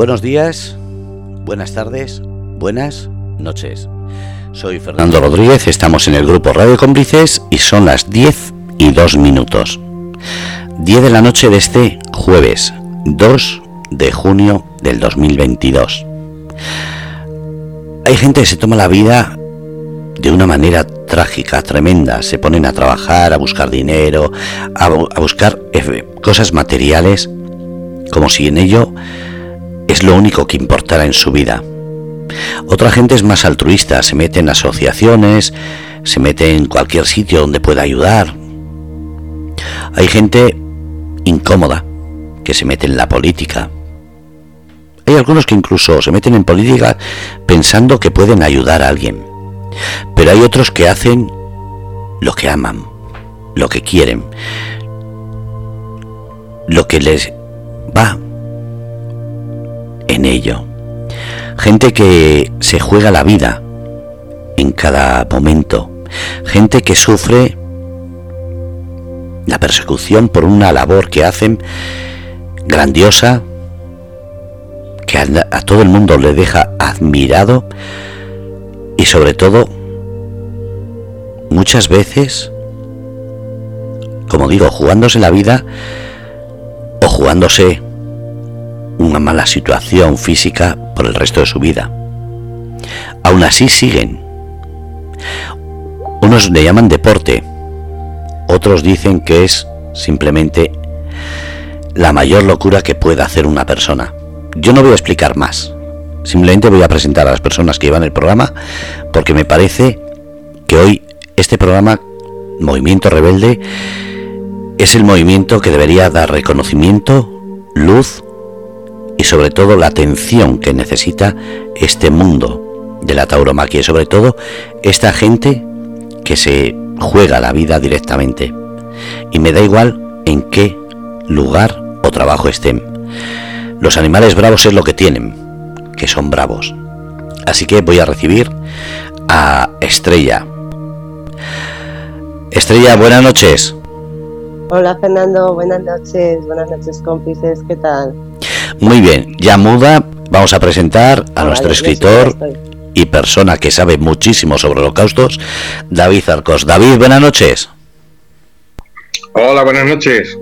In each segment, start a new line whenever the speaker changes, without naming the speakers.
Buenos días, buenas tardes, buenas noches. Soy Fernando Rodríguez, estamos en el grupo Radio Cómplices y son las 10 y 2 minutos. 10 de la noche de este jueves 2 de junio del 2022. Hay gente que se toma la vida de una manera trágica, tremenda. Se ponen a trabajar, a buscar dinero, a, buscar cosas materiales, como si en ello lo único que importara en su vida. Otra gente es más altruista, se mete en asociaciones, se mete en cualquier sitio donde pueda ayudar. Hay gente incómoda que se mete en la política. Hay algunos que incluso se meten en política pensando que pueden ayudar a alguien. Pero hay otros que hacen lo que aman, lo que quieren, lo que les va en ello. Gente que se juega la vida en cada momento. Gente que sufre la persecución por una labor que hacen grandiosa, que a, todo el mundo le deja admirado y sobre todo muchas veces, como digo, jugándose la vida o jugándose una mala situación física por el resto de su vida. Aún así siguen. Unos le llaman deporte, otros dicen que es simplemente la mayor locura que pueda hacer una persona. Yo no voy a explicar más, simplemente voy a presentar a las personas que llevan el programa porque me parece que hoy este programa, Movimiento Rebelde, es el movimiento que debería dar reconocimiento, luz y sobre todo la atención que necesita este mundo de la tauromaquia y sobre todo esta gente que se juega la vida directamente. Y me da igual en qué lugar o trabajo estén. Los animales bravos es lo que tienen, que son bravos. Así que voy a recibir a Estrella. Estrella, buenas noches.
Hola Fernando, buenas noches, buenas noches cómplices, ¿qué tal?
Muy bien, ya muda, vamos a presentar a nuestro escritor y persona que sabe muchísimo sobre holocaustos, David Arcos. David, buenas noches.
Hola, buenas noches.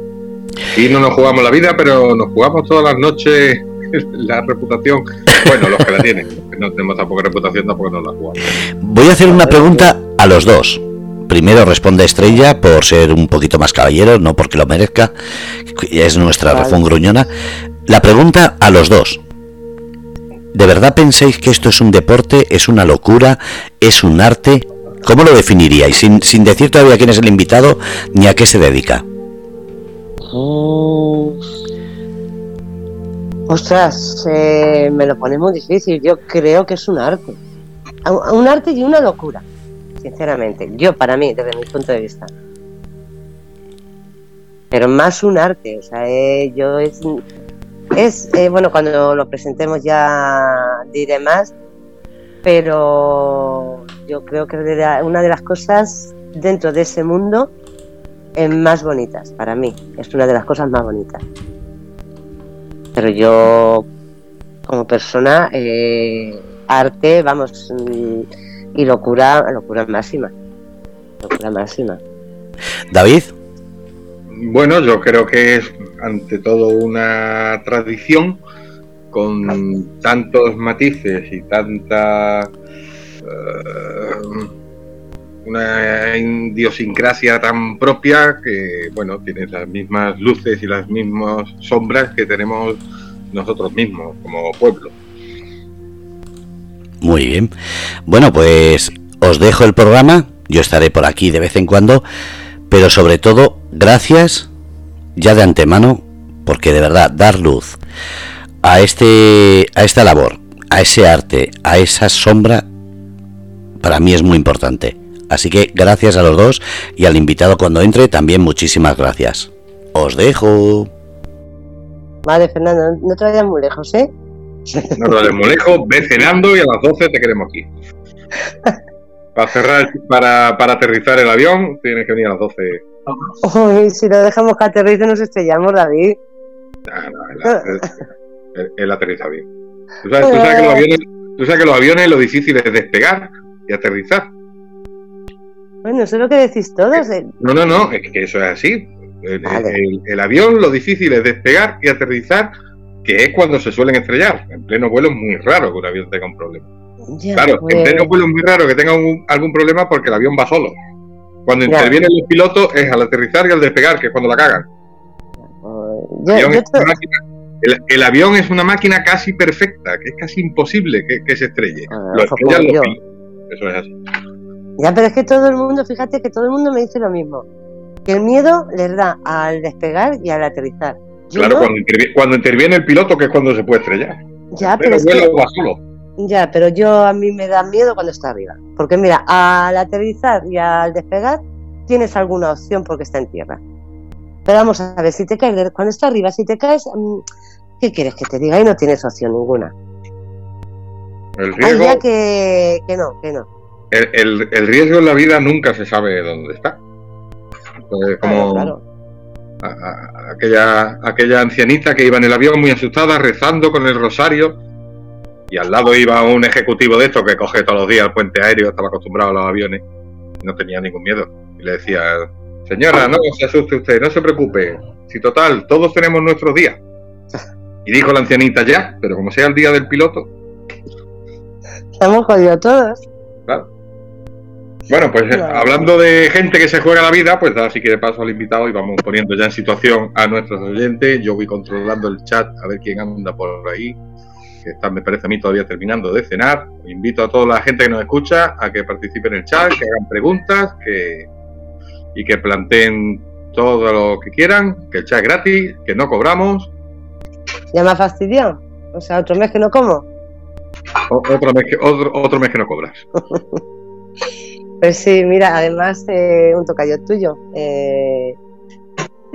Y no nos jugamos la vida, pero nos jugamos todas las noches la reputación. Bueno, los que la tienen, no tenemos tampoco reputación, tampoco nos la jugamos.
Voy a hacer una pregunta a los dos. Primero responde Estrella por ser un poquito más caballero, no porque lo merezca, es nuestra razón gruñona. La pregunta a los dos. ¿De verdad pensáis que esto es un deporte, es una locura, es un arte? ¿Cómo lo definiríais? Sin, sin decir todavía quién es el invitado ni a qué se dedica.
Ostras, eh, me lo pone muy difícil. Yo creo que es un arte. Un arte y una locura, sinceramente. Yo, para mí, desde mi punto de vista. Pero más un arte. O sea, eh, yo es es, eh, bueno, cuando lo presentemos ya diré más, pero yo creo que es una de las cosas dentro de ese mundo más bonitas para mí. Es una de las cosas más bonitas. Pero yo, como persona, eh, arte, vamos, y locura, locura máxima. Locura máxima.
David.
Bueno, yo creo que es ante todo una tradición con tantos matices y tanta eh, una idiosincrasia tan propia que bueno tiene las mismas luces y las mismas sombras que tenemos nosotros mismos como pueblo.
Muy bien. Bueno, pues os dejo el programa. Yo estaré por aquí de vez en cuando, pero sobre todo gracias ya de antemano, porque de verdad dar luz a este a esta labor, a ese arte, a esa sombra para mí es muy importante. Así que gracias a los dos y al invitado cuando entre también muchísimas gracias. Os dejo.
Vale, Fernando, no te vayas muy lejos, ¿eh?
No te vayas muy lejos, ve cenando y a las 12 te queremos aquí. Para cerrar, para, para aterrizar el avión, tienes que venir a las 12
Uy, si lo dejamos que aterrice nos estrellamos, David.
él, aterriza bien. ¿Tú sabes, que los aviones, tú sabes que los aviones lo difícil es despegar y aterrizar.
Bueno, eso es lo que decís todos. Eh.
No, no, no, es que eso es así. El, avión lo difícil es despegar y aterrizar, que es cuando se suelen estrellar. En pleno vuelo es muy raro que un avión tenga un problema. claro, en pues. pleno vuelo es muy raro que tenga algún problema porque el avión va solo. Cuando intervienen los pilotos es al aterrizar y al despegar, que es cuando la cagan. el, avión es una máquina casi perfecta, que es casi imposible que, se estrelle. Ah, lo estrellan los pilotos. Eso es así.
Ya, pero es que todo el mundo, fíjate que todo el mundo me dice lo mismo. Que el miedo les da al despegar y al aterrizar.
claro, cuando, interviene, el piloto, que es cuando se puede estrellar.
Ya, pero, es que, Ya, pero yo a mí me da miedo cuando está arriba. Porque mira, al aterrizar y al despegar tienes alguna opción porque está en tierra. Pero vamos a ver, si te caes, cuando está arriba, si te caes, mm, ¿qué quieres que te diga? Y no tienes opción ninguna.
El riesgo... ya
que, que no, que no
el, el, riesgo en la vida nunca se sabe dónde está. como aquella, aquella ancianita que iba en el avión muy asustada, rezando con el rosario, y al lado iba un ejecutivo de estos que coge todos los días el puente aéreo, estaba acostumbrado a los aviones, y no tenía ningún miedo. Y le decía, señora, no se asuste usted, no se preocupe, si total, todos tenemos nuestros días. Y dijo la ancianita ya, pero como sea el día del piloto.
Estamos jodidos todos.
Claro. Bueno, pues eh, hablando de gente que se juega la vida, pues así que de paso al invitado y vamos poniendo ya en situación a nuestros oyentes. Yo voy controlando el chat a ver quién anda por ahí, que está, me parece a mí todavía terminando de cenar. Invito a toda la gente que nos escucha a que participe en el chat, que hagan preguntas que, y que planteen todo lo que quieran, que el chat es gratis, que no cobramos.
¿Ya me ha fastidiado? O sea, otro mes que no como.
otro, mes que, otro, otro mes que no cobras.
Pues sí, mira, además eh, un tocayo tuyo. Eh,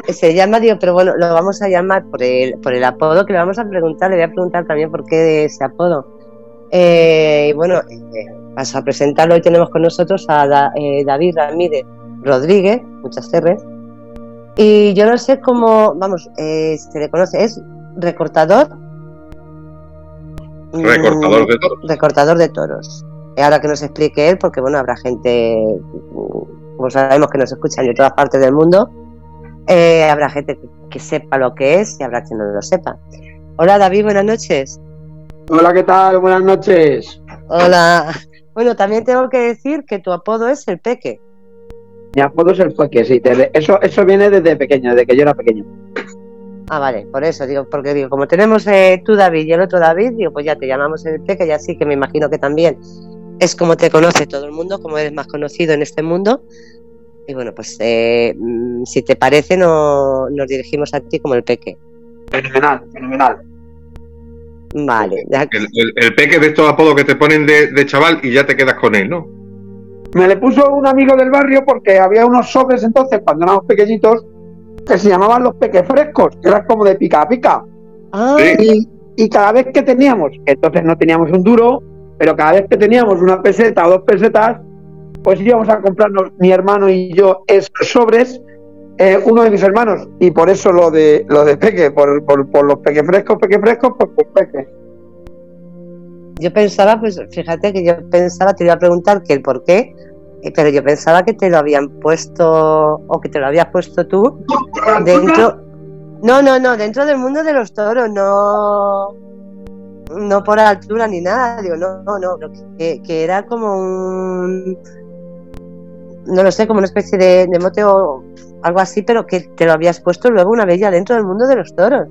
se llama, digo, pero bueno, lo vamos a llamar por el, por el apodo que le vamos a preguntar, le voy a preguntar también por qué de ese apodo. Eh, y bueno, vas a presentarlo, hoy tenemos con nosotros a David Ramírez Rodríguez, muchas R's. Y yo no sé cómo, vamos, se le conoce, es recortador.
Recortador de toros.
Recortador de toros ahora que nos explique él, porque bueno, habrá gente, como sabemos que nos escuchan de todas partes del mundo, eh, habrá gente que, sepa lo que es y habrá quien no lo sepa. Hola David, buenas noches.
Hola, ¿qué tal? Buenas noches.
Hola. Bueno, también tengo que decir que tu apodo es el Peque.
Mi apodo es el Peque, sí. Eso, eso viene desde pequeño, desde que yo era pequeño.
Ah, vale, por eso digo, porque digo, como tenemos eh, tú David y el otro David, digo, pues ya te llamamos el Peque y así que me imagino que también es como te conoce todo el mundo, como eres más conocido en este mundo. Y bueno, pues eh, si te parece, no, nos dirigimos a ti como el peque.
Fenomenal, fenomenal.
Vale.
El, peque de estos apodos que te ponen de, chaval y ya te quedas con él, ¿no?
Me le puso un amigo del barrio porque había unos sobres entonces, cuando éramos pequeñitos, que se llamaban los peques frescos, que eran como de pica a pica. Ah. Y, y cada vez que teníamos, entonces no teníamos un duro, pero cada vez que teníamos una peseta o dos pesetas, pues íbamos a comprarnos mi hermano y yo esos sobres, uno de mis hermanos, y por eso lo de lo de peque, por, por, los peque frescos, peque frescos, pues por peque.
Yo pensaba, pues fíjate que yo pensaba, te iba a preguntar que el por qué, eh, pero yo pensaba que te lo habían puesto, o que te lo habías puesto tú dentro. No, no, no, dentro del mundo de los toros, no no por altura ni nada, digo, no, no, no, que, era como un, no lo sé, como una especie de, de, mote o algo así, pero que te lo habías puesto luego una vez ya dentro del mundo de los toros.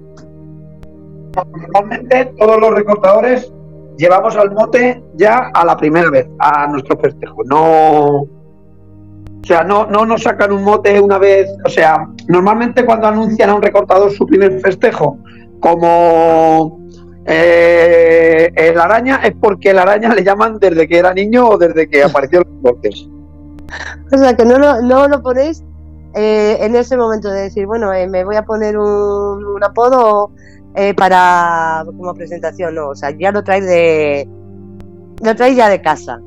Normalmente todos los recortadores llevamos al mote ya a la primera vez, a nuestro festejo, no... O sea, no, no nos sacan un mote una vez, o sea, normalmente cuando anuncian a un recortador su primer festejo, como eh, el araña es porque el araña le llaman desde que era niño o desde que apareció los bosques.
O sea, que no lo, no lo ponéis eh, en ese momento de decir, bueno, eh, me voy a poner un, apodo eh, para como presentación, no, o sea, ya lo traes de lo traes ya de casa.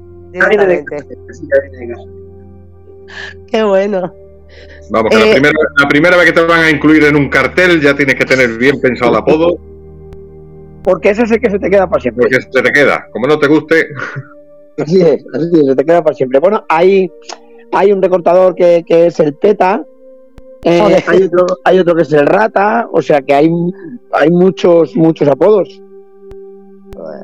Qué bueno.
Vamos, la primera, la primera vez que te van a incluir en un cartel ya tienes que tener bien pensado el apodo
porque ese es el que se te queda para siempre.
Porque se te queda, como no te guste.
Así es, así es, se te queda para siempre. Bueno, hay, hay un recortador que, que es el PETA, eh, hay, otro, hay otro que es el Rata, o sea que hay, hay muchos, muchos apodos.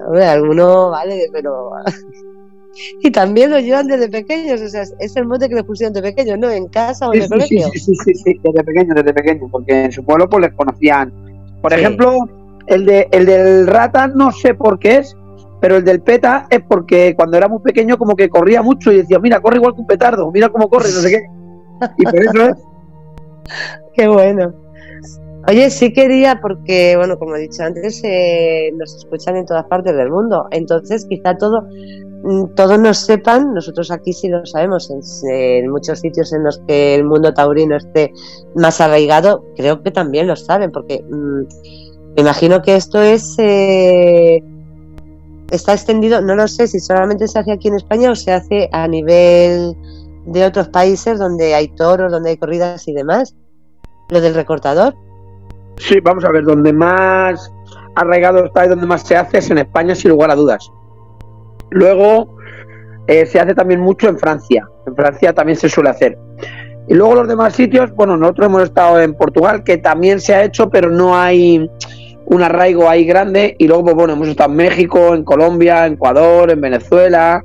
Hombre, alguno vale, pero. y también lo llevan desde pequeños, o sea, es el mote que le pusieron de pequeños, ¿no? En casa o en el
Sí,
colegio.
sí, sí, sí, sí, desde pequeño, desde pequeño, porque en su pueblo pues les conocían. Por
Sí.
ejemplo, el, de, el del Rata no sé por qué es, pero el del PETA es porque cuando era muy pequeño como que corría mucho y decía, mira, corre igual que un petardo, mira cómo corre, no sé qué. Y por eso es.
Qué bueno. Oye, sí quería, porque, bueno, como he dicho antes, eh, nos escuchan en todas partes del mundo. Entonces, quizá todo, mm, todos nos sepan, nosotros aquí sí lo sabemos, en, muchos sitios en los que el mundo taurino esté más arraigado, creo que también lo saben, porque mm, me imagino que esto es. eh, está extendido, no lo sé si solamente se hace aquí en España o se hace a nivel de otros países donde hay toros, donde hay corridas y demás. Lo del recortador.
Sí, vamos a ver, donde más arraigado está y donde más se hace es en España, sin lugar a dudas. Luego eh, se hace también mucho en Francia. En Francia también se suele hacer. Y luego los demás sitios, bueno, nosotros hemos estado en Portugal, que también se ha hecho, pero no hay un arraigo ahí grande. Y luego, pues bueno, hemos estado en México, en Colombia, en Ecuador, en Venezuela,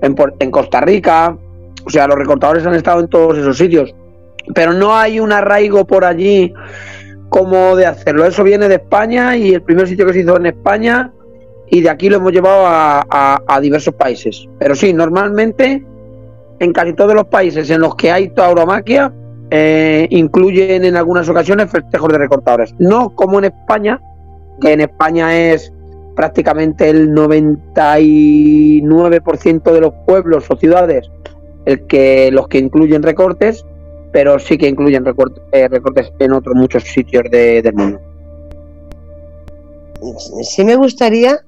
en, en Costa Rica. O sea, los recortadores han estado en todos esos sitios. Pero no hay un arraigo por allí como de hacerlo. Eso viene de España y el primer sitio que se hizo en España y de aquí lo hemos llevado a diversos países. Pero sí, normalmente en casi todos los países en los que hay tauromaquia eh, incluyen en algunas ocasiones festejos de recortadores. No como en España, que en España es prácticamente el 99% de los pueblos o ciudades el que los que incluyen recortes, pero sí que incluyen eh, recortes en otros muchos sitios de- del mundo.
Sí me gustaría,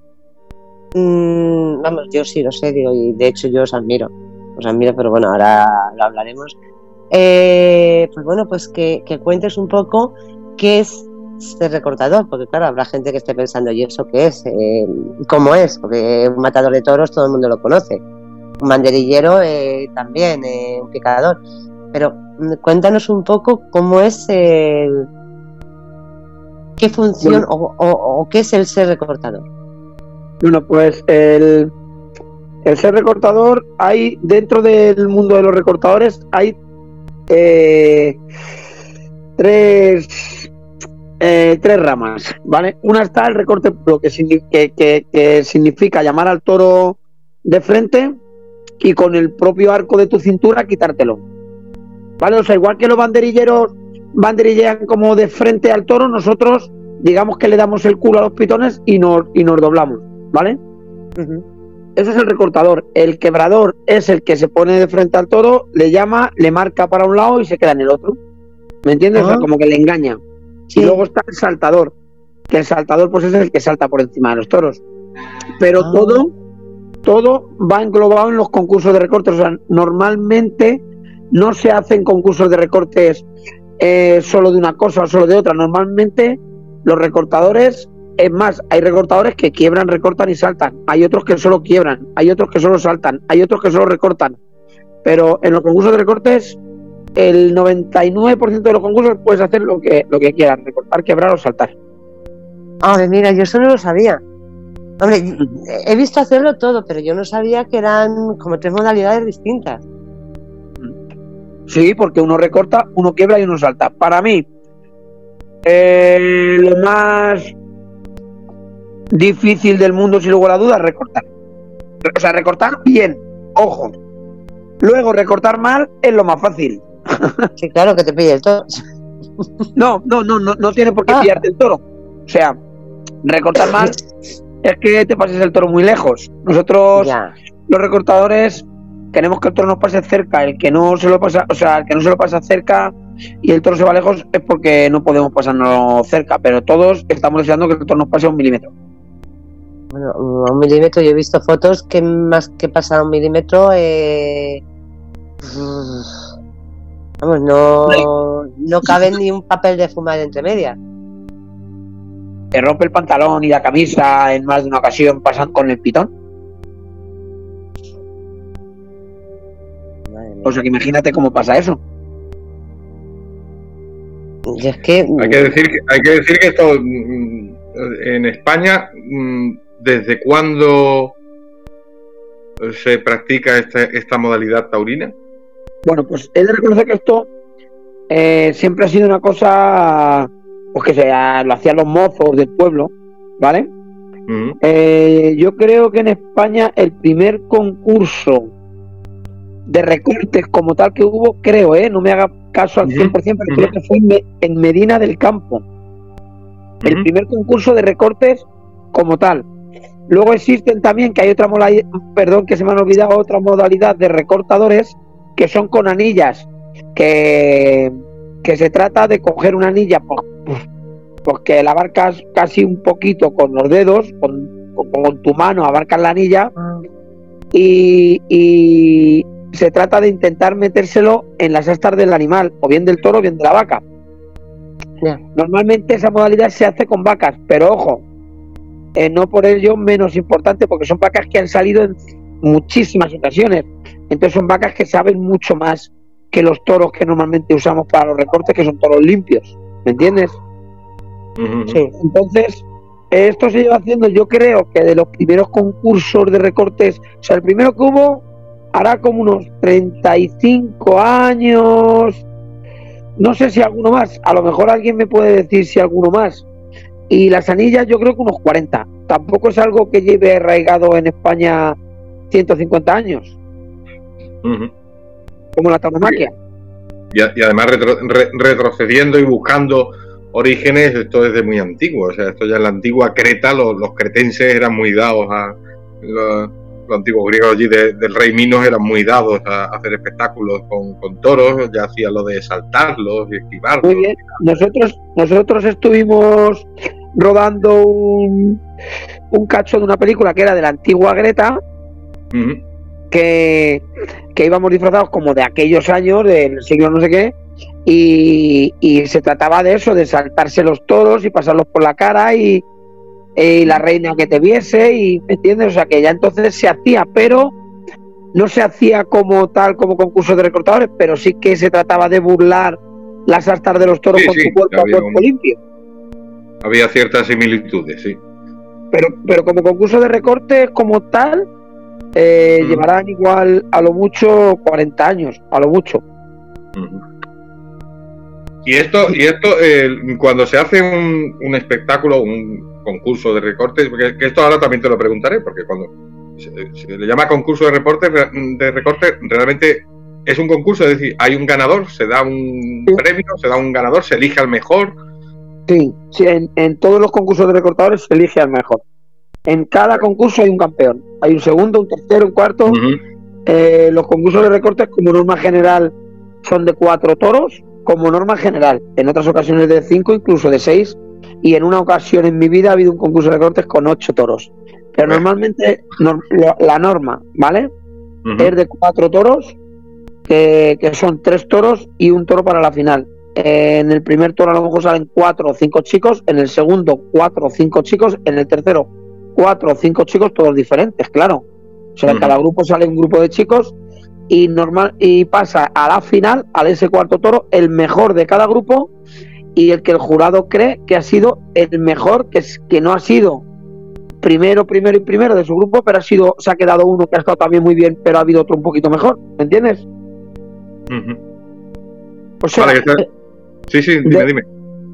mm, vamos, yo sí lo sé, digo, y de hecho yo os admiro, os admiro, pero bueno, ahora lo hablaremos. Eh, pues bueno, pues que, que cuentes un poco qué es este recortador, porque claro, habrá gente que esté pensando, ¿y eso qué es? Eh, ¿Cómo es? Porque un matador de toros todo el mundo lo conoce, un banderillero eh, también, eh, un picador, pero mm, cuéntanos un poco cómo es el qué función o, o- o qué es el ser recortador.
Bueno, pues el, el ser recortador, hay dentro del mundo de los recortadores, hay tres, eh, tres ramas, ¿vale? Una está el recorte puro, que, que, que- significa llamar al toro de frente y con el propio arco de tu cintura quitártelo. ¿Vale? O sea, igual que los banderilleros banderillean como de frente al toro, nosotros digamos que le damos el culo a los pitones y nos, y nos doblamos, ¿vale? Eso es el recortador. El quebrador es el que se pone de frente al toro, le llama, le marca para un lado y se queda en el otro. ¿Me entiendes? O sea,
Ah.
como que le engaña.
Sí.
Y luego está el saltador, que el saltador pues es el que salta por encima de los toros. Pero
Ah.
todo, todo va englobado en los concursos de recortes. O sea, normalmente no se hacen concursos de recortes eh, solo de una cosa o solo de otra. Normalmente los recortadores, es más, hay recortadores que quiebran, recortan y saltan. Hay otros que solo quiebran, hay otros que solo saltan, hay otros que solo recortan. Pero en los concursos de recortes, el 99% de los concursos puedes hacer lo que, lo que quieras, recortar, quebrar o saltar.
Hombre, mira, yo eso no lo sabía. Hombre, he visto hacerlo todo, pero yo no sabía que eran como tres modalidades distintas.
Sí, porque uno recorta, uno quiebra y uno salta. Para mí, eh, lo más difícil del mundo, sin lugar a dudas, es recortar. O sea, recortar bien, ojo. Luego, recortar mal es lo más fácil.
Sí, claro, que te pille el todo.
No, no, no, no, no tiene por qué
Ah.
pillarte el toro. O sea, recortar mal es que te pases el toro muy lejos. Nosotros,
Ya.
los recortadores, queremos que el toro nos pase cerca. El que no se lo pasa, o sea, el que no se lo pasa cerca y el toro se va lejos es porque no podemos pasarnos cerca. Pero todos estamos deseando que el toro nos pase a un milímetro.
Bueno, a un milímetro, yo he visto fotos que más que pasar a un milímetro, eh, vamos, no, no cabe ni un papel de fumar entre medias.
te rompe el pantalón y la camisa en más de una ocasión pasan con el pitón. O sea que imagínate cómo pasa eso.
es que...
Hay que decir que, hay que, decir que esto mm, en España, mm, ¿desde cuándo se practica esta, esta modalidad taurina?
Bueno, pues he de reconocer que esto eh, siempre ha sido una cosa pues que se, lo hacían los mozos del pueblo, ¿vale? Eh, yo creo que en España el primer concurso de recortes como tal que hubo, creo, ¿eh? no me haga caso al 100%, pero creo que fue en Medina del Campo. El primer concurso de recortes como tal. Luego existen también, que hay otra modalidad, perdón, que se me han olvidado, otra modalidad de recortadores que son con anillas, que, que se trata de coger una anilla, pues, pues, que la abarcas casi un poquito con los dedos, con, con tu mano abarcas la anilla y, y, se trata de intentar metérselo en las astas del animal, o bien del toro o bien de la vaca. Normalmente esa modalidad se hace con vacas, pero ojo, eh, no por ello menos importante, porque son vacas que han salido en muchísimas ocasiones. Entonces son vacas que saben mucho más que los toros que normalmente usamos para los recortes, que son toros limpios. ¿Me entiendes? Sí. Entonces, esto se lleva haciendo, yo creo que de los primeros concursos de recortes, o sea, el primero que hubo hará como unos 35 años, no sé si alguno más, a lo mejor alguien me puede decir si alguno más, y las anillas yo creo que unos 40. Tampoco es algo que lleve arraigado en España 150 años. Como la tauromaquia.
Y, además retrocediendo y buscando orígenes, esto desde muy antiguo. O sea, esto ya en la antigua Creta, los, cretenses eran muy dados a... Los, antiguos griegos allí del rey Minos eran muy dados a, hacer espectáculos con, toros, ya hacían lo de saltarlos y esquivarlos.
Muy bien, nosotros, nosotros estuvimos rodando un, un cacho de una película que era de la antigua Greta, que, íbamos disfrazados como de aquellos años, del siglo no sé qué, y, se trataba de eso, de saltarse los toros y pasarlos por la cara y, la reina que te viese, y ¿me entiendes? O sea que ya entonces se hacía, pero no se hacía como tal, como concurso de recortadores, pero sí que se trataba de burlar las astas de los toros con su cuerpo, cuerpo limpio.
Había ciertas similitudes, sí.
Pero, pero como concurso de recortes como tal, eh, llevarán igual a lo mucho 40 años, a lo mucho.
Y esto, y esto cuando se hace un, espectáculo, un concurso de recortes, porque esto ahora también te lo preguntaré, porque cuando se, le llama concurso de recortes, de recortes, realmente es un concurso, es decir, hay un ganador, se da un premio, se da un ganador, se elige al mejor,
Sí, sí en, todos los concursos de recortadores se elige al mejor. En cada concurso hay un campeón. Hay un segundo, un tercero, un cuarto. Eh, los concursos de recortes, como norma general, son de cuatro toros, como norma general. En otras ocasiones de cinco, incluso de seis. Y en una ocasión en mi vida ha habido un concurso de recortes con ocho toros. Pero normalmente la norma, ¿vale? Es de cuatro toros, que son tres toros y un toro para la final en el primer toro a lo mejor salen cuatro o cinco chicos, en el segundo cuatro o cinco chicos, en el tercero cuatro o cinco chicos, todos diferentes, claro. O sea, cada grupo sale un grupo de chicos y normal y pasa a la final, a ese cuarto toro, el mejor de cada grupo y el que el jurado cree que ha sido el mejor, que, es, que no ha sido primero, primero y primero de su grupo, pero ha sido, se ha quedado uno que ha estado también muy bien, pero ha habido otro un poquito mejor, ¿me entiendes? O sea,
Sí, sí, dime, dime.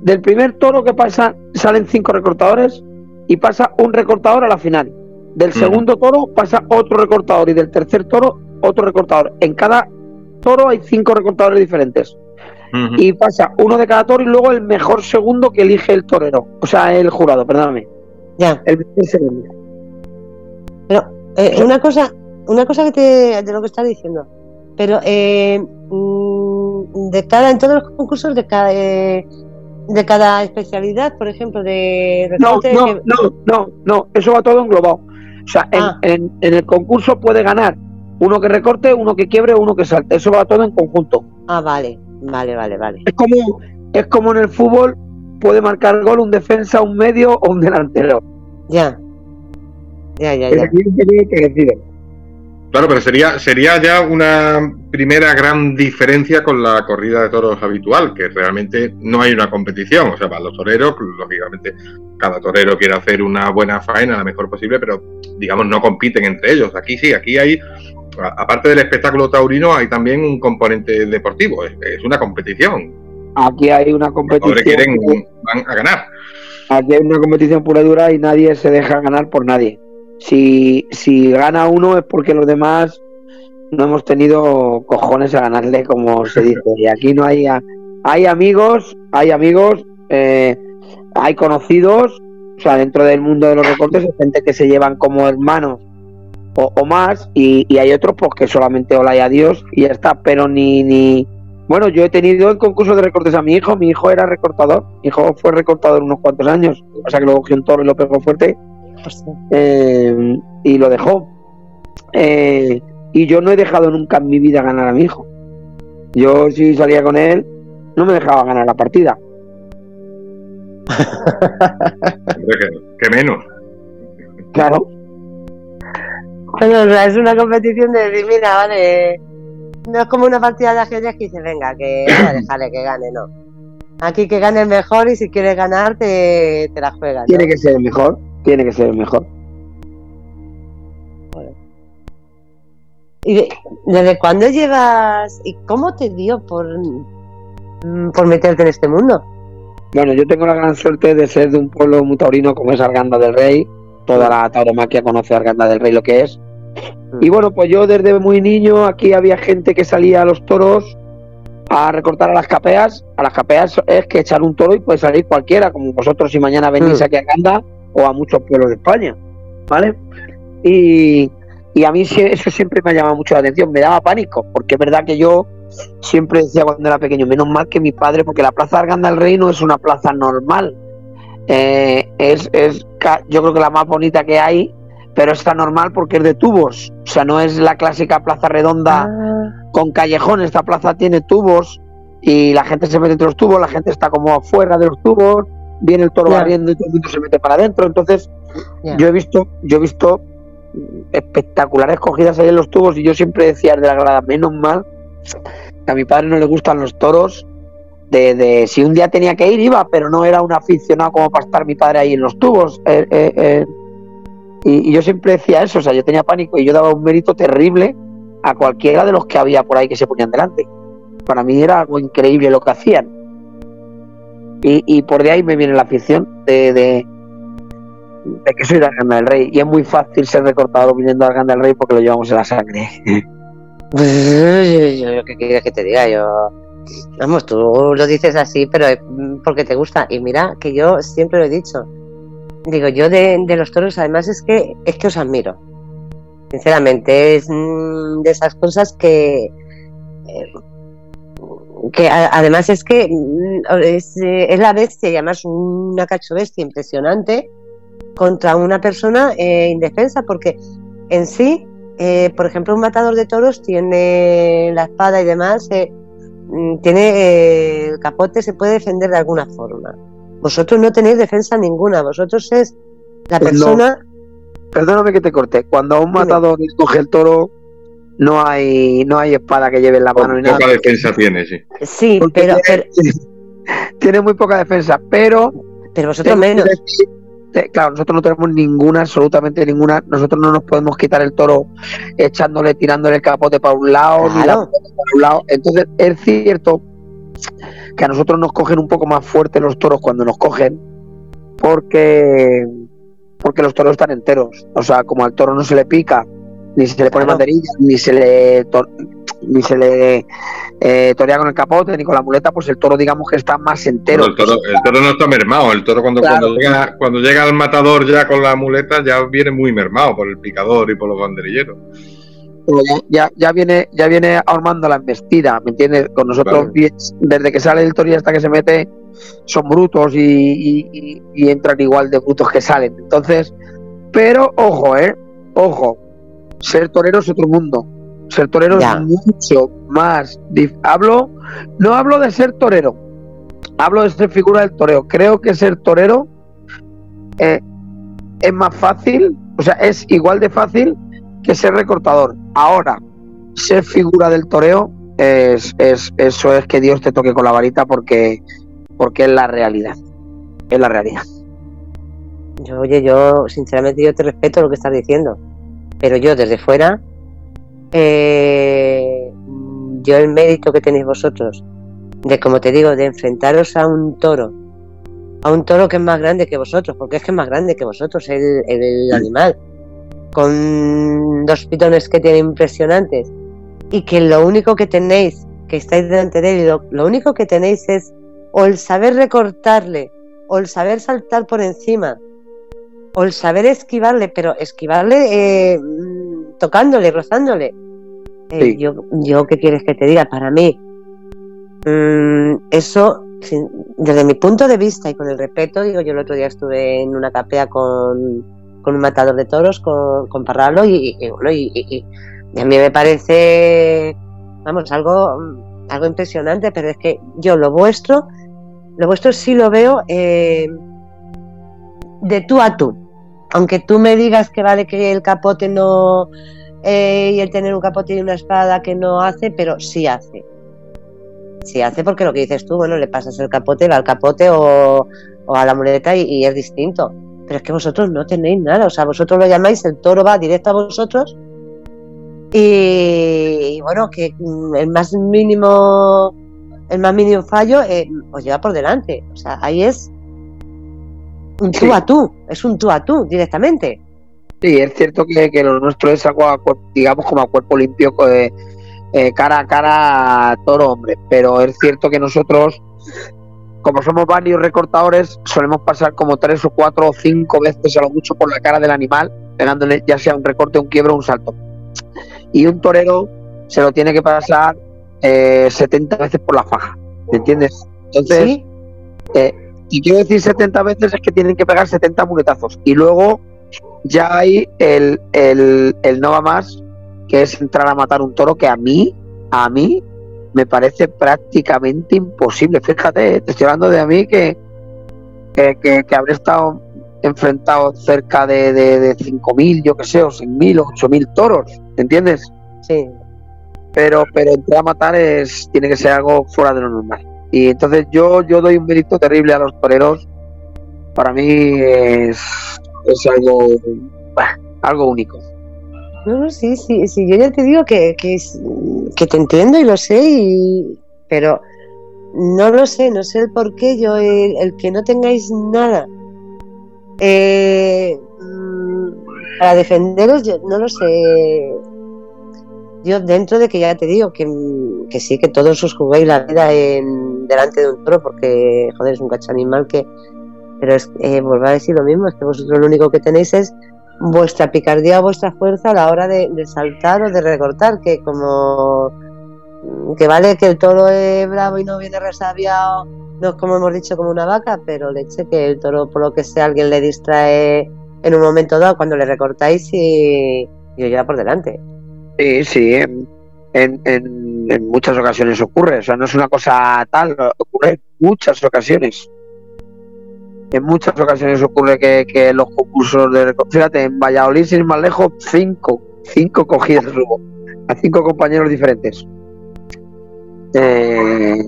Del primer toro que pasa, salen cinco recortadores y pasa un recortador a la final. Del segundo toro pasa otro recortador y del tercer toro otro recortador. En cada toro hay cinco recortadores diferentes. Y pasa uno de cada toro y luego el mejor segundo que elige el torero. O sea, el jurado, perdóname.
Ya.
El mejor segundo.
Pero eh, una cosa, una cosa que te, de lo que estás diciendo. Pero eh, de cada, en todos los concursos de cada, de, cada especialidad, por ejemplo, de
no, no, no, no, no, eso va todo englobado. O sea, ah. en, el concurso puede ganar uno que recorte, uno que quiebre, uno que salte. Eso va todo en conjunto.
Ah, vale, vale, vale, vale.
Es como, es como en el fútbol puede marcar gol un defensa, un medio o un delantero.
Ya. Ya, ya, ya.
Claro, pero sería, sería ya una primera gran diferencia con la corrida de toros habitual, que realmente no hay una competición. O sea, para los toreros, lógicamente, cada torero quiere hacer una buena faena, la mejor posible, pero digamos, no compiten entre ellos. Aquí sí, aquí hay, aparte del espectáculo taurino, hay también un componente deportivo. Es, una competición.
Aquí hay una competición.
Los quieren, van a ganar.
Aquí hay una competición pura y dura y nadie se deja ganar por nadie. Si, si gana uno es porque los demás no hemos tenido cojones a ganarle, como se dice. Y aquí no hay, hay amigos, hay amigos, eh, hay conocidos, o sea, dentro del mundo de los recortes hay gente que se llevan como hermanos o, más, y, hay otros pues que solamente hola y adiós y ya está, pero ni, ni... Bueno, yo he tenido en concurso de recortes a mi hijo, mi hijo era recortador, mi hijo fue recortador unos cuantos años, o sea que lo cogió un toro y lo pegó fuerte eh, y lo dejó. Eh, y yo no he dejado nunca en mi vida ganar a mi hijo. Yo si salía con él, no me dejaba ganar la partida.
que, menos.
Claro.
es una competición de decir, mira, vale, no es como una partida de ajedrez que dice, venga, que déjale que gane, no. Aquí que gane el mejor y si quieres ganar te, te la juegas.
Tiene que ser el mejor tiene que ser el mejor.
¿Y desde cuándo llevas y cómo te dio por, mm, por meterte en este mundo?
Bueno, yo tengo la gran suerte de ser de un pueblo muy taurino como es Arganda del Rey. Toda la tauromaquia conoce a Arganda del Rey lo que es. Y bueno, pues yo desde muy niño aquí había gente que salía a los toros a recortar a las capeas. A las capeas es que echar un toro y puede salir cualquiera, como vosotros si mañana venís mm. aquí a Arganda o a muchos pueblos de España, ¿vale? Y, a mí eso siempre me ha llamado mucho la atención, me daba pánico, porque es verdad que yo siempre decía cuando era pequeño, menos mal que mi padre, porque la Plaza Arganda del Rey no es una plaza normal, eh, es, es yo creo que la más bonita que hay, pero está normal porque es de tubos, o sea, no es la clásica plaza redonda ah. con callejones, esta plaza tiene tubos y la gente se mete entre los tubos, la gente está como afuera de los tubos, viene el toro barriendo y todo el mundo se mete para adentro. Entonces, yo he visto, yo he visto espectaculares cogidas ahí en los tubos y yo siempre decía de la grada, menos mal que a mi padre no le gustan los toros. De, de, si un día tenía que ir, iba, pero no era un aficionado como para estar mi padre ahí en los tubos. Eh, eh, eh. y, yo siempre decía eso, o sea, yo tenía pánico y yo daba un mérito terrible a cualquiera de los que había por ahí que se ponían delante. Para mí era algo increíble lo que hacían. Y, por de ahí me viene la afición de, de, que soy de Arganda del Rey. Y es muy fácil ser recortado viniendo a Arganda del Rey porque lo llevamos en la sangre.
Pues, ¿Qué quieres que te diga? Yo. Vamos, tú lo dices así, pero porque te gusta. Y mira, que yo siempre lo he dicho. Digo, yo de, los toros, además, es que, es que os admiro. Sinceramente, es mm, de esas cosas que. Eh, que además es que mm, es, eh, es, la bestia y además una cacho bestia impresionante contra una persona eh, indefensa porque en sí, eh, por ejemplo, un matador de toros tiene la espada y demás, mm, tiene el capote, se puede defender de alguna forma. Vosotros no tenéis defensa ninguna, vosotros es la pues persona...
Perdóname que te corté, cuando un matador coge el toro no hay no hay espada que lleve en la mano
ni nada. Poca defensa tiene, sí.
Sí, pero,
tiene, muy poca defensa, pero
pero vosotros menos.
claro, nosotros no tenemos ninguna, absolutamente ninguna. Nosotros no nos podemos quitar el toro echándole, tirándole el capote para un lado, ni la para un lado. Entonces, es cierto que a nosotros nos cogen un poco más fuerte los toros cuando nos cogen, porque porque los toros están enteros. O sea, como al toro no se le pica ni se le pone banderilla, ni se le ni se le eh, torea con el capote ni con la muleta, pues el toro digamos que está más entero.
el, toro, no está mermado, el toro cuando, cuando, llega, cuando llega al matador ya con la muleta ya viene muy mermado por el picador y por los banderilleros.
Ya, ya, viene ya viene armando la embestida, ¿me entiendes? Con nosotros desde que sale el toro y hasta que se mete son brutos y, y entran igual de brutos que salen. Entonces, pero ojo, eh, ojo, ser torero es otro mundo. Ser torero es mucho más. Hablo, no hablo de ser torero. hablo de ser figura del toreo. Creo que ser torero eh, es más fácil, o sea, es igual de fácil que ser recortador. Ahora, ser figura del toreo es, es, eso es que Dios te toque con la varita porque, porque es la realidad. Es la realidad.
Yo, oye, yo sinceramente yo te respeto lo que estás diciendo, pero yo desde fuera, eh, yo el mérito que tenéis vosotros de, como te digo, de enfrentaros a un toro, a un toro que es más grande que vosotros, porque es que es más grande que vosotros el, el animal, con dos pitones que tiene impresionantes, y que lo único que tenéis, que estáis delante de él, lo, único que tenéis es o el saber recortarle, o el saber saltar por encima, o el saber esquivarle, pero esquivarle eh, tocándole, rozándole. Eh, yo, yo, ¿qué quieres que te diga? Para mí, Mm, eso, desde mi punto de vista y con el respeto, digo, yo el otro día estuve en una capea con, con un matador de toros, con, con Parralo, y, bueno, y, a mí me parece, vamos, algo, algo impresionante, pero es que yo lo vuestro, lo vuestro sí lo veo eh, de tú a tú. Aunque tú me digas que vale que el capote no, eh, y el tener un capote y una espada que no hace, pero sí hace si hace porque lo que dices tú, bueno, le pasas el capote, va al capote o, a la muleta y, es distinto. Pero es que vosotros no tenéis nada, o sea, vosotros lo llamáis, el toro va directo a vosotros y, bueno, que el más mínimo el más mínimo fallo eh, os lleva por delante. O sea, ahí es un tú a tú, es un tú a tú directamente.
Sí, es cierto que, que lo nuestro es algo, digamos, como a cuerpo limpio, eh, eh, cara a cara toro hombre, pero es cierto que nosotros, como somos varios recortadores, solemos pasar como tres o cuatro o cinco veces a lo mucho por la cara del animal, pegándole ya sea un recorte, un quiebro o un salto. Y un torero se lo tiene que pasar eh, 70 veces por la faja, ¿me entiendes? Entonces, eh, y quiero decir 70 veces es que tienen que pegar 70 muletazos. Y luego ya hay el, el, el no va más, que es entrar a matar un toro que a mí, a mí, me parece prácticamente imposible. Fíjate, te estoy hablando de a mí que, que, habré estado enfrentado cerca de, de, 5.000, yo que sé, o 6.000 o 8.000 toros, ¿entiendes?
Sí.
Pero, pero entrar a matar es, tiene que ser algo fuera de lo normal. Y entonces yo, yo doy un mérito terrible a los toreros. Para mí es, es algo, algo único.
No, no, sí, sí, sí, yo ya te digo que, que, que te entiendo y lo sé, y, pero no lo sé, no sé el por qué, yo, el, que no tengáis nada eh, mm, para defenderos, yo no lo sé. Yo dentro de que ya te digo que, que sí, que todos os jugáis la vida en, delante de un toro, porque joder, es un cacho animal que... Pero es eh, volver a decir lo mismo, es que vosotros lo único que tenéis es vuestra picardía, vuestra fuerza a la hora de, saltar o de recortar, que como que vale que el toro es bravo y no viene resabiado, no es como hemos dicho como una vaca, pero leche que el toro por lo que sea alguien le distrae en un momento dado cuando le recortáis y, y lo lleva por delante.
Sí, sí, en, en, muchas ocasiones ocurre, o sea, no es una cosa tal, ocurre en muchas ocasiones. En muchas ocasiones ocurre que, los concursos de fíjate en Valladolid sin más lejos cinco cinco cogidas a cinco compañeros diferentes. Eh,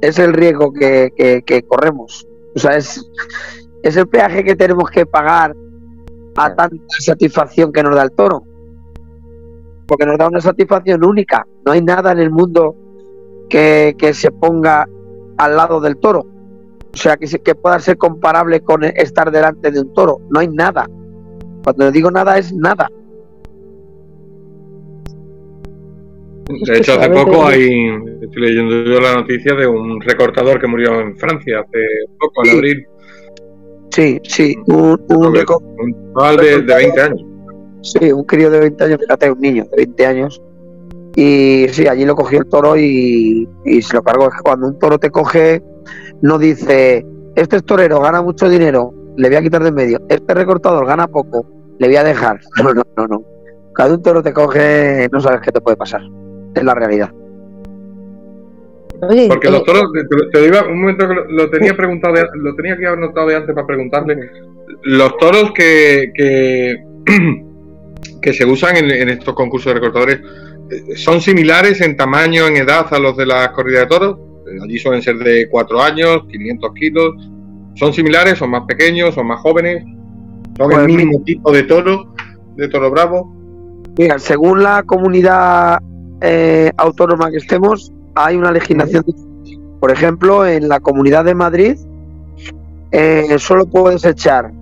es, el riesgo que, corremos. O sea es, es el peaje que tenemos que pagar a tanta satisfacción que nos da el toro porque nos da una satisfacción única no hay nada en el mundo que, que se ponga al lado del toro o sea, que, que pueda ser comparable con estar delante de un toro. No hay nada. Cuando digo nada es nada.
De hecho, hace poco hay, estoy leyendo yo la noticia de un recortador que murió en Francia hace poco, en abril.
Sí, sí, un,
un, de, de, 20 años.
Sí, un crío de 20 años, fíjate, un niño de 20 años. Y sí, allí lo cogió el toro y, y se lo cargó. Es que cuando un toro te coge, no dice, este es torero, gana mucho dinero, le voy a quitar de en medio, este recortador gana poco, le voy a dejar. No, no, no, no. Cada un toro te coge, no sabes qué te puede pasar. Es la realidad.
Porque los toros, te, iba un momento que lo, tenía preguntado, lo tenía que haber notado de antes para preguntarle. Los toros que, que, que se usan en, estos concursos de recortadores, eh, ¿son similares en tamaño, en edad a los de las corridas de toros? Eh, allí suelen ser de 4 años, 500 kilos. ¿Son similares? ¿Son más pequeños? ¿Son más jóvenes? ¿Son el pues mínimo tipo de toro, de toro bravo?
Mira, según la comunidad eh, autónoma que estemos, hay una legislación. Por ejemplo, en la comunidad de Madrid eh, solo puedes echar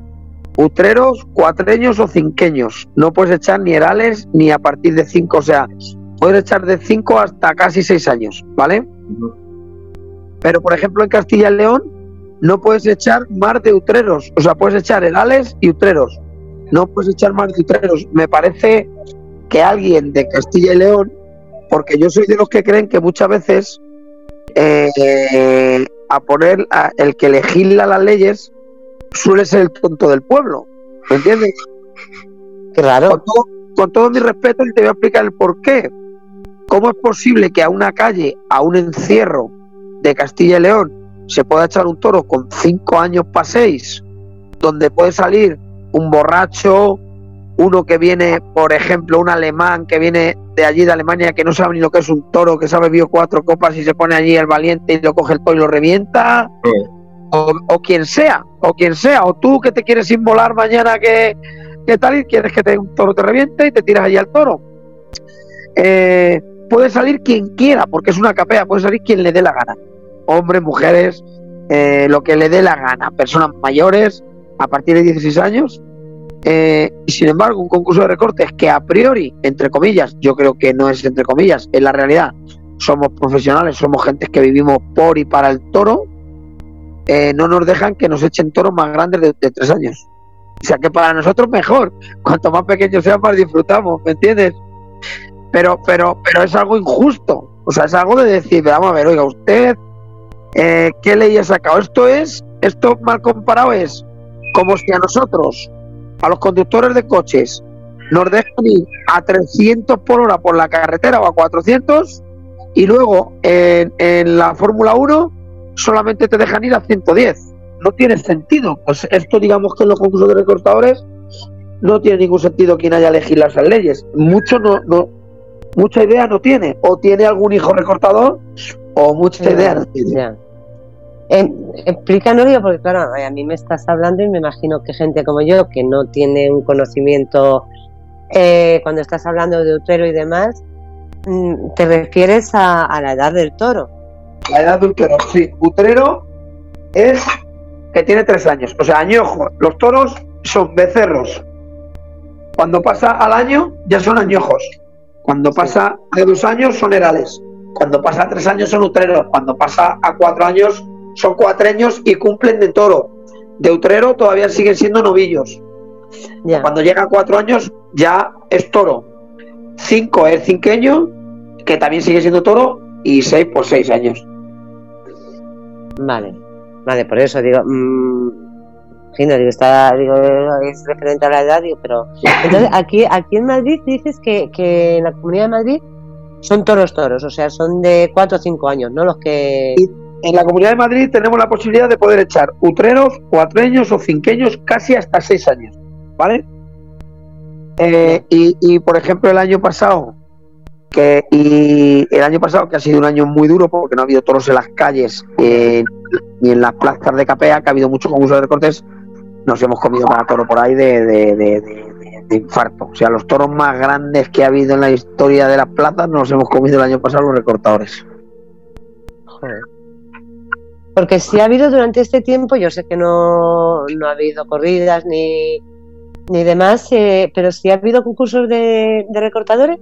utreros, cuatreños o cinqueños. No puedes echar ni herales ni a partir de cinco. O sea, puedes echar de cinco hasta casi seis años, ¿vale? Pero, por ejemplo, en Castilla y León no puedes echar más de utreros. O sea, puedes echar herales y utreros. No puedes echar más de utreros. Me parece que alguien de Castilla y León porque yo soy de los que creen que muchas veces eh, a poner el que legisla las leyes suele ser el tonto del pueblo, ¿me entiendes?
Claro.
Con todo, mi respeto y te voy a explicar el por qué. ¿Cómo es posible que a una calle, a un encierro de Castilla y León, se pueda echar un toro con cinco años para seis, donde puede salir un borracho, uno que viene, por ejemplo, un alemán que viene de allí de Alemania que no sabe ni lo que es un toro, que sabe bebido cuatro copas y se pone allí el valiente y lo coge el toro y lo revienta, o, quien sea, o quien sea, o tú que te quieres inmolar mañana que, tal y quieres que te, un toro te reviente y te tiras allí al toro. Eh, puede salir quien quiera, porque es una capea, puede salir quien le dé la gana. Hombres, mujeres, eh, lo que le dé la gana, personas mayores a partir de 16 años eh, y sin embargo, un concurso de recortes que a priori, entre comillas, yo creo que no es entre comillas, en la realidad, somos profesionales, somos gente que vivimos por y para el toro, eh, no nos dejan que nos echen toros más grandes de, tres años. O sea que para nosotros mejor, cuanto más pequeños sean, más disfrutamos, ¿me entiendes? Pero, pero, pero es algo injusto. O sea, es algo de decir, vamos a ver, oiga, usted, eh, ¿qué ley ha sacado? Esto es, esto mal comparado es como si a nosotros a los conductores de coches nos dejan ir a 300 por hora por la carretera o a 400 y luego en, la Fórmula 1 solamente te dejan ir a 110. No tiene sentido. Pues esto digamos que en los concursos de recortadores no tiene ningún sentido quien haya elegido las leyes. Mucho no, no, mucha idea no tiene. O tiene algún hijo recortador o mucha idea no tiene.
Eh, explícanos, porque claro, a mí me estás hablando y me imagino que gente como yo, que no tiene un conocimiento eh, cuando estás hablando de utero y demás, mm, te refieres a, la edad del toro.
La edad del toro, sí. Utrero es que tiene tres años, o sea, añojo. Los toros son becerros. Cuando pasa al año, ya son añojos. Cuando pasa de dos años, son herales. Cuando pasa a tres años, son utreros. Cuando pasa a cuatro años, son cuatreños y cumplen de toro. De utrero todavía siguen siendo novillos. Cuando llega a cuatro años ya es toro. Cinco es cinqueño, que también sigue siendo toro, y seis por seis años.
Vale, vale, por eso digo, mmm, digo, está, digo, es referente a la edad, digo, pero entonces aquí, aquí en Madrid dices que, que en la Comunidad de Madrid son toros toros, o sea, son de cuatro o cinco años, ¿no? Los que
en la Comunidad de Madrid tenemos la posibilidad de poder echar utreros, cuatreños o cinqueños casi hasta seis años, ¿vale? Eh, y, por ejemplo el año pasado que y el año pasado que ha sido un año muy duro porque no ha habido toros en las calles ni en las plazas de capea que ha habido mucho concurso de recortes nos hemos comido para toro por ahí de, infarto. O sea los toros más grandes que ha habido en la historia de las plazas nos hemos comido el año pasado los recortadores.
Porque si ha habido durante este tiempo, yo sé que no, no ha habido corridas ni, ni demás, eh, pero si ha habido concursos de, recortadores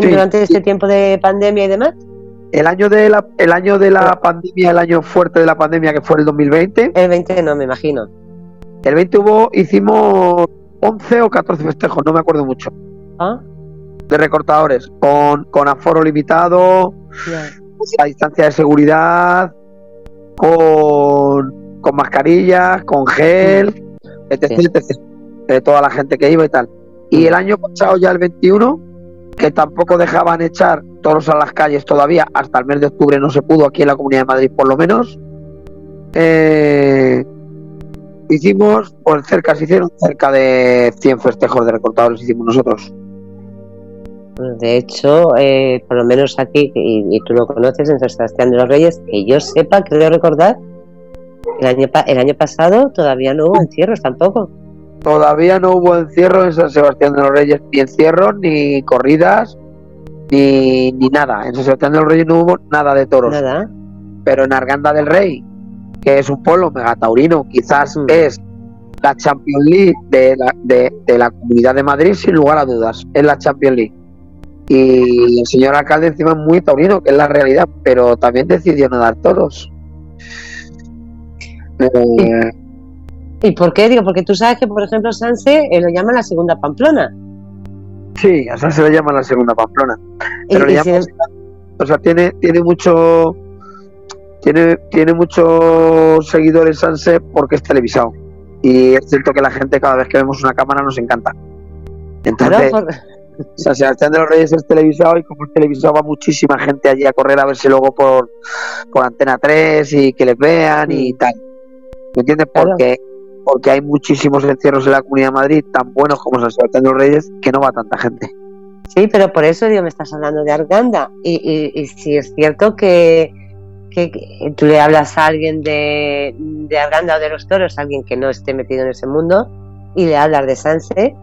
durante este tiempo de pandemia y demás.
El año de la, el año de la pandemia, el año fuerte de la pandemia que fue el 2020.
El 20 no, me imagino.
El 20 hubo, hicimos 11 o 14 festejos, no me acuerdo mucho.
¿Ah?
De recortadores, con, con aforo limitado, a distancia de seguridad, con, con mascarillas, con gel, etc, De toda la gente que iba y tal. Y el año pasado, ya el 21, que tampoco dejaban echar toros a las calles todavía, hasta el mes de octubre no se pudo aquí en la Comunidad de Madrid por lo menos. Eh, hicimos, pues cerca, se hicieron cerca de 100 festejos de recortadores, hicimos nosotros.
De hecho, eh, por lo menos aquí, y, tú lo conoces, en San Sebastián de los Reyes, que yo sepa, creo recordar, el año, el año pasado todavía no hubo encierros tampoco.
Todavía no hubo encierro en San Sebastián de los Reyes, ni encierros, ni corridas, ni, ni nada. En San Sebastián de los Reyes no hubo nada de toros.
Nada.
Pero en Arganda del Rey, que es un pueblo megataurino, quizás mm. es la Champions League de la, de, de la Comunidad de Madrid, sin lugar a dudas. Es la Champions League. Y el señor alcalde encima es muy taurino, que es la realidad, pero también decidió no dar toros.
Eh, ¿Y por qué? Digo, porque tú sabes que, por ejemplo, Sanse eh, lo llama la segunda Pamplona.
Sí, a Sanse lo llama la segunda Pamplona. Pero o sea, tiene, tiene mucho. Tiene, tiene muchos seguidores Sanse porque es televisado. Y es cierto que la gente, cada vez que vemos una cámara, nos encanta. Entonces. O sea, Sebastián de los Reyes es televisado y como es televisado va muchísima gente allí a correr a verse luego por, por Antena 3 y que les vean y mm. tal. ¿Me entiendes? Porque, porque hay muchísimos encierros en la Comunidad de Madrid tan buenos como San Sebastián de los Reyes que no va tanta gente.
Sí, pero por eso digo, me estás hablando de Arganda. Y, y, si es cierto que, que, tú le hablas a alguien de, de Arganda o de los toros, a alguien que no esté metido en ese mundo, y le hablas de Sanse,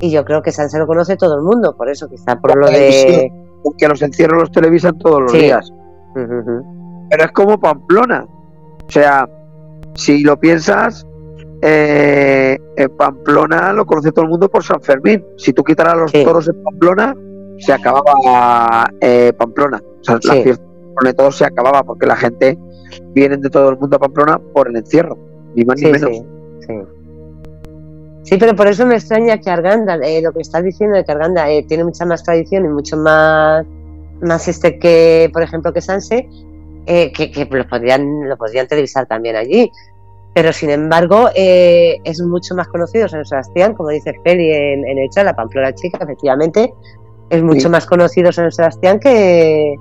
y yo creo que Sanse lo conoce todo el mundo, por eso quizá por lo de...
Porque los encierros los televisan todos los días. Pero es como Pamplona. O sea, si lo piensas, eh, en Pamplona lo conoce todo el mundo por San Fermín. Si tú quitaras los toros en Pamplona, se acababa eh, Pamplona. O sea, la fiesta de todos se acababa porque la gente viene de todo el mundo a Pamplona por el encierro, ni más ni menos.
Sí, pero por eso me extraña que Arganda, eh, lo que estás diciendo de que Arganda eh, tiene mucha más tradición y mucho más, más este que, por ejemplo, que Sanse, eh, que, lo, podrían, lo podrían televisar también allí. Pero sin embargo, es mucho más conocido San Sebastián, como dice Feli en, el chat, la Pamplona Chica, efectivamente, es mucho más conocido San Sebastián que,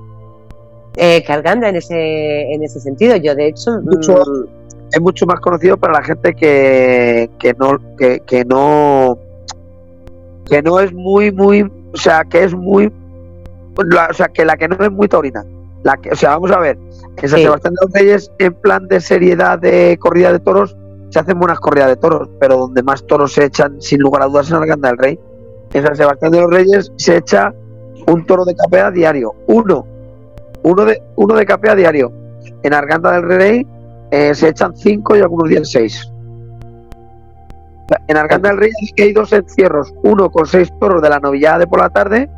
que Arganda en ese, en ese sentido. Yo, de hecho,
mucho, mm, es mucho más conocido para la gente que, que no que, que, no que no es muy muy o sea que es muy o sea que la que no es muy taurina. La que o sea vamos a ver en San Sebastián de los Reyes en plan de seriedad de corrida de toros se hacen buenas corridas de toros pero donde más toros se echan sin lugar a dudas es en Arganda del Rey en San Sebastián de los Reyes se echa un toro de capea diario uno uno de uno de capea diario en Arganda del Rey eh, se echan cinco y algunos días seis. En Arganda del Rey hay dos encierros, uno con seis toros de la novillada de por la tarde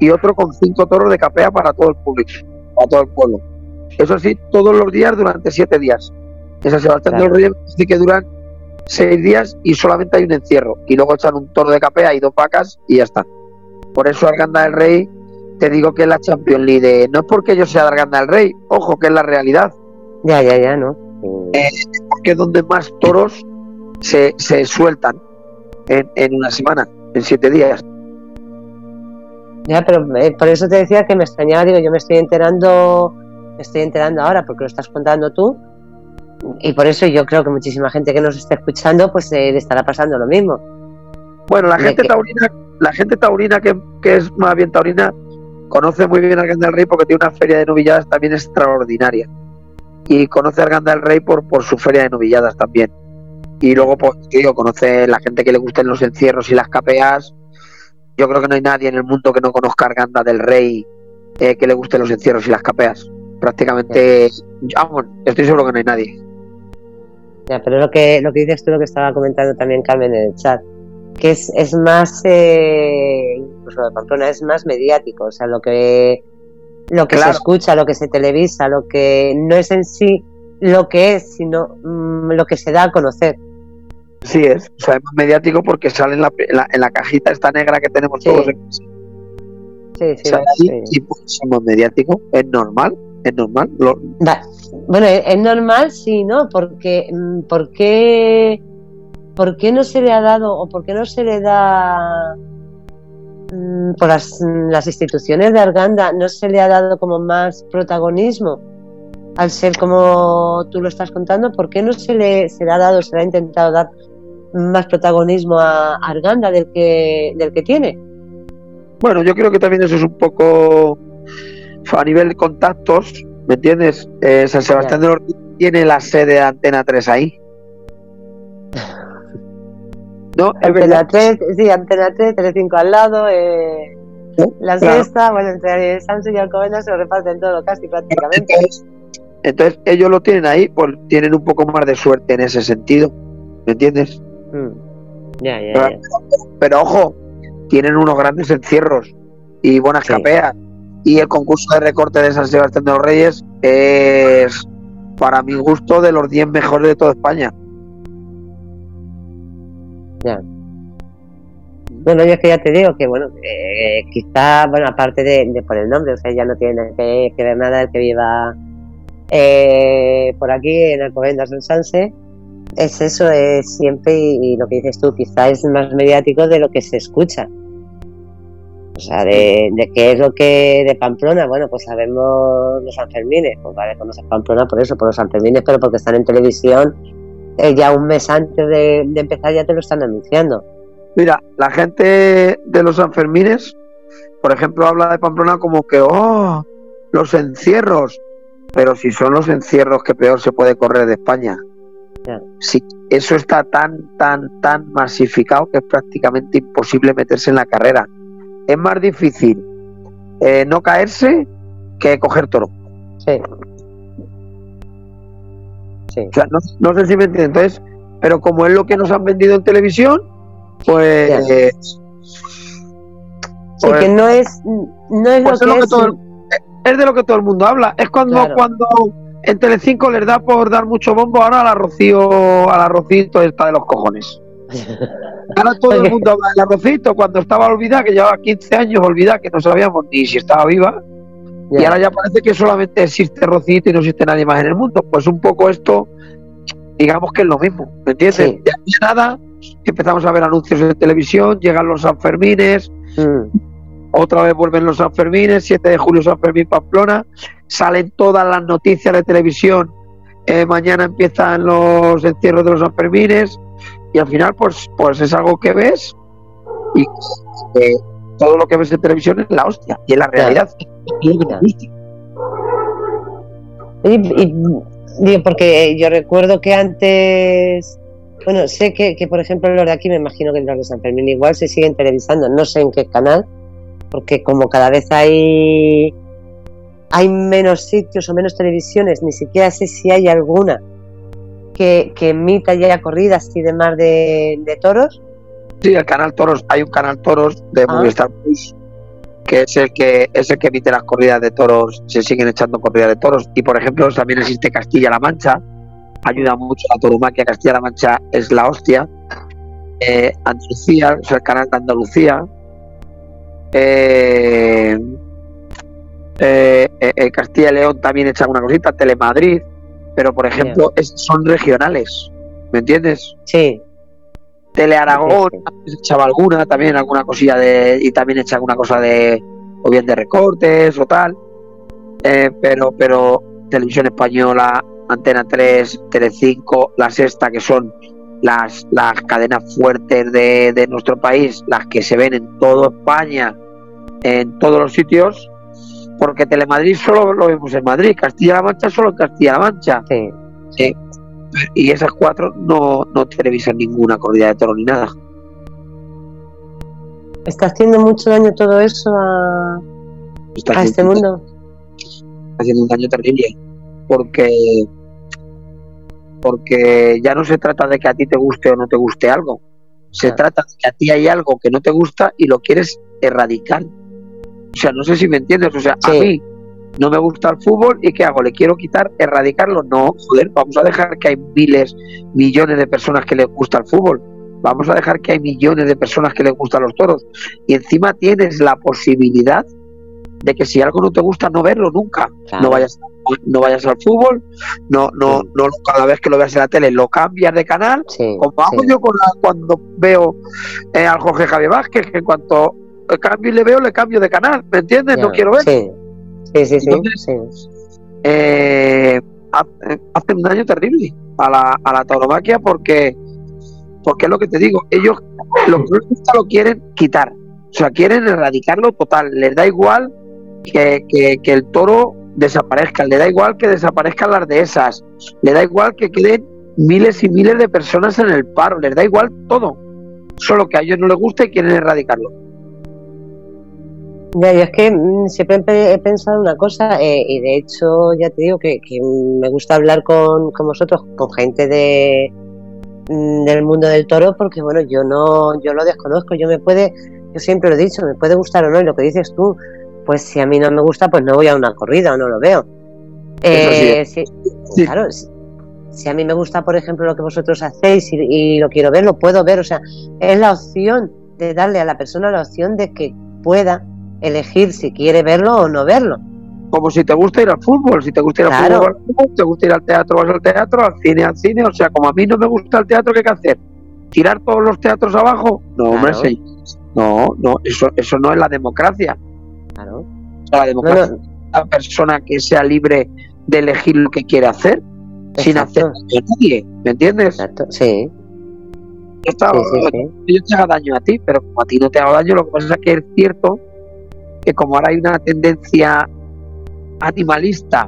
y otro con cinco toros de capea para todo el público, para todo el pueblo. Eso sí, todos los días durante siete días. En San Sebastián del Rey sí que duran seis días y solamente hay un encierro. Y luego echan un toro de capea y dos vacas y ya está. Por eso Arganda del Rey, te digo que es la Champions League. no es porque yo sea de Arganda del Rey, ojo, que es la realidad.
Ya, ya, ya, ¿no?
Eh, porque es donde más toros se, se sueltan en, en, una semana, en siete días.
Ya, pero eh, por eso te decía que me extrañaba, digo, yo me estoy enterando, me estoy enterando ahora porque lo estás contando tú, y por eso yo creo que muchísima gente que nos está escuchando, pues eh, le estará pasando lo mismo.
Bueno, la gente taurina, la gente taurina que, que, es más bien taurina, conoce muy bien al Gran del Rey porque tiene una feria de novilladas también extraordinaria y conoce a Arganda del Rey por, por su feria de novilladas también. Y luego, pues, digo, conoce la gente que le gusten los encierros y las capeas. Yo creo que no hay nadie en el mundo que no conozca a Arganda del Rey eh, que le gusten los encierros y las capeas. Prácticamente, vamos, estoy seguro que no hay nadie.
Ya, pero lo que, lo que dices tú, lo que estaba comentando también Carmen en el chat, que es, es más, eh, incluso de Pamplona, es más mediático, o sea, lo que lo que se escucha, lo que se televisa, lo que no es en sí lo que es, sino mm, lo que se da a conocer.
Sí es, o sea, es más mediático porque sale en la, en la, cajita esta negra que tenemos todos
Sí, sí, sí.
Y pues más mediático, es normal, es normal.
Bueno, es normal, sí, ¿no? Porque, mm, ¿por qué, ¿por qué no se le ha dado o por qué no se le da mm, por las, las, instituciones de Arganda no se le ha dado como más protagonismo al ser como tú lo estás contando, ¿por qué no se le, se le ha dado, se le ha intentado dar más protagonismo a Arganda del que, del que tiene?
Bueno, yo creo que también eso es un poco a nivel de contactos, ¿me entiendes? Eh, San Sebastián de los tiene la sede de Antena 3 ahí.
¿No? Antena 3, sí, Antena 3, Telecinco al lado, eh, la sexta, bueno, entre Sanso y Alcobendas se lo reparten todo casi prácticamente.
Entonces, ellos lo tienen ahí, pues tienen un poco más de suerte en ese sentido, ¿me entiendes?
Mm. Ya, ya, pero,
pero, ojo, tienen unos grandes encierros y buenas capeas. Y el concurso de recorte de San Sebastián de los Reyes es, para mi gusto, de los 10 mejores de toda España.
Ya. Bueno, yo es que ya te digo que, bueno, eh, quizá, bueno, aparte de, por el nombre, o sea, ya no tiene que, ver nada el que viva eh, por aquí en Alcobendas en Sanse, es eso, es siempre, y, lo que dices tú, quizá es más mediático de lo que se escucha. O sea, de, qué es lo que de Pamplona, bueno, pues sabemos los Sanfermines, pues vale, conoces Pamplona por eso, por los Sanfermines, pero porque están en televisión eh, ya un mes antes de, empezar ya te lo están anunciando.
Mira, la gente de los Sanfermines, por ejemplo, habla de Pamplona como que, oh, los encierros, pero si son los encierros que peor se puede correr de España. Sí, eso está tan, tan, tan masificado que es prácticamente imposible meterse en la carrera es más difícil eh, no caerse que coger toro.
Sí.
sí. O sea, no, sé si me entienden. Entonces, pero como es lo que nos han vendido en televisión, pues.
sí, que no es, no es pues lo que, es. todo
es de lo que todo el mundo habla. Es cuando, cuando en Telecinco les da por dar mucho bombo ahora a la Rocío, a la Rocito está de los cojones. Ahora todo el mundo habla del arrocito cuando estaba olvidada, que llevaba 15 años olvidada, que no sabíamos ni si estaba viva. Y ahora ya parece que solamente existe Rocito y no existe nadie más en el mundo. Pues un poco esto, digamos que es lo mismo, ¿me entiendes? Ya nada, empezamos a ver anuncios en televisión, llegan los Sanfermines, mm. otra vez vuelven los Sanfermines, 7 de julio Sanfermín Pamplona, salen todas las noticias de televisión, eh, mañana empiezan los encierros de los Sanfermines, y al final pues, pues es algo que ves y todo lo que ves en televisión es la hostia y en la realidad.
Y, porque yo recuerdo que antes bueno sé que, por ejemplo los de aquí me imagino que los de San Fermín igual se siguen televisando no sé en qué canal porque como cada vez hay hay menos sitios o menos televisiones ni siquiera sé si hay alguna que, emita ya corridas y demás de, de, toros.
Sí, el canal Toros, hay un canal Toros de ah. Movistar Plus que es el que es el que emite las corridas de toros, se siguen echando corridas de toros. Y por ejemplo también existe Castilla-La Mancha, ayuda mucho a Torumaquia, Castilla-La Mancha es la hostia, eh, Andalucía, es el canal de Andalucía, eh, eh, Castilla León también echa una cosita, Telemadrid, pero por ejemplo son regionales, ¿me entiendes?
Sí.
Tele Aragón echaba alguna, también alguna cosilla de y también echa alguna cosa de o bien de recortes o tal, eh, pero pero televisión española, Antena 3, Tele 5, la Sexta que son las, las cadenas fuertes de, de nuestro país, las que se ven en toda España, en todos los sitios, porque Telemadrid solo lo vemos en Madrid, Castilla-La Mancha solo en Castilla-La Mancha.
Sí.
Y esas cuatro no, no televisan ninguna corrida de toro ni nada.
¿Está haciendo mucho daño todo eso a, este mundo?
Está haciendo un daño terrible, porque porque ya no se trata de que a ti te guste o no te guste algo, se trata de que a ti hay algo que no te gusta y lo quieres erradicar o sea, no sé si me entiendes. O sea, a mí no me gusta el fútbol y ¿qué hago? ¿Le quiero quitar, erradicarlo? No, joder, vamos a dejar que hay miles, millones de personas que les gusta el fútbol. Vamos a dejar que hay millones de personas que les gustan los toros. Y encima tienes la posibilidad de que si algo no te gusta, no verlo nunca. No vayas no vayas al fútbol, no, no, no cada vez que lo veas en la tele lo cambias de canal, como hago yo con cuando veo eh, al Jorge Javier Vázquez, que en cuanto cambio y le veo, le cambio de canal, ¿me entiendes? no quiero ver.
Sí, sí, sí. sí.
Eh, hace un daño terrible a la, a la tauromaquia porque, porque es lo que te digo, ellos lo, lo quieren quitar, o sea, quieren erradicarlo total, les da igual que, que, el toro desaparezca, le da igual que desaparezcan las dehesas, le da igual que queden miles y miles de personas en el paro, les da igual todo, solo que a ellos no les gusta y quieren erradicarlo.
Ya, yo es que mm, siempre he pensado una cosa eh, y de hecho ya te digo que, me gusta hablar con, con, vosotros, con gente de mm, del mundo del toro, porque bueno, yo no, yo lo desconozco, yo me puede, yo siempre lo he dicho, me puede gustar o no, y lo que dices tú, pues si a mí no me gusta, pues no voy a una corrida o no lo veo. Eh, Claro, si, a mí me gusta, por ejemplo, lo que vosotros hacéis y, y lo quiero ver, lo puedo ver, o sea, es la opción de darle a la persona la opción de que pueda elegir si quiere verlo o no verlo.
Como si te gusta ir al fútbol, si te gusta ir al fútbol, te gusta ir al teatro, vas al teatro, al cine, al cine, o sea, como a mí no me gusta el teatro, ¿qué hay que hacer? ¿Tirar todos los teatros abajo? No, hombre, sí. No, no, eso, eso no es la democracia.
Claro.
la democracia es la persona que sea libre de elegir lo que quiere hacer sin hacer daño a nadie, ¿me entiendes?
Exacto, sí.
Yo, yo te haga daño a ti, pero como a ti no te hago daño, lo que pasa es que es cierto que como ahora hay una tendencia animalista,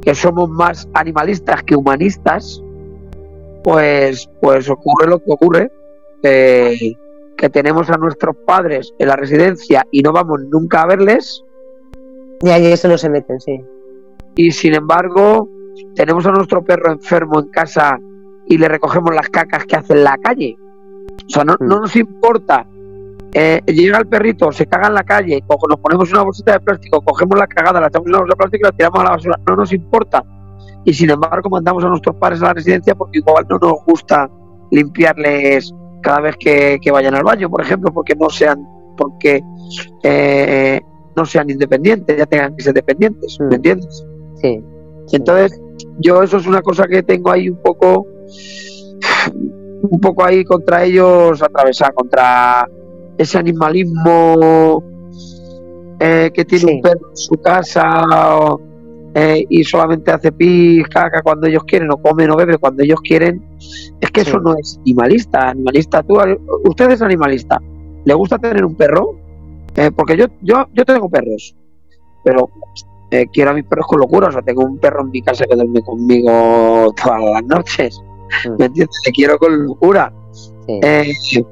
que somos más animalistas que humanistas, pues, pues ocurre lo que ocurre, que, tenemos a nuestros padres en la residencia y no vamos nunca a verles.
Y ahí eso no se meten, sí.
Y sin embargo, tenemos a nuestro perro enfermo en casa y le recogemos las cacas que hace en la calle. O sea, no, no mm. nos importa eh, llega el perrito, se caga en la calle, nos ponemos una bolsita de plástico, cogemos la cagada, la echamos en una bolsa de plástico y la tiramos a la basura. No nos importa. Y sin embargo, mandamos a nuestros padres a la residencia porque igual no nos gusta limpiarles cada vez que, vayan al baño, por ejemplo, porque no sean, porque eh, no sean independientes, ya tengan que ser dependientes, ¿me mm. entiendes?
Sí.
Entonces, yo eso es una cosa que tengo ahí un poco, un poco ahí contra ellos, atravesar, contra ese animalismo eh, que tiene un perro en su casa eh, y solamente hace pis, caca cuando ellos quieren o come o bebe cuando ellos quieren, es que eso no es animalista. Animalista, tú, usted es animalista. ¿Le gusta tener un perro? Eh, porque yo, yo, yo tengo perros, pero quiero a mis perros con locura. O sea, tengo un perro en mi casa que duerme conmigo todas las noches. Mm. ¿Me entiendes? Te quiero con locura. Sí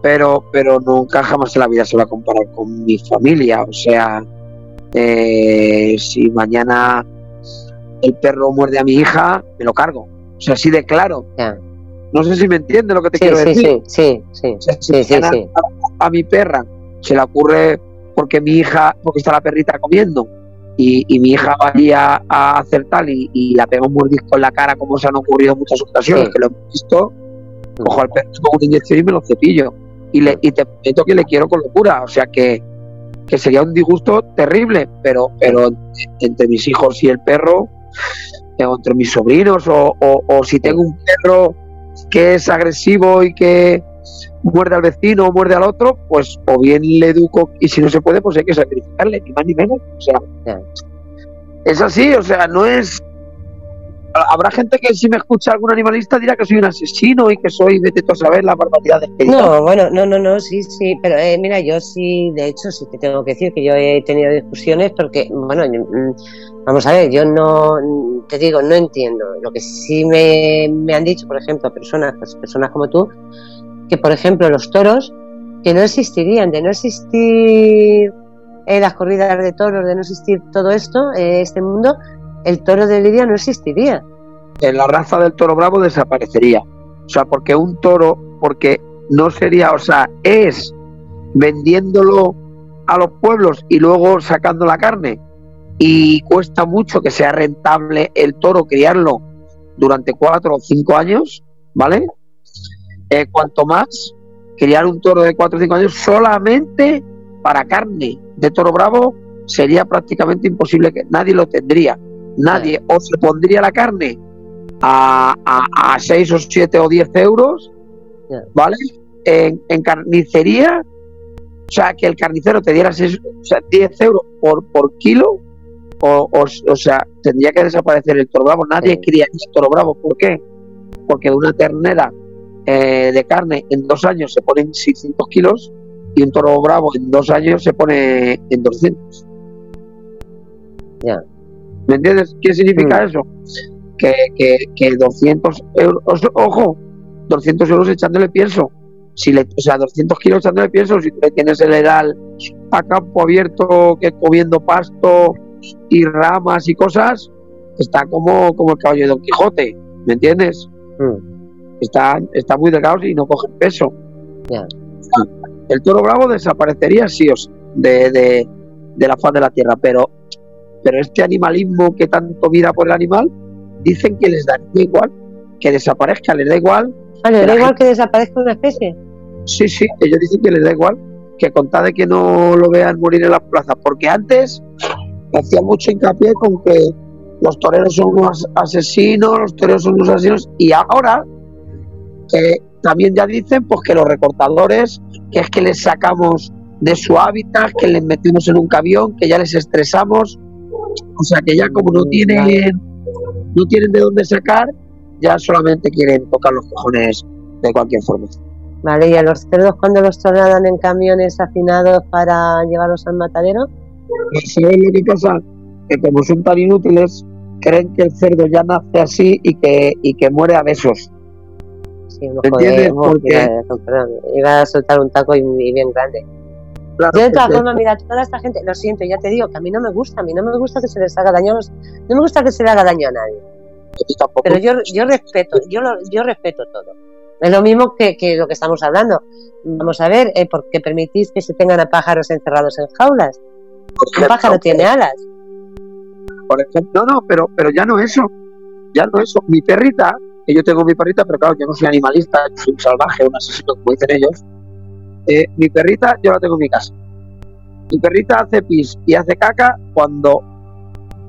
pero, pero nunca jamás en la vida se va a comparar con mi familia. O sea, eh, si mañana el perro muerde a mi hija, me lo cargo. O sea, así de claro. No sé si me entiende lo que te quiero decir.
Sí, sí, sí. sí,
a, mi perra se le ocurre porque mi hija, porque está la perrita comiendo y, mi hija vaya a hacer tal y, la pega un mordisco en la cara como se han ocurrido en muchas ocasiones, que lo hemos visto, cojo al perro con una inyección y me lo cepillo y, le, y te prometo que le quiero con locura, o sea que, que sería un disgusto terrible, pero, pero entre mis hijos y el perro, o entre mis sobrinos, o, o, si tengo un perro que es agresivo y que muerde al vecino o muerde al otro, pues o bien le educo y si no se puede, pues hay que sacrificarle, ni más ni menos. O sea, es así, o sea, no es habrá gente que si me escucha algún animalista dirá que soy un asesino y que soy, vete tú a saber las barbaridades que
No, bueno, no, no, no, sí, sí, pero eh, mira, yo sí, de hecho, sí te tengo que decir que yo he tenido discusiones porque, bueno, mm, vamos a ver, yo no, te digo, no entiendo. Lo que sí me, me han dicho, por ejemplo, personas, pues, personas como tú, que, por ejemplo, los toros, que no existirían, de no existir eh, las corridas de toros, de no existir todo esto, eh, este mundo, el toro de Lidia no existiría.
En la raza del toro bravo desaparecería. O sea, porque un toro, porque no sería, o sea, es vendiéndolo a los pueblos y luego sacando la carne. Y cuesta mucho que sea rentable el toro criarlo durante cuatro o cinco años, ¿vale? Eh, cuanto más criar un toro de cuatro o cinco años solamente para carne de toro bravo sería prácticamente imposible que nadie lo tendría nadie o se pondría la carne a, a, 6 o 7 o 10 euros, ¿vale? En, carnicería O sea, que el carnicero te diera o sea, 10 euros por, por kilo, o, o, sea, tendría que desaparecer el toro bravo. Nadie quería el toro bravo. ¿Por qué? Porque una ternera eh, de carne en dos años se pone en 600 kilos y un toro bravo en dos años se pone en 200.
Ya.
¿Me entiendes? ¿Qué significa mm. eso? Que, que, que 200 euros, ojo, 200 euros echándole pienso. Si le, o sea, 200 kilos echándole pienso, si le tienes el heral a campo abierto, que comiendo pasto y ramas y cosas, está como, como el caballo de Don Quijote, ¿me entiendes? Mm. Está, está muy delgado y no coge peso. El toro bravo desaparecería sí o sí de, de, de la faz de la tierra, pero pero este animalismo que tanto mira por el animal, dicen que les da igual, que desaparezca, les da igual.
Ah, ¿Les da igual que desaparezca una especie?
Sí, sí, ellos dicen que les da igual, que contar de que no lo vean morir en las plazas, porque antes hacía mucho hincapié con que los toreros son unos asesinos, los toreros son unos asesinos, y ahora que también ya dicen pues que los recortadores, que es que les sacamos de su hábitat, que les metimos en un camión, que ya les estresamos, o sea que ya como no tienen, no tienen de dónde sacar, ya solamente quieren tocar los cojones de cualquier forma.
Vale, ¿y a los cerdos cuando los trasladan en camiones afinados para llevarlos al matadero?
Pues ¿sabes lo que pasa? Que como son tan inútiles, creen que el cerdo ya nace así y que, y que muere a besos.
Sí, me ¿Entiendes? Porque... Iba a soltar un taco y bien grande yo de todas formas, mira, toda esta gente, lo siento, ya te digo que a mí no me gusta, a mí no me gusta que se les haga daño, no me gusta que se le haga daño a nadie. Pero yo, yo respeto, yo, yo respeto todo. Es lo mismo que, que lo que estamos hablando. Vamos a ver, eh, ¿por qué permitís que se tengan a pájaros encerrados en jaulas? Un pájaro tiene alas.
Por ejemplo, no, no, pero, pero ya no eso. Ya no eso. Mi perrita, que yo tengo mi perrita, pero claro, yo no soy animalista, soy un salvaje, un asesino, como dicen ellos eh, mi perrita yo la tengo en mi casa. Mi perrita hace pis y hace caca cuando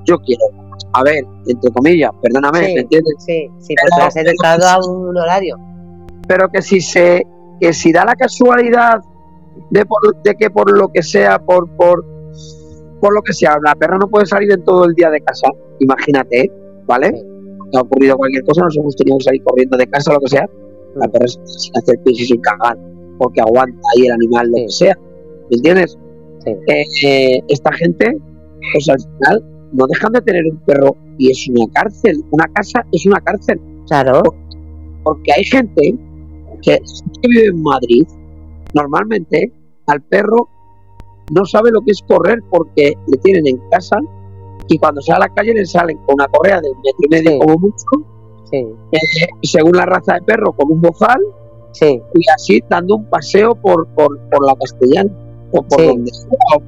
yo quiero. A ver, entre comillas, perdóname, ¿me entiendes?
Sí, sí, porque has a un horario.
Pero que si se, que si da la casualidad de, de que por lo que sea, por, por, por lo que sea, la perra no puede salir en todo el día de casa, imagínate, ¿vale? Ha ocurrido cualquier cosa, nos hemos tenido que salir corriendo de casa, lo que sea, la mm. perra sin hacer pis y sin cagar porque aguanta ahí el animal, lo que sea. ¿Me entiendes? Eh, esta gente, pues al final, no dejan de tener un perro y es una cárcel. Una casa es una cárcel.
Claro.
Porque hay gente que, vive en Madrid, normalmente al perro no sabe lo que es correr porque le tienen en casa y cuando sale a la calle le salen con una correa de un metro y medio como mucho, sí. Eh, según la raza de perro, con un bozal
Sí.
Y así dando un paseo por, por, la castellana o por donde sea.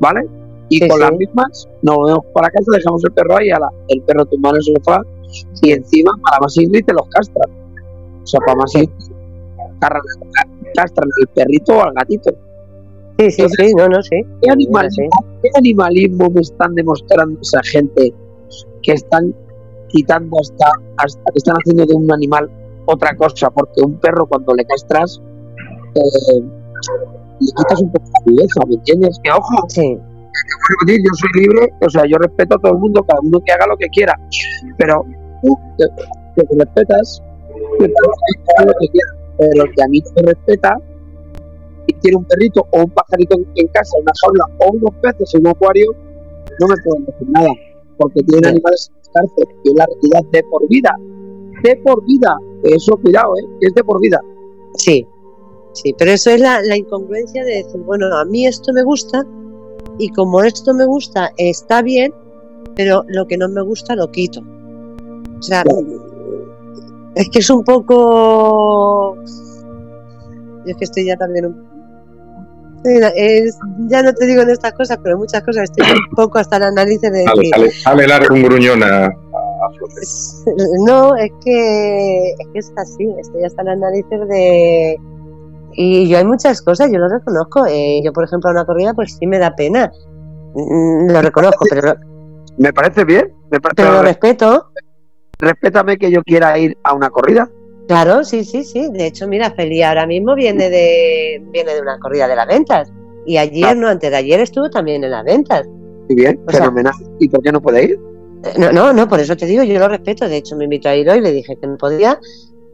¿Vale? Y con las mismas nos vemos para casa, dejamos el perro ahí, a la, el perro tumbado en el sofá y encima para más ir te los castran. O sea, para más castran al perrito o al gatito.
Sí, sí, sí, no, no, sí.
¿qué animalismo, ¿Qué animalismo me están demostrando esa gente que están quitando hasta, hasta que están haciendo de un animal otra cosa, porque un perro cuando le castras eh, le quitas un poco de viveza, ¿me entiendes? Que ojo,
sí.
yo soy libre, o sea, yo respeto a todo el mundo, cada uno que haga lo que quiera, pero tú que, te respetas, que lo que quiera, pero el que a mí no me respeta y tiene un perrito o un pajarito en casa, una jaula o unos peces en un acuario, no me pueden decir nada, porque tienen animales en cárcel y es la realidad de por vida, de por vida, eso, cuidado, ¿eh? es de por vida.
Sí, sí, pero eso es la, incongruencia de decir, bueno, a mí esto me gusta y como esto me gusta está bien, pero lo que no me gusta lo quito. O sea, es que es un poco... Yo es que estoy ya también un ya no te digo en estas cosas, pero muchas cosas estoy un poco hasta el análisis de.
Sale, sale, largo un gruñón a,
no, es que, es que es así, estoy hasta el análisis de... Y yo hay muchas cosas, yo lo reconozco. Eh, yo, por ejemplo, a una corrida, pues sí me da pena. Mm, lo reconozco, pero...
Me parece bien. Me
pero lo respeto.
Respétame que yo quiera ir a una corrida.
Claro, sí, sí, sí. De hecho, mira, Feli ahora mismo viene de viene de una corrida de las ventas. Y ayer, ah. no, antes de ayer estuvo también en las ventas.
Muy bien, fenomenal. ¿Y por qué no puede ir?
No, no, no, por eso te digo, yo lo respeto. De hecho, me invitó a ir hoy, le dije que no podía.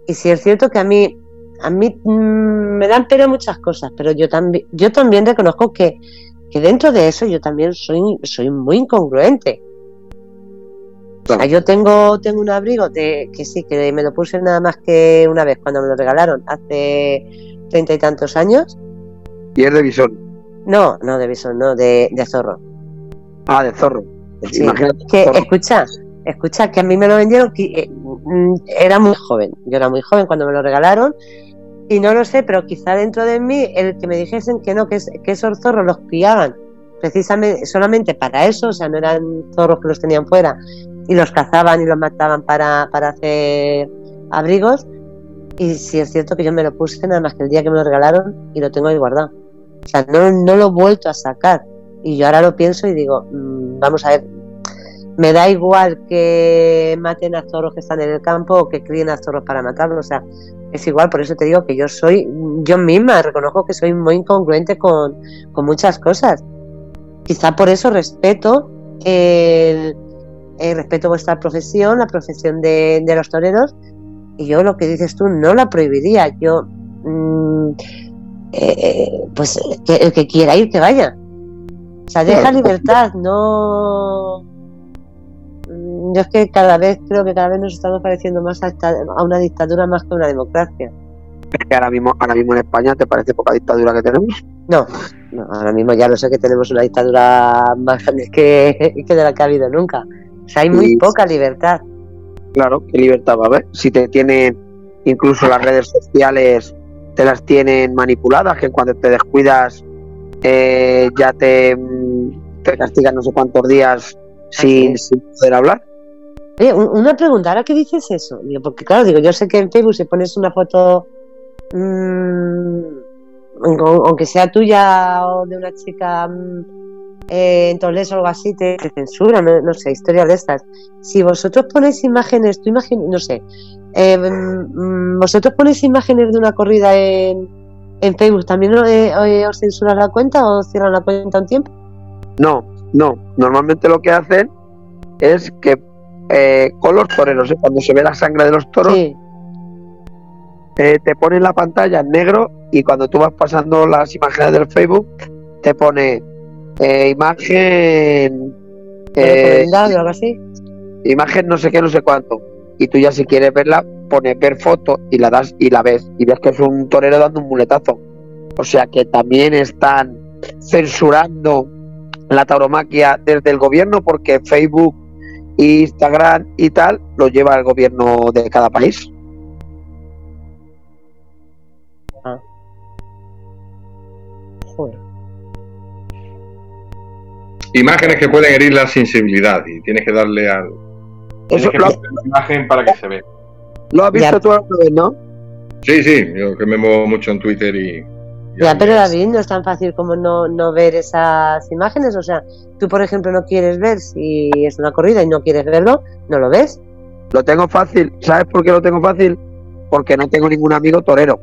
Y sí es cierto que a mí, a mí mm, me dan pena muchas cosas, pero yo también, yo también reconozco que, que dentro de eso yo también soy, soy muy incongruente. O sea, yo tengo, tengo un abrigo de, que sí, que me lo puse nada más que una vez cuando me lo regalaron hace treinta y tantos años.
¿Y es de bisón?
No, no de bisón, no, de, de zorro.
Ah, de zorro.
Que, escucha, escucha, que a mí me lo vendieron, que, eh, mm, era muy joven. Yo era muy joven cuando me lo regalaron y no lo sé, pero quizá dentro de mí el que me dijesen que no, que, que esos zorros los criaban precisamente solamente para eso, o sea, no eran zorros que los tenían fuera y los cazaban y los mataban para, para hacer abrigos. Y sí es cierto que yo me lo puse nada más que el día que me lo regalaron y lo tengo ahí guardado. O sea, no, no lo he vuelto a sacar. Y yo ahora lo pienso y digo, mm, vamos a ver, me da igual que maten a zorros que están en el campo o que críen a zorros para matarlos. O sea, es igual, por eso te digo que yo soy, yo misma reconozco que soy muy incongruente con, con muchas cosas. Quizá por eso respeto el, respeto vuestra profesión, la profesión de, los toreros, y yo lo que dices tú no la prohibiría. Yo, mm, eh, pues que, el que quiera ir, que vaya. O sea, deja libertad, no. Mm, yo es que cada vez creo que cada vez nos estamos pareciendo más a, a una dictadura más que a una democracia.
Es que ahora mismo, ahora mismo en España te parece poca dictadura que tenemos.
No, ahora mismo ya lo sé que tenemos una dictadura más grande que, que de la que ha habido nunca. O sea, hay muy poca libertad.
Claro, ¿qué libertad va a haber? Si te tienen, incluso las redes sociales te las tienen manipuladas, que cuando te descuidas eh, ya te, te castigan no sé cuántos días sin, poder hablar.
Oye, una pregunta, ahora que dices eso, porque claro, digo, yo sé que en Facebook si pones una foto mmm, aunque sea tuya o de una chica mm, eh, en Toledo o algo así, te, censura, no, sé, historias de estas. Si vosotros ponéis imágenes, tú imagen, no sé, eh, mm, vosotros ponéis imágenes de una corrida en, en Facebook, ¿también eh, os censuran la cuenta o cierran la cuenta un tiempo?
No, no. Normalmente lo que hacen es que con los toreros, cuando se ve la sangre de los toros, te ponen la pantalla en negro y cuando tú vas pasando las imágenes del Facebook, te pone eh, imagen.
Eh, algo así?
Imagen no sé qué, no sé cuánto. Y tú ya si quieres verla, pones ver foto y la das y la ves. Y ves que es un torero dando un muletazo. O sea que también están censurando la tauromaquia desde el gobierno porque Facebook, Instagram y tal lo lleva el gobierno de cada país.
Imágenes que pueden herir la sensibilidad y tienes que darle al.
Eso,
que la imagen para que se vea.
¿Lo has visto tú alguna vez, no?
Sí, sí, yo que me muevo mucho en Twitter y.
ya, pero David, no es tan fácil como no, no ver esas imágenes. O sea, tú, por ejemplo, no quieres ver si es una corrida y no quieres verlo, no lo ves.
Lo tengo fácil. ¿Sabes por qué lo tengo fácil? Porque no tengo ningún amigo torero.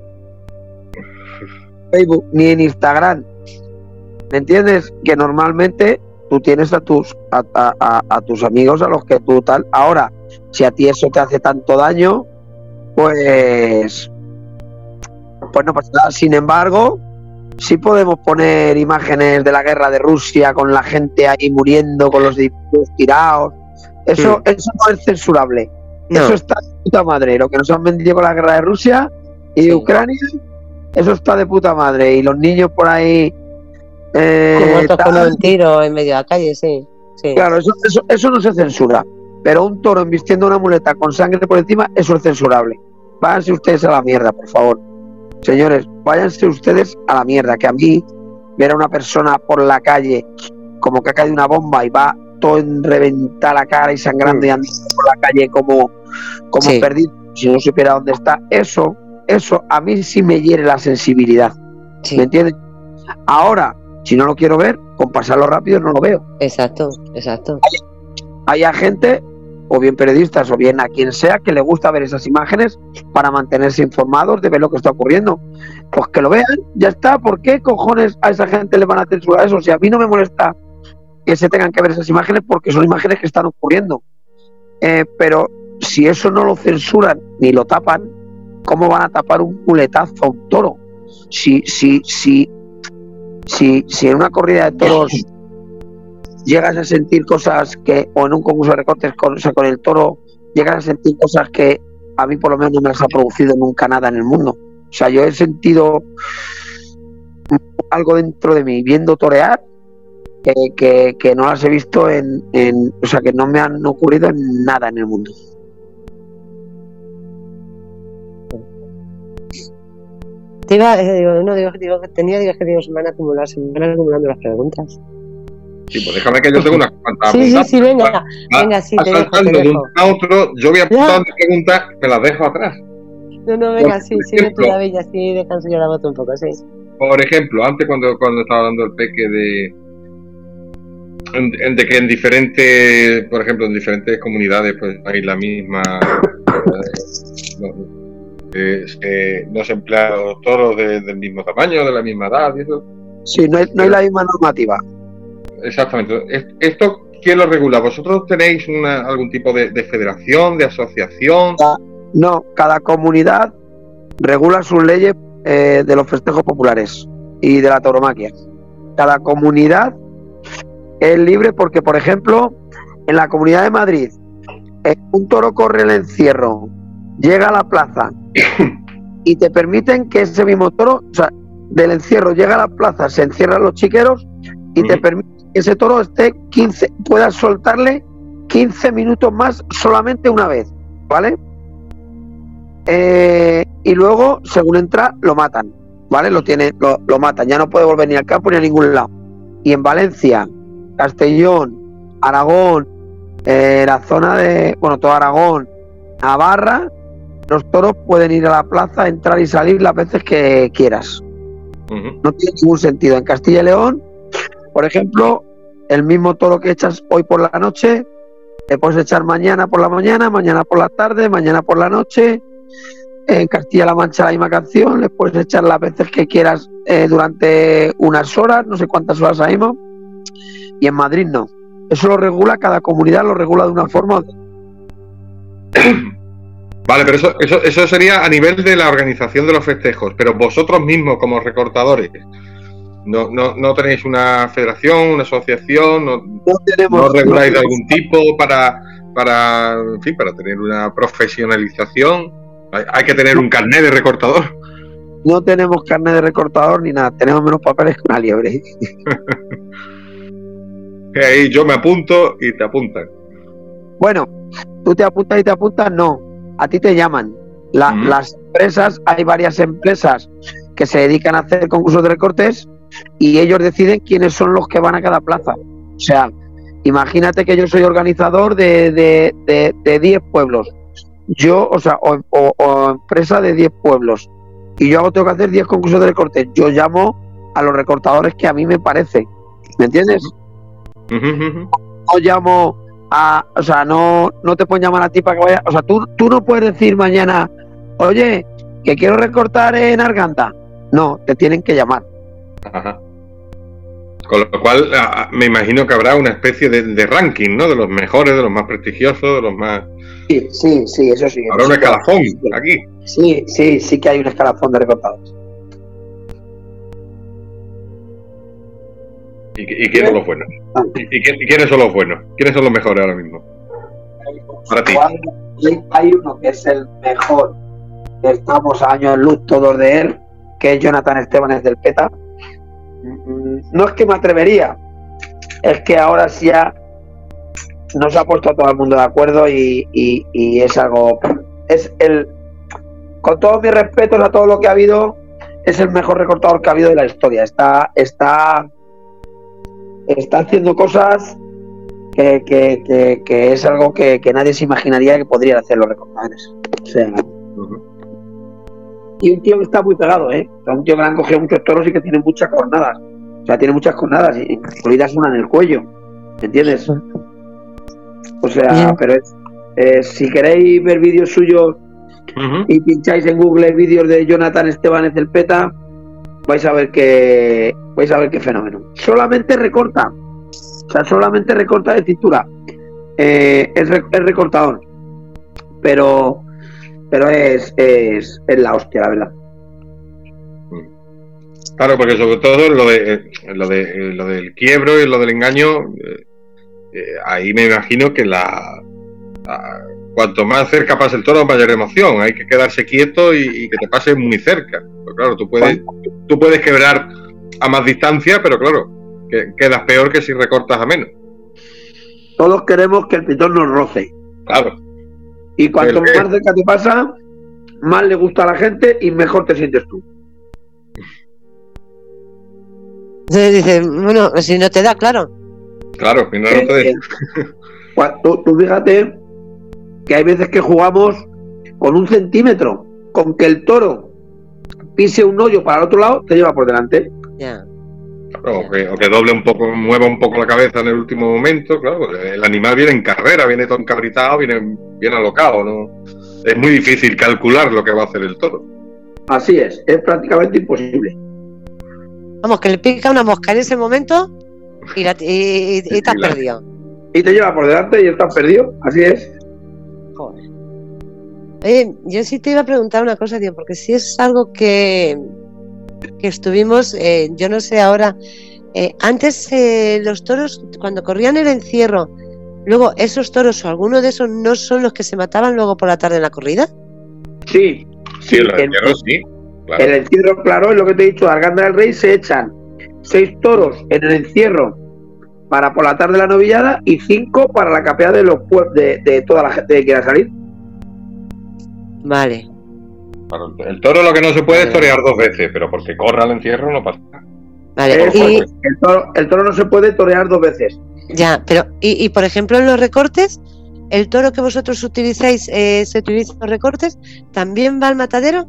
Facebook ni en Instagram. ¿Me entiendes? Que normalmente tú tienes a tus a, tus amigos a los que tú tal. Ahora, si a ti eso te hace tanto daño, pues pues no pasa nada. Sin embargo, sí podemos poner imágenes de la guerra de Rusia con la gente ahí muriendo, con los dispositivos tirados. Eso, eso no es censurable. Eso está de puta madre. Lo que nos han vendido con la guerra de Rusia y Ucrania eso está de puta madre. Y los niños por ahí.
Eh, con un tiro en medio de la calle, sí.
Claro, eso, eso, no se censura. Pero un toro embistiendo una muleta con sangre por encima, eso es censurable. Váyanse ustedes a la mierda, por favor. Señores, váyanse ustedes a la mierda. Que a mí, ver a una persona por la calle como que ha caído una bomba y va todo en reventar la cara y sangrando y mm. andando por la calle como, como perdido, si no supiera dónde está, eso eso a mí sí me hiere la sensibilidad. ¿Me entiendes? Ahora, si no lo quiero ver, con pasarlo rápido no lo veo.
Exacto, exacto.
Hay, gente o bien periodistas, o bien a quien sea que le gusta ver esas imágenes para mantenerse informados de ver lo que está ocurriendo. Pues que lo vean, ya está. ¿Por qué cojones a esa gente le van a censurar eso? Si a mí no me molesta que se tengan que ver esas imágenes porque son imágenes que están ocurriendo. Eh, pero si eso no lo censuran ni lo tapan, ¿cómo van a tapar un culetazo a un toro? Si, si, si, si, si en una corrida de toros llegas a sentir cosas que, o en un concurso de recortes con, el toro, llegas a sentir cosas que a mí por lo menos no me las ha producido nunca nada en el mundo. O sea, yo he sentido algo dentro de mí viendo torear que, que, no las he visto en, en, o sea, que no me han ocurrido en nada en el mundo.
Te digo, no, digo, digo, tenía, digo, que digo, se van acumulando, se van acumulando las preguntas.
Sí, pues déjame que yo tengo unas cuantas.
Sí, sí, sí, venga, venga, sí, te dejo, te
de un a otro, yo voy apuntando preguntas, me las dejo atrás.
No, no, venga,
Por
sí, sí, tú la bella, sí, descanso yo la boto un poco, sí.
Por ejemplo, antes cuando, cuando estaba hablando el peque de, de que en diferentes, por ejemplo, en diferentes comunidades pues hay la misma, eh, no, eh, eh, no se emplean los toros de- del mismo tamaño, de la misma edad y eso.
Sí, no hay, no hay la misma normativa.
Exactamente. Es- ¿Esto quién lo regula? ¿Vosotros tenéis una, algún tipo de, de federación, de asociación?
No, cada comunidad regula sus leyes eh, de los festejos populares y de la tauromaquia. Cada comunidad es libre porque, por ejemplo, en la comunidad de Madrid, un toro corre el encierro, llega a la plaza y te permiten que ese mismo toro, o sea, del encierro llega a la plaza, se encierran los chiqueros y te
Ujú.
permiten ese toro esté 15, puedas soltarle 15 minutos más solamente una vez, ¿vale? Eh, y luego, según entra, lo matan, ¿vale? Lo, tiene, lo, lo matan, ya no puede volver ni al campo ni a ningún lado. Y en Valencia, Castellón, Aragón, eh, la zona de, bueno, todo Aragón, Navarra, los toros pueden ir a la plaza, entrar y salir las veces que quieras. No tiene ningún sentido. En Castilla y León, por ejemplo, el mismo toro que echas hoy por la noche, te puedes echar mañana por la mañana, mañana por la tarde, mañana por la noche. En Castilla-La Mancha la misma canción, le puedes echar las veces que quieras eh, durante unas horas, no sé cuántas horas hay más. Y en Madrid no. Eso lo regula, cada comunidad lo regula de una forma.
Vale, pero eso, eso, eso sería a nivel de la organización de los festejos, pero vosotros mismos como recortadores, no, no, no tenéis una federación, una asociación, no,
No tenemos,
no reguláis de algún tipo para, para, en fin, para tener una profesionalización. Hay, hay que tener un carnet de recortador.
no tenemos carne de recortador ni nada, tenemos menos papeles que una liebre.
Ahí yo me apunto y te apuntan.
Bueno, tú te apuntas y te apuntas, no. A ti te llaman. La-
Ujú.
Las empresas, hay varias empresas que se dedican a hacer concursos de recortes y ellos deciden quiénes son los que van a cada plaza. O sea, imagínate que yo soy organizador de, de, de, de 10 pueblos. Yo, o sea, o, empresa de 10 pueblos. Y yo hago, tengo que hacer 10 concursos de recortes. Yo llamo a los recortadores que a mí me parece. ¿Me entiendes? No llamo a, o sea, no, no te pueden llamar a ti para que vaya, o sea, tú, tú no puedes decir mañana, oye, que quiero recortar en Arganda. No, te tienen que llamar.
Ajá. Con lo cual, ah, me imagino que habrá una especie de, de ranking, ¿no? De los mejores, de los más prestigiosos, de los más.
Sí, sí, sí, eso sí.
Habrá un escalafón aquí.
Sí, sí, sí que hay un escalafón de recortados.
¿Y, y quiénes son los buenos? ¿Y, y quién- y quiénes son los buenos? ¿Quiénes son los mejores ahora mismo? Para ti.
Hay, uno que es el mejor, estamos a años luz todos de él, que es Jonathan Estebanes del PETA. No es que me atrevería, es que ahora sí ya nos ha puesto a todo el mundo de acuerdo y, y- es algo. Es el. Con todos mis respetos a todo lo que ha habido, es el mejor recortador que ha habido de la historia. Está. Está. Está haciendo cosas que, que- que- que es algo que, nadie se imaginaría que podrían hacer los recortadores. O sea. Y un tío que está muy pegado, ¿eh? O sea, un tío que le han cogido muchos toros y que tiene muchas cornadas. O sea, tiene muchas cornadas, y incluidas una en el cuello. ¿Me entiendes? O sea,
Bien.
pero es, Eh, si queréis ver vídeos suyos y pincháis en Google vídeos de Jonathan Esteban Peta, vais a ver que vais a ver qué fenómeno. Solamente recorta, o sea, solamente recorta de cintura. Eh, es, recortador, pero pero es, es, es la hostia, la verdad.
Claro, porque sobre todo lo de lo de lo del quiebro y lo del engaño, eh, eh, ahí me imagino que la, cuanto más cerca pase el toro, mayor emoción. Hay que quedarse quieto y, que te pase muy cerca. Pues claro, tú puedes, tú puedes quebrar a más distancia, pero claro, que, quedas peor que si recortas a menos.
Todos queremos que el pitón nos roce.
Claro.
Y cuanto más cerca te pasa, más le gusta a la gente y mejor te sientes tú.
Entonces dice, bueno, si no te da, claro.
Claro, si no, no te
eh, da. tú, fíjate que hay veces que jugamos con un centímetro, con que el toro pise un hoyo para el otro lado, te lleva por delante.
Ya.
o, que, doble un poco, mueva un poco la cabeza en el último momento, claro, el animal viene en carrera, viene todo encabritado, viene bien alocado, ¿no? Es muy difícil calcular lo que va a hacer el toro.
Así es, es prácticamente imposible.
Vamos, que le pica una mosca en ese momento y, y, estás perdido.
Y te lleva por delante y estás perdido, así es.
Joder. yo sí te iba a preguntar una cosa, tío, porque si es algo que, que estuvimos, eh, yo no sé ahora, eh, antes eh, los toros, cuando corrían el encierro, luego esos toros o alguno de esos no son los que se mataban luego por la tarde en la corrida.
Sí,
sí, el encierro sí.
En el encierro, claro, es lo que te he dicho, Arganda del Rey se echan seis toros en el encierro para por la tarde la novillada y cinco para la capea de los de, de toda la gente que quiera salir.
Vale.
el toro lo que no se puede es torear dos veces, pero porque corra al encierro no pasa nada.
Vale,
y... el, toro, el toro no se puede torear dos veces.
Ya, pero, y, y por ejemplo en los recortes, ¿el toro que vosotros utilizáis, eh, se utiliza en los recortes, también va al matadero?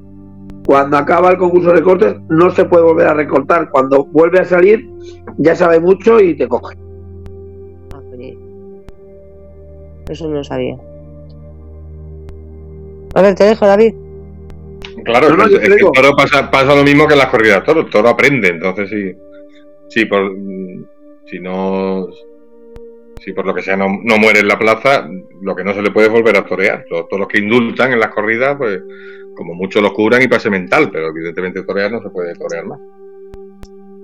Cuando acaba el concurso de recortes no se puede volver a recortar. Cuando vuelve a salir ya sabe mucho y te coge.
Ah, Eso no lo sabía. A ver, te dejo, David.
Claro, el toro pasa, pasa, lo mismo que en las corridas de toro. El toro aprende, entonces sí, sí por, si no si por lo que sea no, no, muere en la plaza, lo que no se le puede volver a torear. Todos, todos los que indultan en las corridas, pues como mucho lo curan y pase mental, pero evidentemente torear no se puede torear más.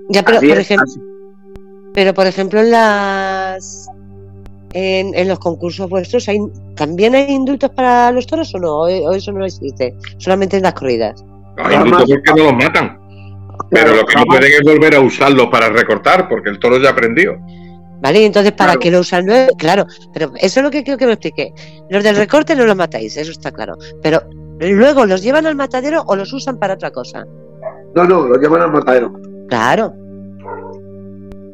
Ya, pero por ejemplo, pero por ejemplo en las en, los concursos vuestros hay también hay indultos para los toros o no, o eso no existe, solamente en las corridas.
Hay indultos porque no los matan. Pero lo que no pueden es volver a usarlos para recortar, porque el toro ya aprendió.
¿Vale? Entonces, ¿para qué lo usan nueve? Claro, pero eso es lo que quiero que me explique. Los del recorte no los matáis, eso está claro. Pero luego los llevan al matadero o los usan para otra cosa.
No, no, los llevan al matadero.
Claro.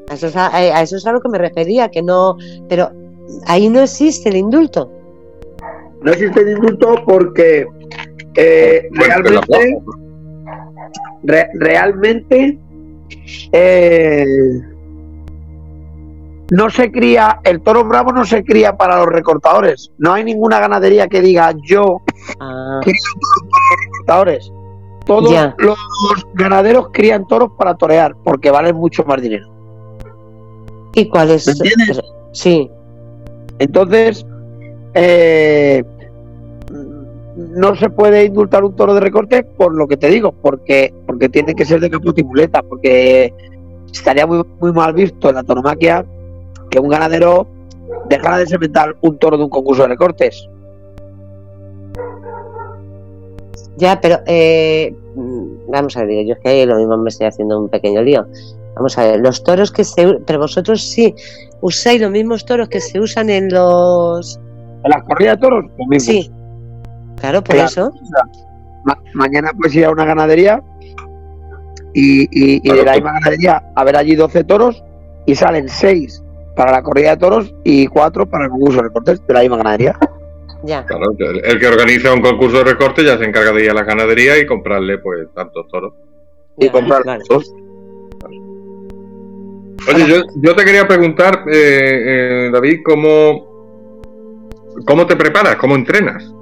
A eso, es a, eso es a lo que me refería, que no. Pero ahí no existe el indulto.
No existe el indulto porque eh, realmente. realmente. Eh, no se cría, el toro bravo no se cría para los recortadores. No hay ninguna ganadería que diga yo ah. crío toros para los recortadores. Todos los ganaderos crían toros para torear porque valen mucho más dinero.
¿Y cuál es?
¿Me entiendes?
Sí.
Entonces, eh, no se puede indultar un toro de recorte por lo que te digo, porque, porque tiene que ser de capote y muleta, porque estaría muy, muy mal visto en la toromaquia que un ganadero dejara de cementar un toro de un concurso de recortes.
Ya, pero eh, vamos a ver, yo es que lo mismo me estoy haciendo un pequeño lío. Vamos a ver, los toros que se. Pero vosotros sí usáis los mismos toros que se usan en los.
¿En las corridas de toros?
Sí. Claro, por eso.
mañana puedes ir a una ganadería y, y, de la misma ganadería a ver allí 12 toros y salen 6 para la corrida de toros y cuatro para el concurso de recortes de la misma ganadería.
Ya.
Claro, el que organiza un concurso de recortes ya se encarga de ir a la ganadería y comprarle pues tantos toros.
y comprar dos.
Oye, yo, yo, te quería preguntar, eh, eh, David, cómo, ¿cómo te preparas? ¿Cómo entrenas?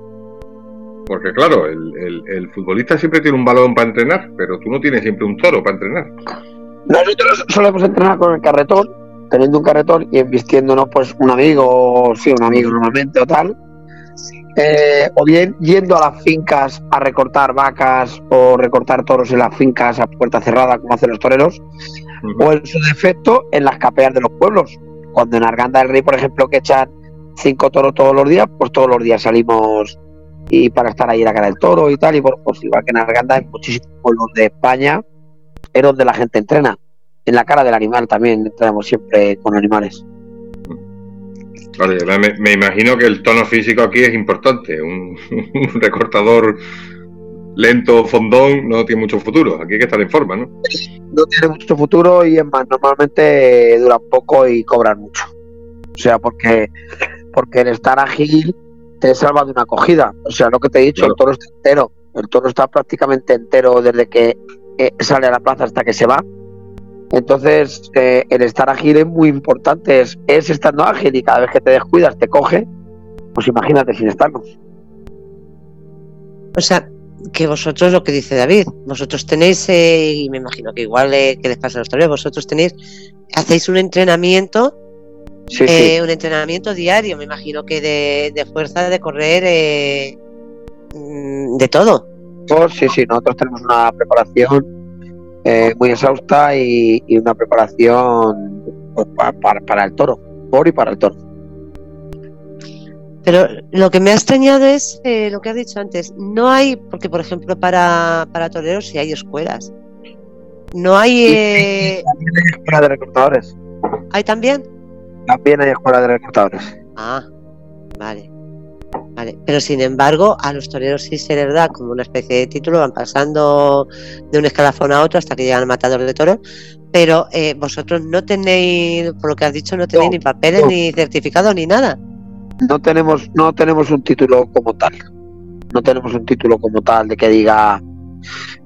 Porque claro, el, futbolista siempre tiene un balón para entrenar, pero tú no tienes siempre un toro para entrenar.
Nosotros solemos entrenar con el carretón, teniendo un carretón y vistiéndonos pues un amigo, sí, un amigo normalmente o tal. Eh, o bien yendo a las fincas a recortar vacas o recortar toros en las fincas a puerta cerrada como hacen los toreros, o en su defecto en las capeas de los pueblos. Cuando en Arganda del Rey, por ejemplo, que echan cinco toros todos los días, pues todos los días salimos y para estar ahí la cara del toro y tal. Y bueno, pues igual que en Arganda, en muchísimos pueblos de España es donde la gente entrena. En la cara del animal también entrenamos siempre con animales.
Me, imagino que el tono físico aquí es importante. Un, recortador lento, fondón, no tiene mucho futuro. Aquí hay que estar en forma, ¿no?
No tiene mucho futuro y es más, normalmente duran poco y cobran mucho. O sea, porque, porque el estar ágil te salva de una acogida. O sea, lo que te he dicho, el toro está entero. El toro está prácticamente entero desde que eh, sale a la plaza hasta que se va. Entonces, eh, el estar ágil es muy importante. Es, estando ágil y cada vez que te descuidas te coge. Pues imagínate sin estarlo.
O sea, que vosotros, lo que dice David, vosotros tenéis, eh, y me imagino que igual que les pasa a los toreros, vosotros tenéis, hacéis un entrenamiento eh, un entrenamiento diario, me imagino que de, fuerza, de correr, eh, mm, de todo.
Pues sí, sí, nosotros tenemos una preparación eh, muy exhausta y, una preparación pues, para, el toro, por y para el toro.
Pero lo que me ha extrañado es lo que has dicho antes. No hay, porque por ejemplo para, para toreros sí hay escuelas. No hay...
escuela de recortadores.
¿Hay también?
También hay escuela de recortadores.
Ah, vale. Vale, pero sin embargo, a los toreros sí se les da como una especie de título, van pasando de un escalafón a otro hasta que llegan al matador de toros, pero eh, vosotros no tenéis, por lo que has dicho, no tenéis ni papeles, ni certificados, ni nada.
No tenemos, no tenemos un título como tal. No tenemos un título como tal de que diga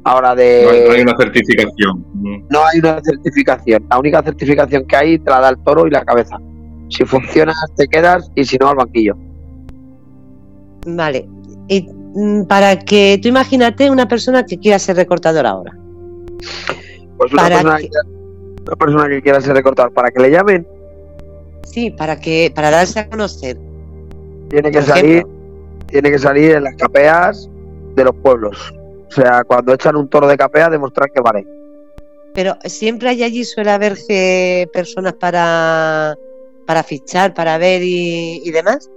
ahora de.
No hay, una certificación.
No hay una certificación. La única certificación que hay te la da el toro y la cabeza. Si funciona, te quedas y si no, al banquillo.
Vale. Y mm, para que tú imagínate una persona que quiera ser recortador ahora.
Pues una, persona que... una persona que quiera ser recortador, para que le llamen.
Sí, para que para darse a conocer.
Tiene que salir, tiene que salir en las capeas de los pueblos. O sea, cuando echan un toro de capea, demostrar que vale.
Pero siempre hay allí, suele haber personas para para fichar, para ver y, demás?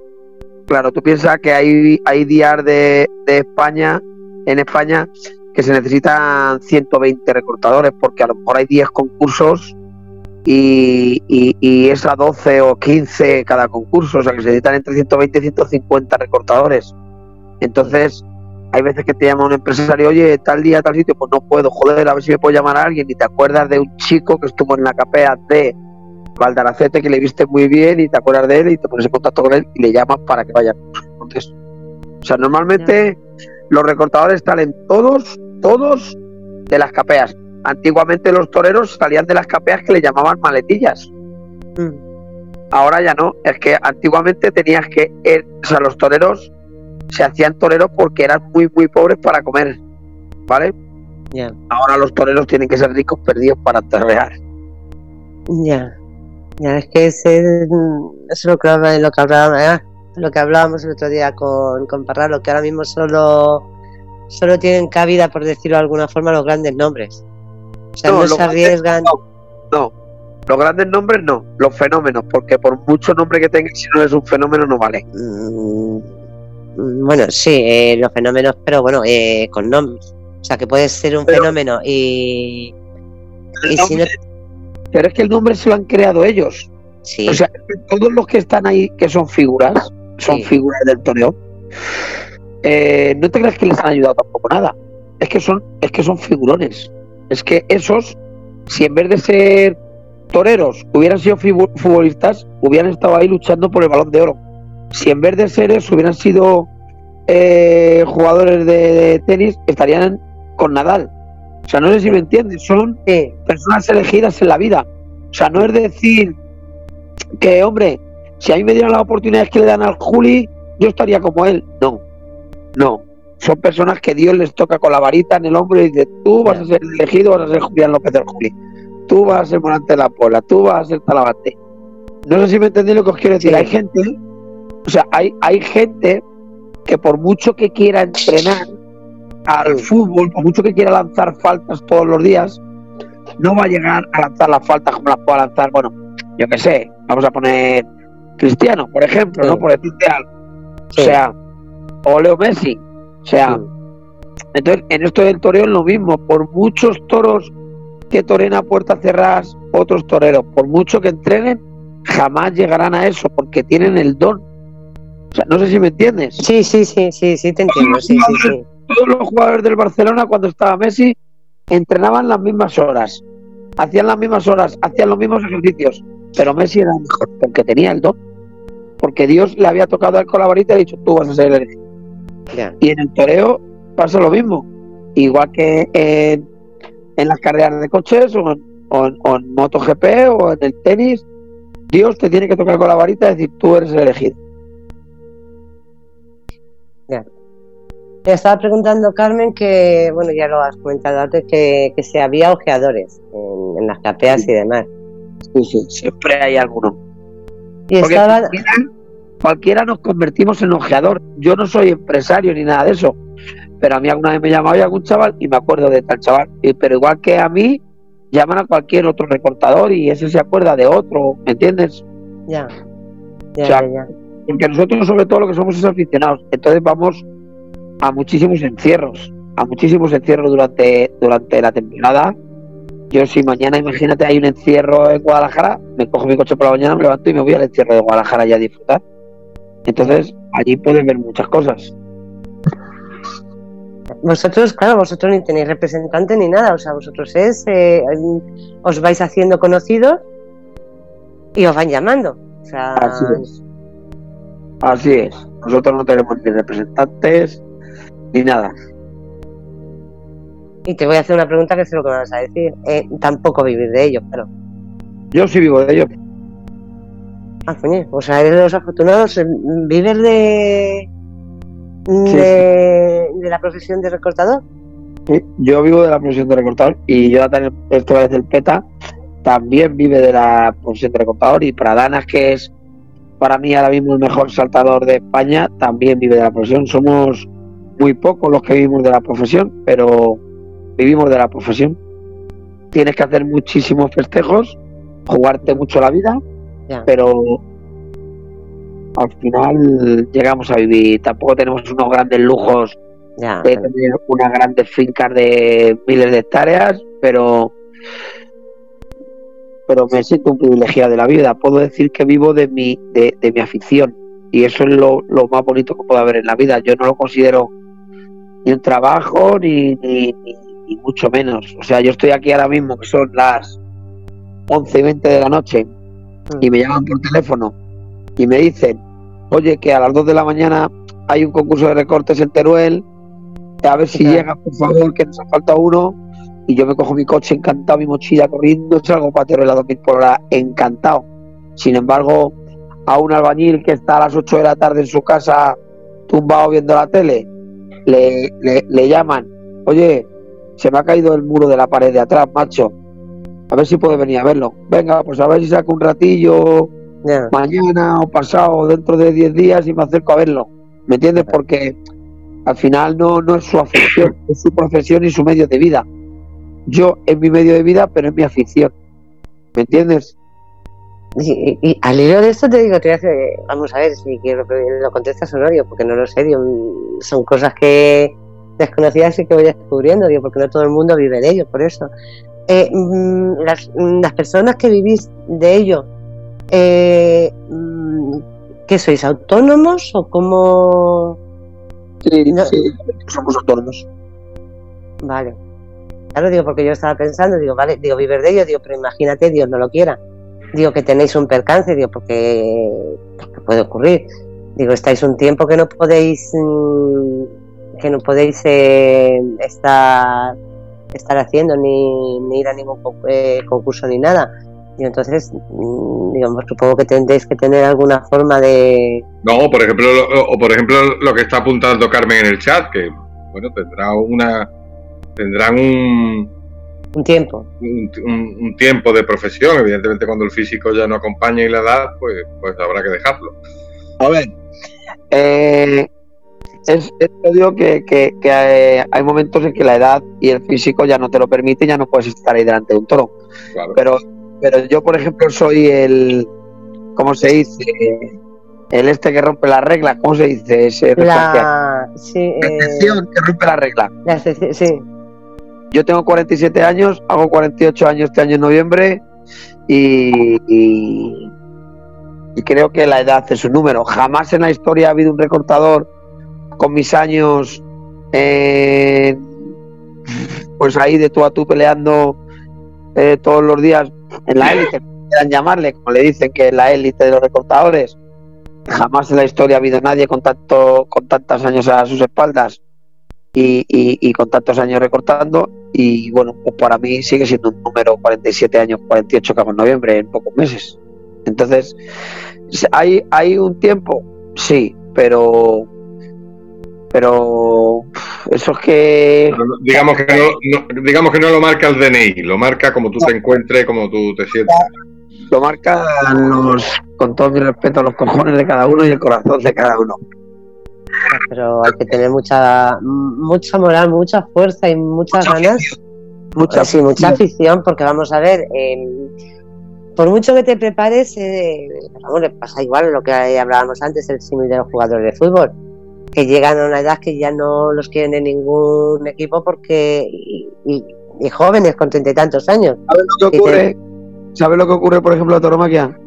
Claro, tú piensas que hay, hay días de, España, en España, que se necesitan 120 recortadores, porque a lo mejor hay 10 concursos y, y, es a 12 o 15 cada concurso, o sea que se necesitan entre 120 y 150 recortadores. Entonces, hay veces que te llama un empresario, oye, tal día, tal sitio, pues no puedo, joder, a ver si me puedo llamar a alguien y te acuerdas de un chico que estuvo en la capea de Valdaracete que le viste muy bien y te acuerdas de él y te pones en contacto con él y le llamas para que vaya. Entonces, o sea, normalmente los recortadores salen todos, todos de las capeas. Antiguamente los toreros salían de las capeas que le llamaban maletillas. Mm. Ahora ya no, es que antiguamente tenías que, er, o sea, los toreros se hacían toreros porque eran muy, muy pobres para comer, ¿vale? Ahora los toreros tienen que ser ricos perdidos para terrear.
Ya. Ya, es que ese, eso es lo que, lo que, hablábamos, lo que hablábamos el otro día con, con Parralo, que ahora mismo solo, solo tienen cabida, por decirlo de alguna forma, los grandes nombres. O sea, no, se arriesgan.
no, los grandes nombres no, los fenómenos, porque por mucho nombre que tengas, si no es un fenómeno, no vale.
Mm, bueno, sí, eh, los fenómenos, pero bueno, eh, con nombres. O sea, que puede ser un fenómeno y.
y si no pero es que el nombre se lo han creado ellos. O sea, todos los que están ahí, que son figuras, son figuras del toreo, eh, no te creas que les han ayudado tampoco nada. Es que son, es que son figurones. Es que esos, si en vez de ser toreros hubieran sido futbolistas, hubieran estado ahí luchando por el balón de oro. Si en vez de ser eso hubieran sido eh, jugadores de, tenis, estarían con Nadal. O sea, no sé si me entiendes, son personas elegidas en la vida. O sea, no es decir que, hombre, si a mí me dieran las oportunidades que le dan al Juli, yo estaría como él. No, no. Son personas que Dios les toca con la varita en el hombro y dice, tú vas a ser elegido, vas a ser Julián López del Juli, tú vas a ser Morante de la Pola, tú vas a ser Talavante. No sé si me entendí lo que os quiero decir. Hay gente, o sea, hay, hay gente que por mucho que quiera entrenar al fútbol, por mucho que quiera lanzar faltas todos los días, no va a llegar a lanzar las faltas como las pueda lanzar, bueno, yo qué sé, vamos a poner Cristiano, por ejemplo, ¿no? Por decirte algo. O sea, o Leo Messi. O sea, entonces en esto del toreo es lo mismo. Por muchos toros que toren a puertas cerradas otros toreros, por mucho que entrenen, jamás llegarán a eso porque tienen el don. O sea, no sé si me entiendes.
Sí, sí, sí, sí, sí, te entiendo. Sí, sí, sí.
Todos los jugadores del Barcelona cuando estaba Messi entrenaban las mismas horas, hacían las mismas horas, hacían los mismos ejercicios, pero Messi era mejor porque tenía el don, porque Dios le había tocado al colaborista y ha dicho tú vas a ser el Y en el toreo pasa lo mismo, igual que en, en las carreras de coches o en, o, en, MotoGP o en el tenis, Dios te tiene que tocar con la varita y decir tú eres el elegido.
Te estaba preguntando, Carmen, que, bueno, ya lo has comentado antes, que, que si había ojeadores en, las capeas y demás.
Sí, sí, siempre hay alguno.
Y estaba...
cualquiera, nos convertimos en ojeador. Yo no soy empresario ni nada de eso, pero a mí alguna vez me llamaba algún chaval y me acuerdo de tal chaval. Pero igual que a mí, llaman a cualquier otro recortador y ese se acuerda de otro, ¿me entiendes?
Ya. Ya, ya, ya.
Porque nosotros, sobre todo, lo que somos es aficionados. Entonces vamos a muchísimos encierros, a muchísimos encierros durante, durante la temporada. Yo si mañana, imagínate, hay un encierro en Guadalajara, me cojo mi coche por la mañana, me levanto y me voy al encierro de Guadalajara ya a disfrutar. Entonces, allí pueden ver muchas cosas.
Vosotros, claro, vosotros ni tenéis representante ni nada, o sea, vosotros es, eh, os vais haciendo conocidos y os van llamando. O sea...
Así es. Así es. Nosotros no tenemos ni representantes, ni nada.
Y te voy a hacer una pregunta que sé lo que me vas a decir. Eh, tampoco vivir de ello, pero.
Yo sí vivo de ello.
Ah, coño, o sea, eres de los afortunados. Eh, ¿Vives de. de, de la profesión de recortador?
Sí, yo vivo de la profesión de recortador y yo esta vez el PETA, también vive de la profesión de recortador y para Danas, que es para mí ahora mismo el mejor saltador de España, también vive de la profesión. Somos muy pocos los que vivimos de la profesión, pero vivimos de la profesión. Tienes que hacer muchísimos festejos, jugarte mucho la vida, pero al final llegamos a vivir. Tampoco tenemos unos grandes lujos de tener unas grandes fincas de miles de hectáreas, pero pero me siento un privilegiado de la vida. Puedo decir que vivo de mi, de, mi afición y eso es lo, lo, más bonito que puedo haber en la vida. Yo no lo considero ni un trabajo, ni, ni, mucho menos. O sea, yo estoy aquí ahora mismo, que son las 11 y 20 de la noche, y me llaman por teléfono y me dicen, oye, que a las 2 de la mañana hay un concurso de recortes en Teruel, a ver si llega, por favor, que nos ha falta uno. Y yo me cojo mi coche encantado, mi mochila corriendo, salgo para Teruel a 2000 por hora, encantado. Sin embargo, a un albañil que está a las 8 de la tarde en su casa tumbado viendo la tele, le, le, llaman, oye, se me ha caído el muro de la pared de atrás, macho. A ver si puede venir a verlo. Venga, pues a ver si saco un ratillo mañana o pasado, dentro de 10 días y me acerco a verlo. ¿Me entiendes? Porque al final no, no es su afición, es su profesión y su medio de vida. Yo es mi medio de vida, pero es mi afición. ¿Me entiendes?
Y, al hilo de esto te digo, te vamos a ver si quiero que lo contestas Honorio, porque no lo sé, son cosas que desconocidas y que voy descubriendo, digo, porque no todo el mundo vive de ello, por eso. Eh, mm, las, personas que vivís de ello, eh, mm, ¿qué sois? ¿Autónomos o cómo...?
Sí, sí, somos autónomos.
Vale. Claro, digo, porque yo estaba pensando, digo, vale, digo, vivir de ello, digo, pero imagínate, Dios no lo quiera digo que tenéis un percance, digo, porque, puede ocurrir. Digo, estáis un tiempo que no podéis mm, que no podéis eh, estar estar haciendo ni, ir a ningún eh, concurso ni nada. Y entonces, mm, digamos, supongo que tendréis que tener alguna forma de...
No, por ejemplo, o por ejemplo lo que está apuntando Carmen en el chat, que bueno, tendrá una... Tendrán un,
un tiempo.
Un, tiempo de profesión. Evidentemente, cuando el físico ya no acompaña y la edad, pues, pues habrá que dejarlo.
A ver, eh, es, digo que, que, eh, hay, momentos en que la edad y el físico ya no te lo permite y ya no puedes estar ahí delante de un toro. Pero, pero yo, por ejemplo, soy el, ¿cómo se dice? El este que rompe la regla, ¿cómo se dice? Ese
la, sí,
eh, excepción que rompe la regla.
La sí.
Yo tengo 47 años, hago 48 años este año en noviembre y, creo que la edad es un número. Jamás en la historia ha habido un recortador con mis años, eh, pues ahí de tú a tú peleando eh, todos los días en la élite, quieran llamarle, como le dicen que es la élite de los recortadores. Jamás en la historia ha habido nadie con tanto, con tantos años a sus espaldas y, y, con tantos años recortando. Y bueno, pues para mí sigue siendo un número 47 años, 48 que hago en noviembre, en pocos meses. Entonces, ¿hay, hay un tiempo? Sí, pero pero eso es que
digamos que no, digamos que no lo marca el DNI lo marca como tú te encuentres como tú te sientes
lo marca los con todo mi respeto a los cojones de cada uno y el corazón de cada uno
pero hay que tener mucha mucha moral, mucha fuerza y muchas ganas. Mucha, sí, mucha afición, porque vamos a ver, por mucho que te prepares, eh, le pasa igual lo que hablábamos antes, el símil de los jugadores de fútbol, que llegan a una edad que ya no los quieren en ningún equipo porque y, jóvenes con treinta y tantos años.
¿Sabes lo que ocurre? ¿Sabes lo que ocurre, por ejemplo, a Toromaquia?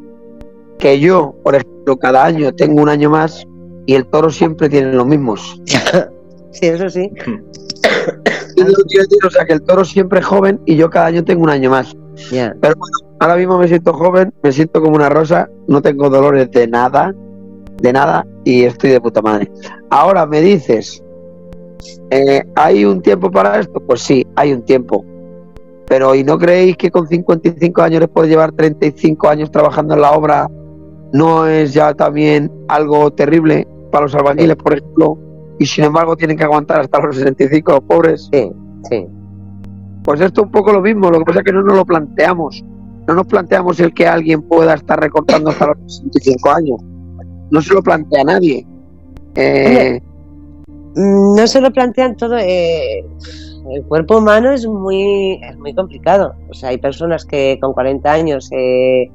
Que yo, por ejemplo, cada año tengo un año más y el toro siempre tiene los mismos.
sí, eso sí.
o sea que el toro siempre es joven y yo cada año tengo un año más. Pero bueno, ahora mismo me siento joven, me siento como una rosa, no tengo dolores de nada, de nada y estoy de puta madre. Ahora me dices, eh, ¿hay un tiempo para esto? Pues sí, hay un tiempo. Pero ¿y no creéis que con 55 años les puede llevar 35 años trabajando en la obra? ¿No es ya también algo terrible? Para los albañiles, por ejemplo, y sin embargo tienen que aguantar hasta los 65, los pobres.
Sí, sí.
Pues esto es un poco lo mismo, lo que pasa es que no nos lo planteamos. No nos planteamos el que alguien pueda estar recortando hasta los 65 años. No se lo plantea nadie. Eh,
mm, no se lo plantean todo. Eh, el cuerpo humano es muy, es muy complicado. O sea, hay personas que con 40 años, eh,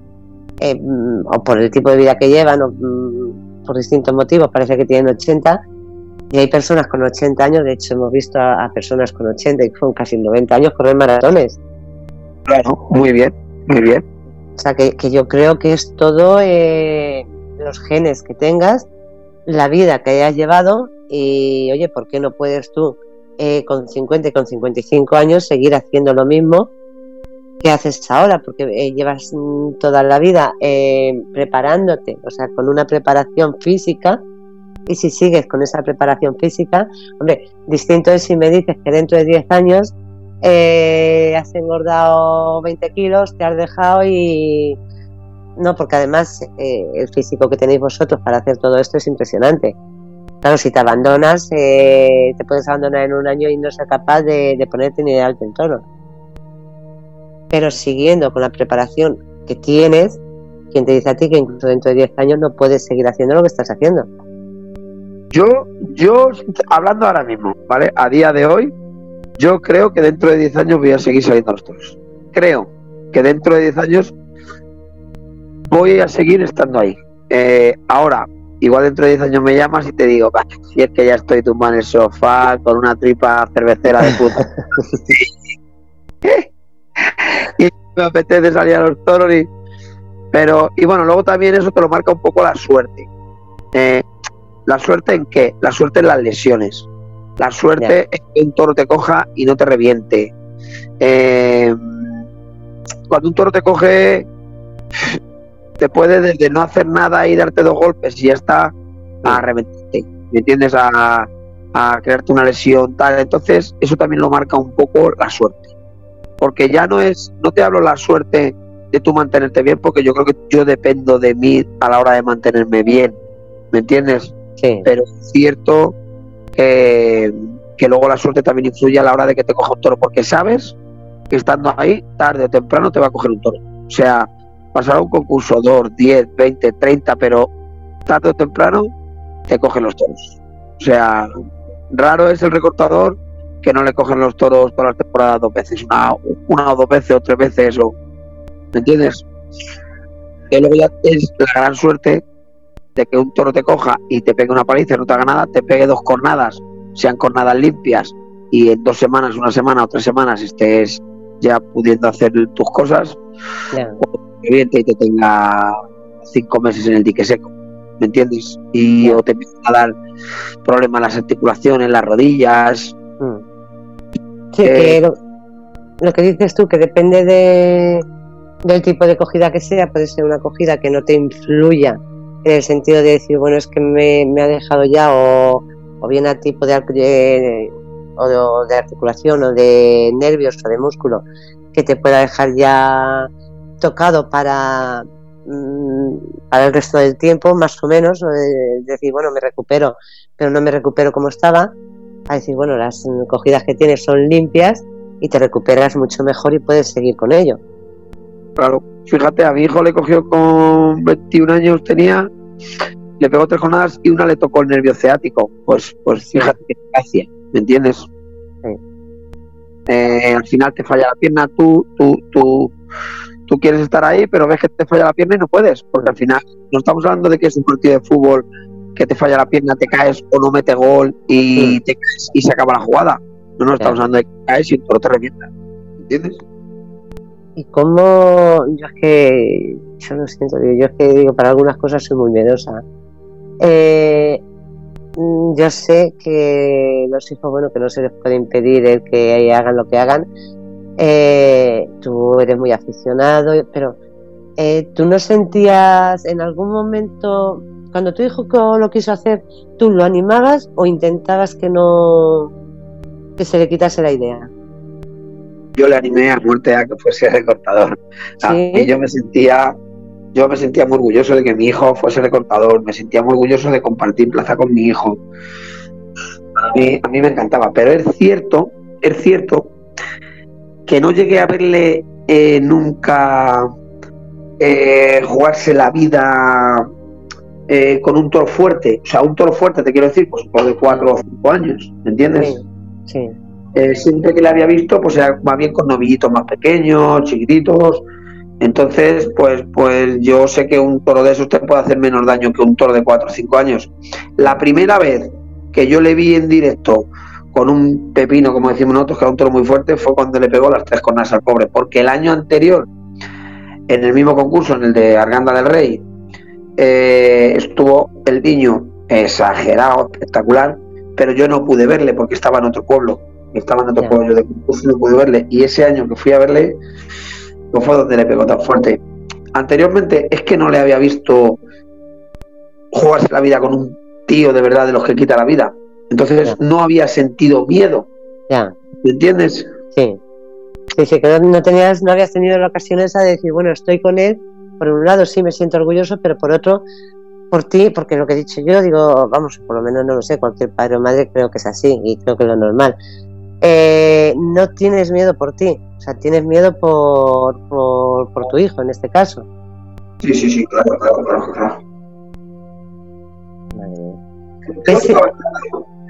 mm, o por el tipo de vida que llevan, o, mm, por distintos motivos, parece que tienen 80, y hay personas con 80 años, de hecho hemos visto a, personas con 80 y con casi 90 años correr maratones.
Claro, muy bien, muy bien.
O sea, que, yo creo que es todo eh, los genes que tengas, la vida que hayas llevado y, oye, ¿por qué no puedes tú eh, con 50 y con 55 años seguir haciendo lo mismo ¿qué haces ahora? Porque eh, llevas mm, toda la vida eh, preparándote, o sea, con una preparación física, y si sigues con esa preparación física, hombre, distinto es si me dices que dentro de 10 años eh, has engordado 20 kilos, te has dejado y... No, porque además el físico que tenéis vosotros para hacer todo esto es impresionante. Claro, si te abandonas, te puedes abandonar en un año y no ser capaz de, ponerte ni de alto en tono pero siguiendo con la preparación que tienes, quien te dice a ti que incluso dentro de 10 años no puedes seguir haciendo lo que estás haciendo.
Yo, yo, hablando ahora mismo, ¿vale? A día de hoy, yo creo que dentro de 10 años voy a seguir saliendo a los toros. Creo que dentro de 10 años voy a seguir estando ahí. Eh, ahora, igual dentro de 10 años me llamas y te digo, si es que ya estoy tumbado en el sofá con una tripa cervecera de puta. y me apetece salir a los toros y pero y bueno luego también eso te lo marca un poco la suerte. Eh, la suerte en qué la suerte en las lesiones. La suerte es que un toro te coja y no te reviente. Eh, cuando un toro te coge te puede desde no hacer nada y darte dos golpes y ya está a reventarte ¿me entiendes? a, a crearte una lesión tal. Entonces eso también lo marca un poco la suerte porque ya no es, no te hablo la suerte de tú mantenerte bien, porque yo creo que yo dependo de mí a la hora de mantenerme bien, ¿me entiendes?
Sí.
Pero es cierto que, que luego la suerte también influye a la hora de que te coja un toro, porque sabes que estando ahí, tarde o temprano te va a coger un toro. O sea, pasará un concurso 2, 10, 20, 30, pero tarde o temprano te cogen los toros. O sea, raro es el recortador que no le cogen los toros todas las temporadas dos veces, una, una o dos veces o tres veces, o, ¿me entiendes? Que luego ya es la gran suerte de que un toro te coja y te pegue una paliza y no te haga nada, te pegue dos cornadas, sean cornadas limpias, y en dos semanas, una semana o tres semanas estés ya pudiendo hacer tus cosas,
Ya.
evidente y te tenga cinco meses en el dique seco, ¿me entiendes? Y o te empiezan a dar problemas en las articulaciones, las rodillas.
Sí,
Eh,
lo, que dices tú, que depende de, del tipo de cogida que sea, puede ser una cogida que no te influya en el sentido de decir, bueno, es que me, ha dejado ya, o, o bien a tipo de, ar- de- o de, articulación, o de nervios, o de músculo, que te pueda dejar ya tocado para, mm, para el resto del tiempo, más o menos, o de decir, bueno, me recupero, pero no me recupero como estaba, a decir, bueno, las cogidas que tienes son limpias y te recuperas mucho mejor y puedes seguir con ello.
Claro, fíjate, a mi hijo le cogió con 21 años, tenía, le pegó tres jornadas y una le tocó el nervio ciático. Pues, pues fíjate qué gracia, ¿me entiendes?
Sí.
Eh, al final te falla la pierna, tú, tú, tú, tú quieres estar ahí, pero ves que te falla la pierna y no puedes, porque al final no estamos hablando de que es un partido de fútbol que te falla la pierna, te caes o no mete gol y
Sí.
te caes y se acaba la jugada. No, no estamos hablando de que caes y toro te revienta. ¿Entiendes?
Y como yo es que, yo lo siento, digo, yo es que digo, para algunas cosas soy muy miedosa. Eh, mm, yo sé que los hijos, bueno, que no se les puede impedir el que hagan lo que hagan. Eh, tú eres muy aficionado, pero eh, ¿tú no sentías en algún momento, cuando tu hijo lo quiso hacer, tú lo animabas o intentabas que no, que se le quitase la idea?
yo le animé a muerte a que fuese recortador.
Sí.
y yo me sentía, yo me sentía muy orgulloso de que mi hijo fuese recortador, me sentía muy orgulloso de compartir plaza con mi hijo. A mí, a mí me encantaba, pero es cierto, es cierto que no llegué a verle eh, nunca eh, jugarse la vida eh, con un toro fuerte. O sea, un toro fuerte, te quiero decir, pues un toro de cuatro o cinco años, ¿me entiendes?
Sí, sí.
Eh, siempre que le había visto, pues era más bien con novillitos más pequeños, chiquititos. Entonces, pues, pues yo sé que un toro de esos te puede hacer menos daño que un toro de 4 o 5 años. La primera vez que yo le vi en directo con un pepino, como decimos nosotros, que era un toro muy fuerte, fue cuando le pegó las tres cornas al pobre. Porque el año anterior, en el mismo concurso, en el de Arganda del Rey, eh, estuvo el niño exagerado, espectacular, pero yo no pude verle porque estaba en otro pueblo estaba en otro pueblo de concurso y no pude verle. Y ese año que fui a verle, no fue donde le pegó tan fuerte. Anteriormente es que no le había visto jugarse la vida con un tío de verdad de los que quita la vida. Entonces no había sentido miedo,
Ya,
¿me entiendes?
sí. Sí, sí, que no tenías, no habías tenido la ocasión esa de decir, bueno, estoy con él, por un lado sí me siento orgulloso, pero por otro, por ti, porque lo que he dicho yo, digo, vamos, por lo menos no lo sé, cualquier padre o madre creo que es así, y creo que es lo normal. Eh, no tienes miedo por ti, o sea, tienes miedo por, por, por tu hijo en este caso.
Sí, sí, sí, claro, claro, claro. Yo estaba,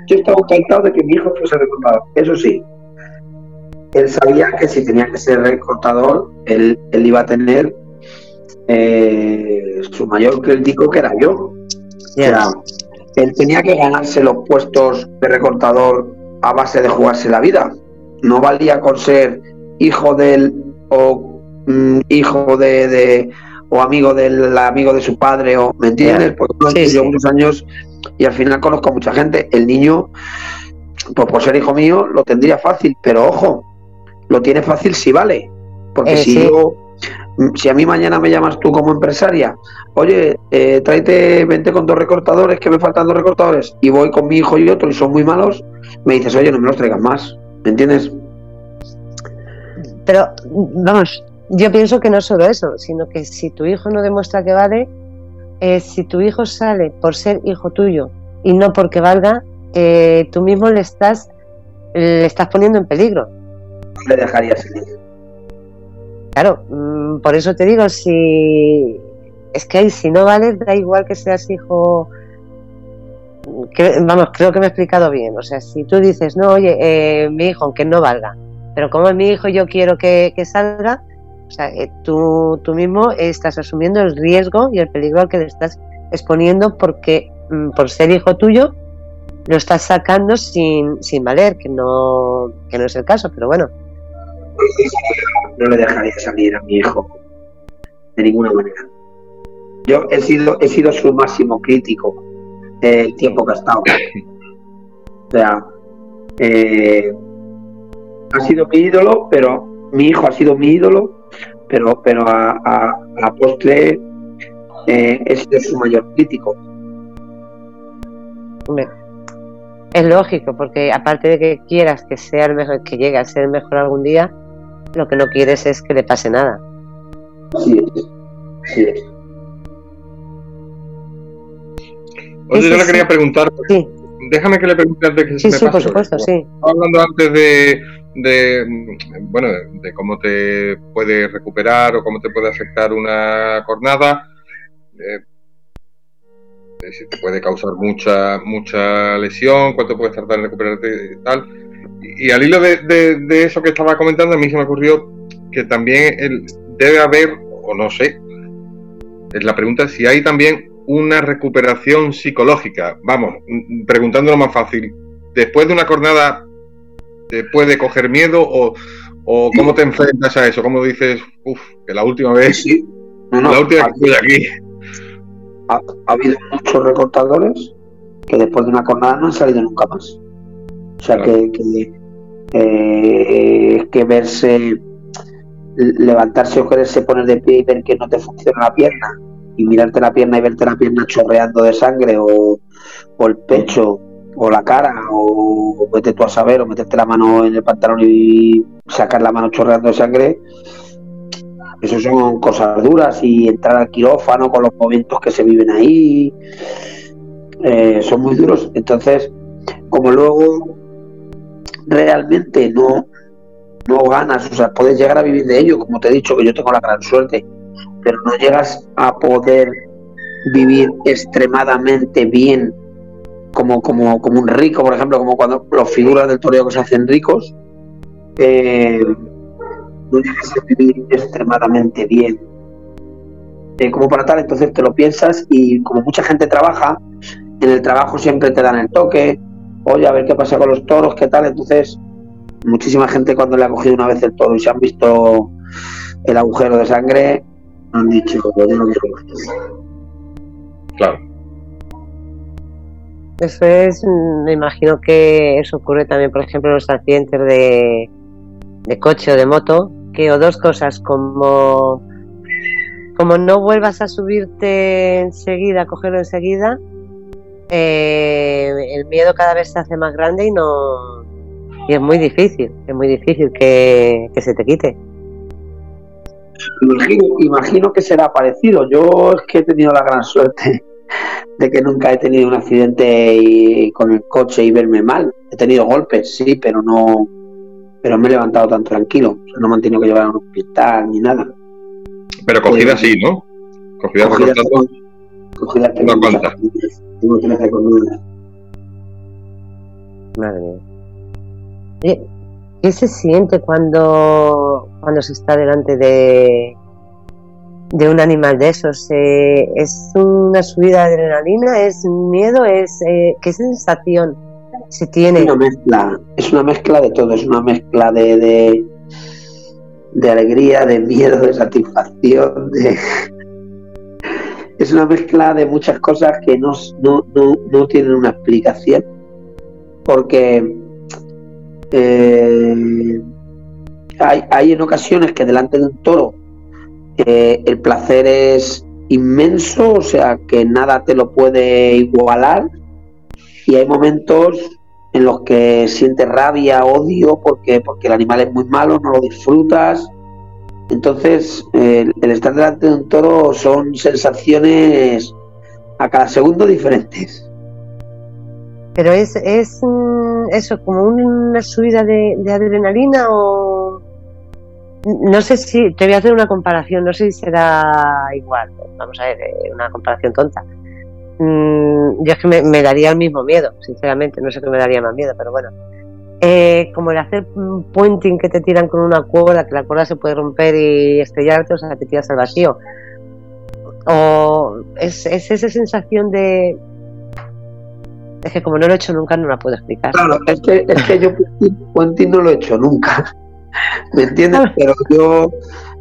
yo estaba encantado de que mi hijo fuese recortador. Eso sí, él sabía que si tenía que ser recortador, él, él iba a tener eh, su mayor crítico que era yo. Sea, él tenía que ganarse los puestos de recortador a base de jugarse la vida. No valía con ser hijo del o mm, hijo de, de- o amigo del amigo de su padre o ¿me entiendes? Porque yo
Sí,
llevo
sí.
muchos años y al final conozco a mucha gente. El niño, pues por ser hijo mío, lo tendría fácil, pero ojo, lo tiene fácil si vale. Porque
Eh,
si yo si a mí mañana me llamas tú como empresaria, oye, eh, tráete, vente con dos recortadores, que me faltan dos recortadores, y voy con mi hijo y otro y son muy malos, me dices, oye, no me los traigas más, ¿me entiendes?
pero vamos, yo pienso que no solo eso, sino que si tu hijo no demuestra que vale, eh, si tu hijo sale por ser hijo tuyo y no porque valga, eh, tú mismo le estás, le estás poniendo en peligro.
Le dejarías salir.
Claro, mm, por eso te digo, si es que si no vale, da igual que seas hijo. vamos, creo que me he explicado bien. O sea, si tú dices, no, oye, eh, mi hijo, aunque no valga, pero como es mi hijo, yo quiero que, salga, o sea, eh, tú, tú mismo estás asumiendo el riesgo y el peligro al que le estás exponiendo porque mm, por ser hijo tuyo lo estás sacando sin, sin valer, que no, que no es el caso, pero bueno.
No le dejaría salir a mi hijo de ninguna manera. Yo he sido, he sido su máximo crítico el tiempo que ha estado. O sea, eh, ha sido mi ídolo, pero mi hijo ha sido mi ídolo, pero, pero a, la postre eh, he sido su mayor crítico.
Es lógico, porque aparte de que quieras que sea el mejor, que llegue a ser el mejor algún día, lo que no quieres es que le pase nada.
Sí, sí.
Oye, yo le quería preguntar. Déjame que le pregunte antes que
se me sí, por supuesto, sí.
Hablando antes de, de, bueno, de cómo te puede recuperar o cómo te puede afectar una jornada. Eh, si te puede causar mucha mucha lesión, cuánto puedes tardar en recuperarte y tal. Y, al hilo de, eso que estaba comentando, a mí se me ocurrió que también debe haber, o no sé, es la pregunta si hay también una recuperación psicológica. Vamos, preguntándolo más fácil. Después de una jornada, ¿te puede coger miedo o, cómo te enfrentas a eso? ¿Cómo dices, uff, que la última vez,
sí.
la última vez que estoy aquí?
Ha, habido muchos recortadores que después de una jornada no han salido nunca más. O sea que, que, eh, que verse, levantarse o quererse poner de pie y ver que no te funciona la pierna. Y mirarte la pierna y verte la pierna chorreando de sangre o, el pecho o la cara o, vete tú a saber o meterte la mano en el pantalón y sacar la mano chorreando de sangre eso son cosas duras. Y entrar al quirófano con los momentos que se viven ahí eh, son muy duros. Entonces como luego realmente no no ganas o sea puedes llegar a vivir de ello como te he dicho que yo tengo la gran suerte pero no llegas a poder vivir extremadamente bien como, como, como un rico, por ejemplo, como cuando los figuras del toreo que se hacen ricos, eh, no llegas a vivir extremadamente bien. Eh, como para tal, entonces te lo piensas y como mucha gente trabaja, en el trabajo siempre te dan el toque, oye, a ver qué pasa con los toros, qué tal, entonces muchísima gente cuando le ha cogido una vez el toro y se han visto el agujero de sangre, han dicho, yo no quiero
Claro.
Eso es, me imagino que eso ocurre también, por ejemplo, en los accidentes de, de coche o de moto, que o dos cosas, como, como no vuelvas a subirte enseguida, cogerlo enseguida, eh, el miedo cada vez se hace más grande y no y es muy difícil, es muy difícil que se te quite.
Imagino, imagino que será parecido. Yo es que he tenido la gran suerte de que nunca he tenido un accidente con el coche y verme mal. He tenido golpes, sí, pero no, pero me he levantado tan tranquilo. no me han tenido que llevar a un hospital ni nada.
Pero cogida sí, ¿no? Cogida, cogida,
tengo, no. Tengo 13 con
Madre mía. ¿Qué se siente cuando, cuando se está delante de, de un animal de esos? Eh, ¿Es una subida de adrenalina? ¿Es miedo? ¿Es, eh, ¿Qué sensación se tiene?
Es una mezcla, es una mezcla de todo, es una mezcla de, de, alegría, de miedo, de satisfacción, de... es una mezcla de muchas cosas que no, no, no, no tienen una explicación, porque eh, hay, en ocasiones que delante de un toro eh, el placer es inmenso, o sea que nada te lo puede igualar. Y hay momentos en los que sientes rabia, odio, porque, porque el animal es muy malo, no lo disfrutas. Entonces, el, estar delante de un toro son sensaciones a cada segundo diferentes.
Pero es, es eso, como una subida de, adrenalina o... No sé si, te voy a hacer una comparación, no sé si será igual, vamos a ver, eh, una comparación tonta. Mm, yo es que me, me daría el mismo miedo, sinceramente, no sé qué me daría más miedo, pero bueno eh, como el hacer puenting que te tiran con una cuerda, que la cuerda se puede romper y estrellarte, o sea, te tiras al vacío. O es, esa sensación de. Es que como no lo he hecho nunca, no la puedo explicar.
Claro, es que, es que yo puenting no lo he hecho nunca. ¿Me entiendes? Pero yo,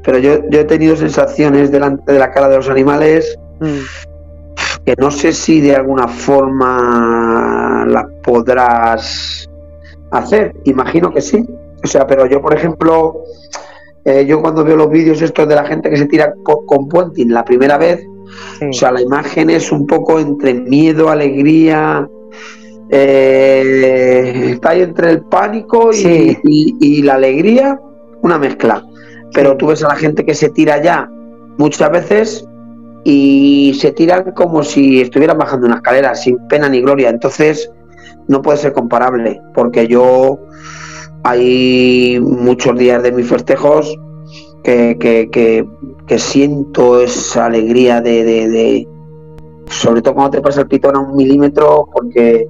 pero yo, yo he tenido sensaciones delante de la cara de los animales mm. que no sé si de alguna forma las podrás hacer? Imagino que sí. O sea, pero yo, por ejemplo, eh, yo cuando veo los vídeos estos de la gente que se tira con puenting la primera vez, o sea, la imagen es un poco entre miedo, alegría, eh, está ahí entre el pánico y, la alegría, una mezcla. Pero tú ves a la gente que se tira ya muchas veces y se tiran como si estuvieran bajando una escalera, sin pena ni gloria. Entonces, no puede ser comparable, porque yo hay muchos días de mis festejos que, que, siento esa alegría de, de, sobre todo cuando te pasa el pitón a un milímetro, porque,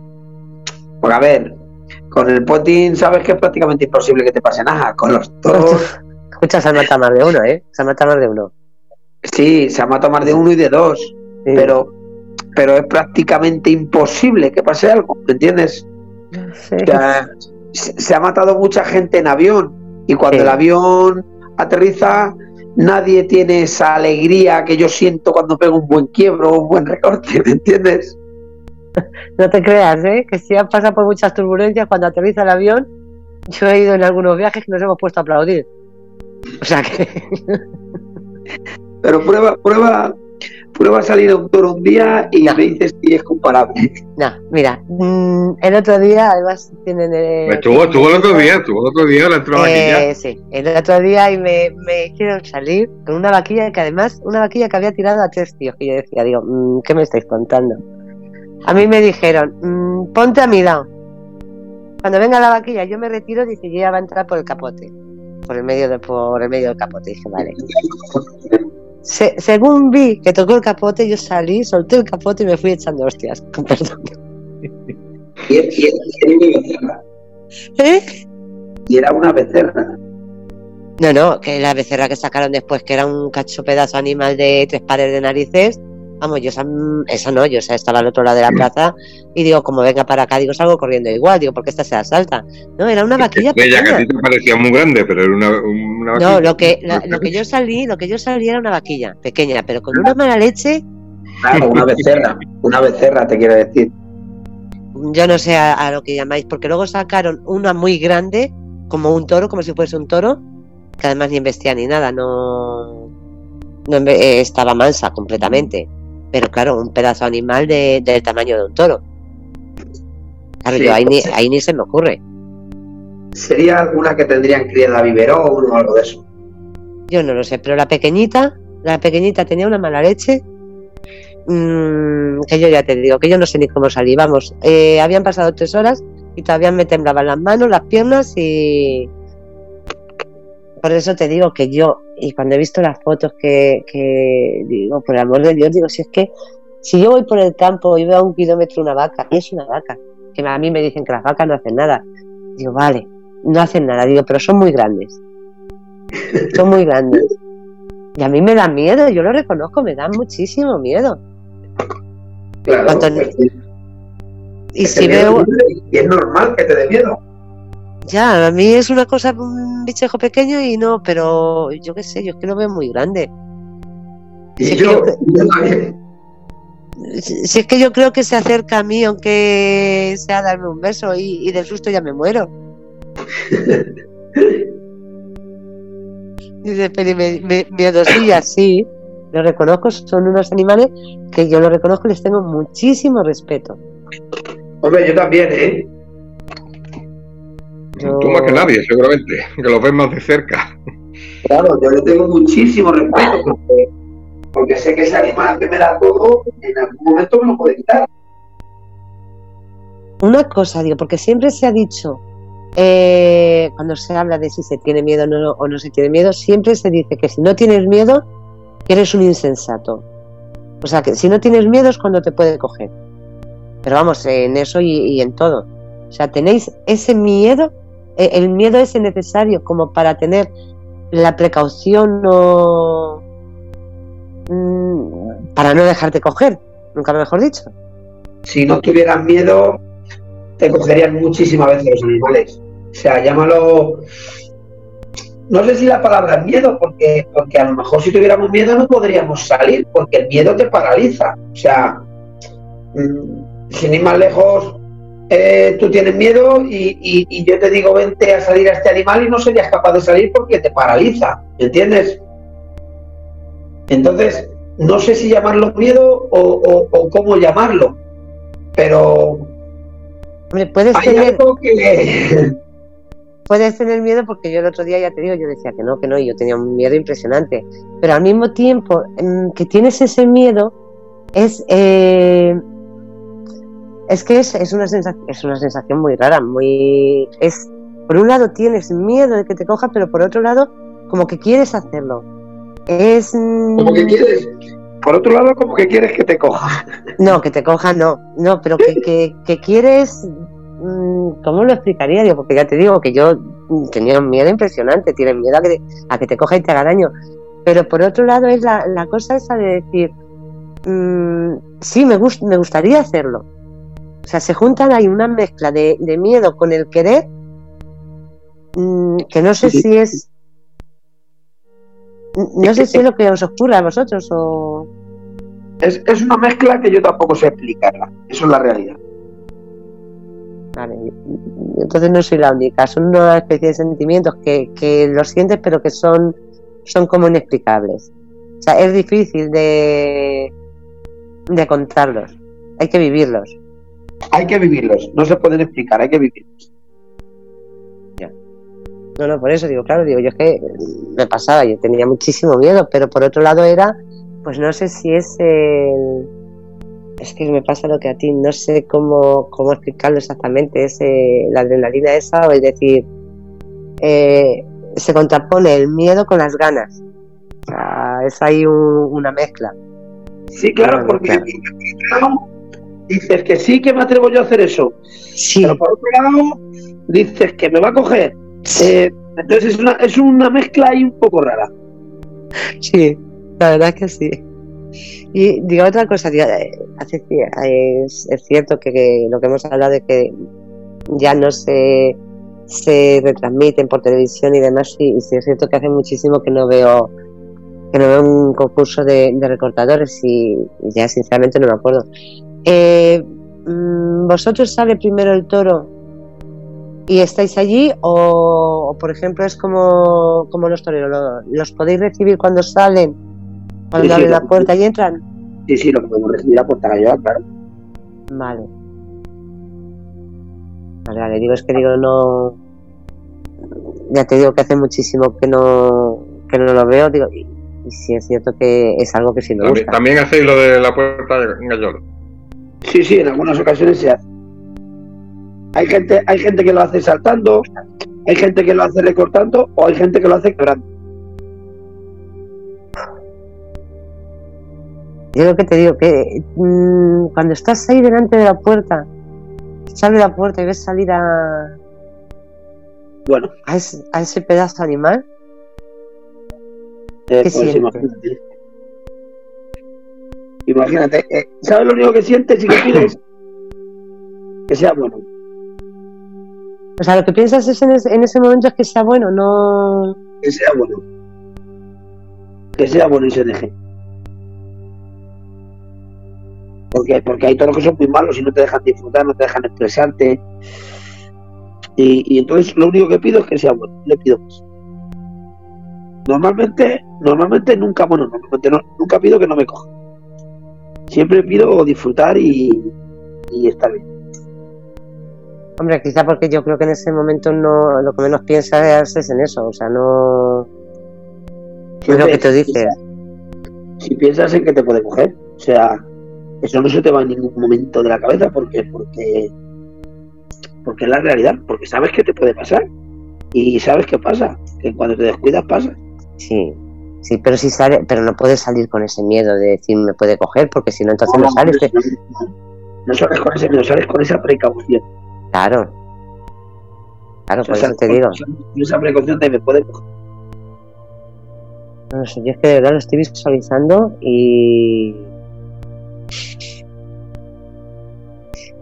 porque a ver, con el potín sabes que es prácticamente imposible que te pase nada, con los toros...
Escucha, se ha matado más de uno, ¿eh? Se ha matado más de uno.
Sí, se ha matado más de uno y de dos, pero pero es prácticamente imposible que pase algo, ¿me entiendes? se ha matado mucha gente en avión y cuando el avión aterriza nadie tiene esa alegría que yo siento cuando pego un buen quiebro o un buen recorte, ¿me entiendes?
No te creas, ¿eh? que si han pasado por muchas turbulencias cuando aterriza el avión, yo he ido en algunos viajes que nos hemos puesto a aplaudir. O sea que...
Pero prueba, prueba, prueba a salir a un toro un día y me dices si es comparable.
No, mira, mm, el otro día además tienen...
El, estuvo, estuvo el otro día, estuvo el otro día la entró
eh, Sí, el otro día y me, me hicieron salir con una vaquilla que además, una vaquilla que había tirado a tres tíos, que yo decía, digo, mm, ¿qué me estáis contando? A mí me dijeron, mm, ponte a mi lado. Cuando venga la vaquilla, yo me retiro, dice, yo ya va a entrar por el capote, por el medio, de, por el medio del capote. Dije, vale según vi que tocó el capote, yo salí, solté el capote y me fui echando hostias, con perdón.
¿Y, era una becerra?
¿Eh?
¿Y era una becerra?
No, no, que la becerra que sacaron después, que era un cacho pedazo animal de tres pares de narices, Vamos, yo esa, esa no, yo estaba al otro lado de la plaza y digo, como venga para acá, digo, salgo corriendo igual, digo, porque esta se asalta. No, era una vaquilla
pequeña. que a ti te parecía muy grande, pero era una, vaquilla.
No, lo que, lo que yo salí, lo que yo salí era una vaquilla pequeña, pero con una mala leche.
Claro, una becerra, una becerra te quiero decir.
Yo no sé a, lo que llamáis, porque luego sacaron una muy grande, como un toro, como si fuese un toro, que además ni investía ni nada, no, no eh, estaba mansa completamente pero claro, un pedazo animal de, del tamaño de un toro. Claro, yo ahí, ni, ahí ni se me ocurre.
¿Sería alguna que tendrían criada biberón o algo de eso?
Yo no lo sé, pero la pequeñita, la pequeñita tenía una mala leche. Mm, que yo ya te digo, que yo no sé ni cómo salí. Vamos, eh, habían pasado tres horas y todavía me temblaban las manos, las piernas y, por eso te digo que yo, y cuando he visto las fotos que, digo, por el amor de Dios, digo, si es que si yo voy por el campo y veo a un kilómetro una vaca, y es una vaca, que a mí me dicen que las vacas no hacen nada, digo, vale, no hacen nada, digo, pero son muy grandes, son muy grandes. Y a mí me da miedo, yo lo reconozco, me da muchísimo miedo.
Claro, y si veo... Y es normal que te dé miedo.
Ya, a mí es una cosa, un bichejo pequeño y no, pero yo qué sé, yo es que lo veo muy grande.
Y yo,
si es que yo creo que se acerca a mí, aunque sea darme un beso y, del susto ya me muero. Dice, me sí, lo reconozco, son unos animales que yo lo reconozco y les tengo muchísimo respeto.
Hombre, yo también, ¿eh?
Tú más que nadie, seguramente, que los ves más de cerca.
Claro, yo le tengo muchísimo respeto porque, porque sé que ese animal que me da todo, en algún momento me lo puede quitar.
Una cosa, digo, porque siempre se ha dicho, eh, cuando se habla de si se tiene miedo o no, o no se tiene miedo, siempre se dice que si no tienes miedo, eres un insensato. O sea, que si no tienes miedo es cuando te puede coger. Pero vamos, en eso y, en todo. O sea, tenéis ese miedo, el miedo es necesario como para tener la precaución o mm, para no dejarte coger, nunca lo mejor dicho.
Si no tuvieras miedo, te cogerían muchísimas veces los animales. O sea, llámalo. No sé si la palabra es miedo, porque, porque a lo mejor si tuviéramos miedo no podríamos salir, porque el miedo te paraliza. O sea, mm, sin ir más lejos, eh, tú tienes miedo y, yo te digo vente a salir a este animal y no serías capaz de salir porque te paraliza, ¿entiendes? Entonces, no sé si llamarlo miedo o, cómo llamarlo, pero
puedes tener... Puedes tener miedo porque yo el otro día ya te digo, yo decía que no, que no, y yo tenía un miedo impresionante. Pero al mismo tiempo mm, que tienes ese miedo, es eh, es que es, es, una sensación, es una sensación muy rara, muy... Es, por un lado tienes miedo de que te coja, pero por otro lado como que quieres hacerlo. Es...
Mm, como que quieres... Por otro lado, como que quieres que te coja.
No, que te coja no, no, pero que, que, que quieres... Mm, ¿Cómo lo explicaría? yo porque ya te digo que yo tenía un miedo impresionante, tienes miedo a que, te, a que te coja y te haga daño. Pero por otro lado es la, la cosa esa de decir, mmm, sí, me, gust, me gustaría hacerlo, o sea, se juntan, hay una mezcla de, miedo con el querer, mm, que no sé si es. No sé si es lo que os ocurre a vosotros o.
Es, una mezcla que yo tampoco sé explicarla. Eso es la realidad.
Vale, entonces no soy la única. Son una especie de sentimientos que, que los sientes, pero que son, son como inexplicables. O sea, es difícil de, de contarlos. Hay que vivirlos
hay que vivirlos, no se pueden explicar, hay que vivirlos.
Ya. No, no, por eso digo, claro, digo, yo es que me pasaba, yo tenía muchísimo miedo, pero por otro lado era, pues no sé si es el... Es que me pasa lo que a ti, no sé cómo, cómo explicarlo exactamente, es eh, la adrenalina esa, o es decir, eh, se contrapone el miedo con las ganas. O sea, es ahí una mezcla.
Sí, claro, porque dices que sí que me atrevo yo a hacer eso. Sí. Pero por otro lado, dices que me va a coger. Eh, entonces es una, es una mezcla ahí un poco rara.
Sí, la verdad es que sí. Y digo otra cosa, eh, es, es cierto que, lo que hemos hablado de que ya no se, se retransmiten por televisión y demás, y, sí es cierto que hace muchísimo que no veo que no veo un concurso de, recortadores y, y, ya sinceramente no me acuerdo. Eh, mm, ¿Vosotros sale primero el toro y estáis allí o, por ejemplo es como, como los toreros, ¿los podéis recibir cuando salen, cuando abren la puerta y entran?
Sí, sí, lo podemos recibir a puerta callada, claro.
Vale. Vale, vale, digo, es que digo, no... Ya te digo que hace muchísimo que no, que no lo veo, digo, y, si es cierto que es algo que sí me
gusta. También hacéis lo de la puerta en Gallolo.
Sí, sí, en algunas ocasiones se hace. Hay gente, hay gente que lo hace saltando, hay gente que lo hace recortando o hay gente que lo hace quebrando.
Yo lo que te digo, que mm, cuando estás ahí delante de la puerta, sale la puerta y ves salir a.
Bueno.
A ese, pedazo animal.
Eh, ¿Qué pues Imagínate, eh, ¿sabes lo único que sientes y que pides? que sea bueno.
O sea, lo que piensas es en, ese momento es que sea bueno, no.
Que sea bueno. Que sea bueno y se deje. Porque, porque hay todos los que son muy malos y no te dejan disfrutar, no te dejan expresarte. Y, entonces lo único que pido es que sea bueno, le pido más. Normalmente, normalmente nunca, bueno, normalmente no, nunca pido que no me coja siempre pido disfrutar y, estar bien.
Hombre, quizá porque yo creo que en ese momento no lo que menos piensas es en eso, o sea, no es lo que te dice.
Si piensas en que te puede coger, o sea, eso no se te va en ningún momento de la cabeza porque porque porque es la realidad, porque sabes que te puede pasar y sabes qué pasa, que cuando te descuidas pasa.
Sí, sí, pero si sale, pero no puedes salir con ese miedo de decir me puede coger, porque si no entonces no, sales.
No, sales con ese miedo, sales con esa precaución.
Claro. Claro, por eso te digo.
Esa precaución te me puede coger.
No sé, yo es que de verdad lo estoy visualizando y.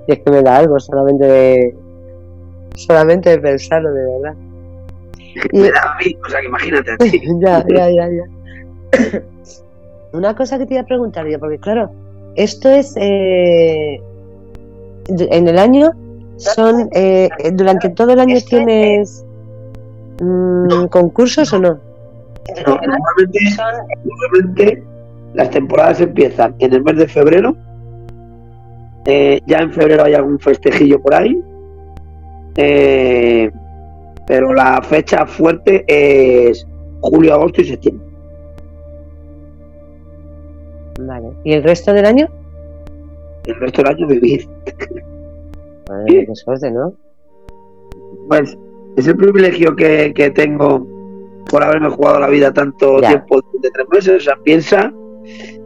Y es que me da algo solamente de, solamente de pensarlo, de verdad.
Y... Me da a mí, o sea que imagínate a ti.
ya, ya, ya, ya. Una cosa que te iba a preguntar yo, porque claro, esto es eh, en el año son eh, durante todo el año tienes mmm, concursos o no?
No, normalmente, normalmente las temporadas empiezan en el mes de febrero. Eh, ya en febrero hay algún festejillo por ahí eh, pero la fecha fuerte es julio, agosto y septiembre.
Vale. ¿Y el resto del año?
El resto del año vivir.
qué suerte, ¿no?
Pues es el privilegio que, que tengo por haberme jugado la vida tanto tiempo de tres meses. O sea, piensa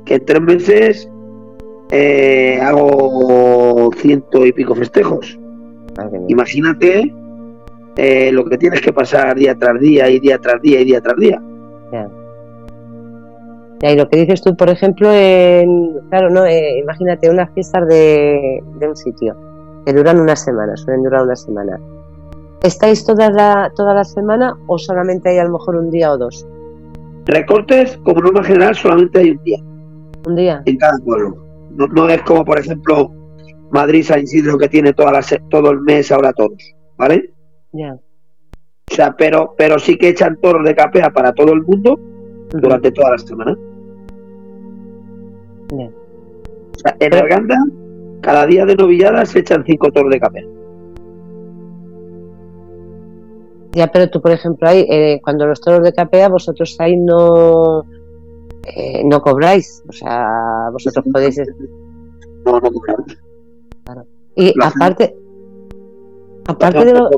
que en tres meses eh, hago ciento y pico festejos. Imagínate eh, lo que tienes que pasar día tras día y día tras día y día tras día.
y lo que dices tú, por ejemplo, en, claro, no, eh, imagínate unas fiestas de, un sitio que duran una semana, suelen durar una semana. ¿Estáis toda la, toda la semana o solamente hay a lo mejor un día o dos?
Recortes, como norma general, solamente hay un día.
¿Un día?
En cada pueblo. No, no es como, por ejemplo, Madrid San Isidro que tiene toda la, todo el mes ahora todos, ¿vale?
Ya.
O sea, pero, pero sí que echan toros de capea para todo el mundo durante toda la semana.
Ya.
O sea, en Arganda, cada día de novillada se echan cinco toros de capea.
Ya, pero tú, por ejemplo, ahí, eh, cuando los toros de capea, vosotros ahí no, eh, no cobráis. O sea, vosotros podéis.
No, no cobramos.
Y aparte, aparte de los,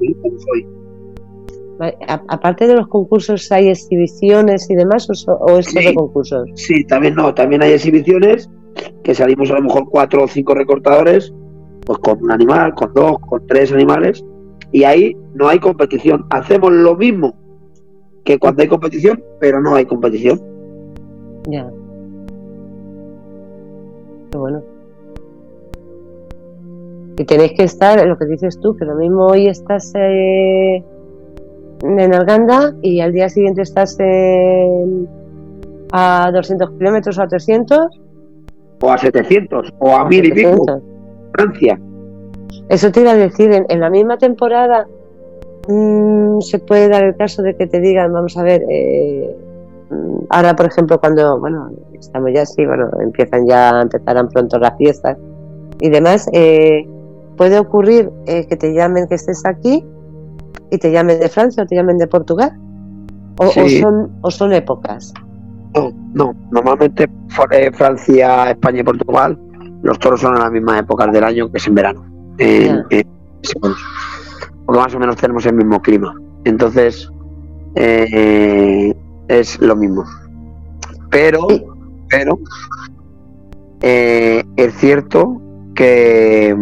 aparte de los concursos, ¿hay exhibiciones y demás o, es solo concursos?
Sí, también no, también hay exhibiciones que salimos a lo mejor cuatro o cinco recortadores, pues con un animal, con dos, con tres animales, y ahí no hay competición. Hacemos lo mismo que cuando hay competición, pero no hay competición.
Ya. Qué bueno. Y tenéis que estar, lo que dices tú, que lo mismo hoy estás eh, en Arganda y al día siguiente estás a 200 kilómetros o a 300.
O a 700, o a 1000 y pico. Francia.
Eso te iba a decir, en, la misma temporada mm, se puede dar el caso de que te digan, vamos a ver, eh, ahora por ejemplo cuando, bueno, estamos ya así, bueno, empiezan ya, empezarán pronto las fiestas y demás, eh, puede ocurrir eh, que te llamen que estés aquí y te llamen de Francia o te llamen de Portugal. O, son, o son épocas.
No, no. Normalmente Francia, España y Portugal, los toros son en las mismas épocas del año que es en verano. porque más o menos tenemos el mismo clima. Entonces, eh, es lo mismo. Pero, pero, eh, es cierto que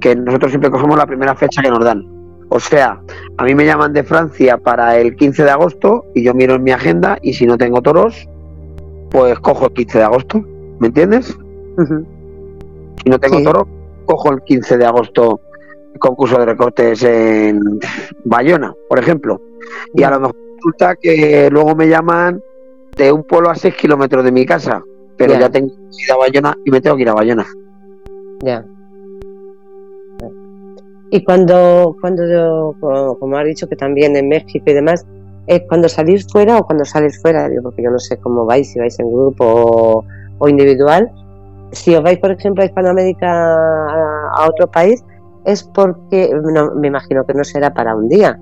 que nosotros siempre cogemos la primera fecha que nos dan. O sea, a mí me llaman de Francia para el 15 de agosto y yo miro en mi agenda y si no tengo toros, pues cojo el 15 de agosto. ¿Me entiendes? Si no tengo toros, cojo el 15 de agosto el concurso de recortes en Bayona, por ejemplo. Y a lo mejor resulta que luego me llaman de un pueblo a 6 kilómetros de mi casa, pero ya tengo que ir a Bayona y me tengo que ir a Bayona.
Ya. Y cuando, cuando como, ha dicho que también en México y demás, ¿es cuando salís fuera o cuando sales fuera? Digo, porque yo no sé cómo vais, si vais en grupo o, individual. Si os vais, por ejemplo, a Hispanoamérica a, otro país, es porque, me imagino que no será para un día.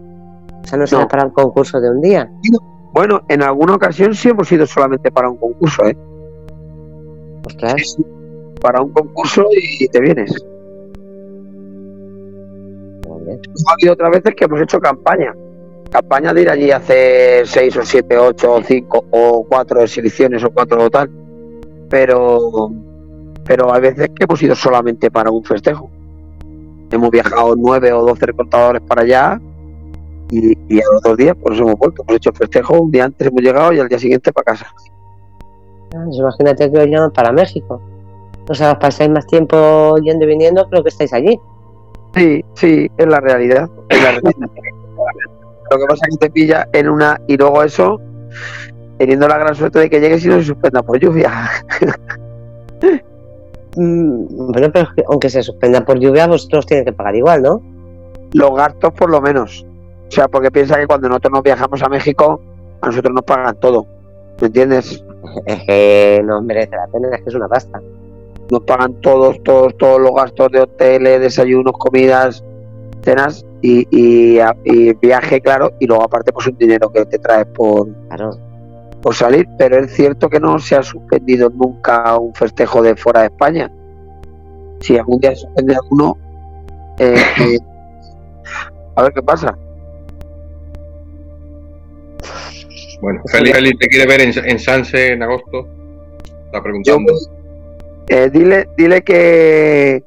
O sea, no será para un concurso de un día.
Bueno, en alguna ocasión sí hemos ido solamente para un concurso, ¿eh?
Ostras.
Para un concurso y te vienes. Ha habido otras veces que hemos hecho campaña. Campaña de ir allí a hacer seis o siete, ocho o cinco o cuatro exhibiciones o cuatro o tal. Pero, pero hay veces que hemos ido solamente para un festejo. Hemos viajado nueve o doce recortadores para allá y, a los dos días pues hemos vuelto. Hemos hecho festejo, un día antes hemos llegado y al día siguiente para casa.
Pues imagínate que os llaman para México. O sea, pasáis más tiempo yendo y viniendo, creo que estáis allí.
Sí, sí, es la realidad. Es la realidad. Lo que pasa es que te pilla en una y luego eso, teniendo la gran suerte de que llegues y no se suspenda por lluvia.
Mm, bueno, pero aunque se suspenda por lluvia, vosotros tienen que pagar igual, ¿no?
Los gastos por lo menos. O sea, porque piensa que cuando nosotros nos viajamos a México, a nosotros nos pagan todo. ¿Me entiendes?
Es que no merece la pena, es que es una pasta.
Nos pagan todos, todos, todos los gastos de hoteles, desayunos, comidas, cenas y, y, y viaje, claro, y luego aparte pues un dinero que te traes por,
Claro.
por salir, pero es cierto que no se ha suspendido nunca un festejo de fuera de España. Si algún día se suspende alguno, eh, eh, a ver qué pasa.
Bueno, Feli, Feli te quiere ver en, en Sanse en agosto. Está
Yo,
preguntando.
Eh, dile, dile que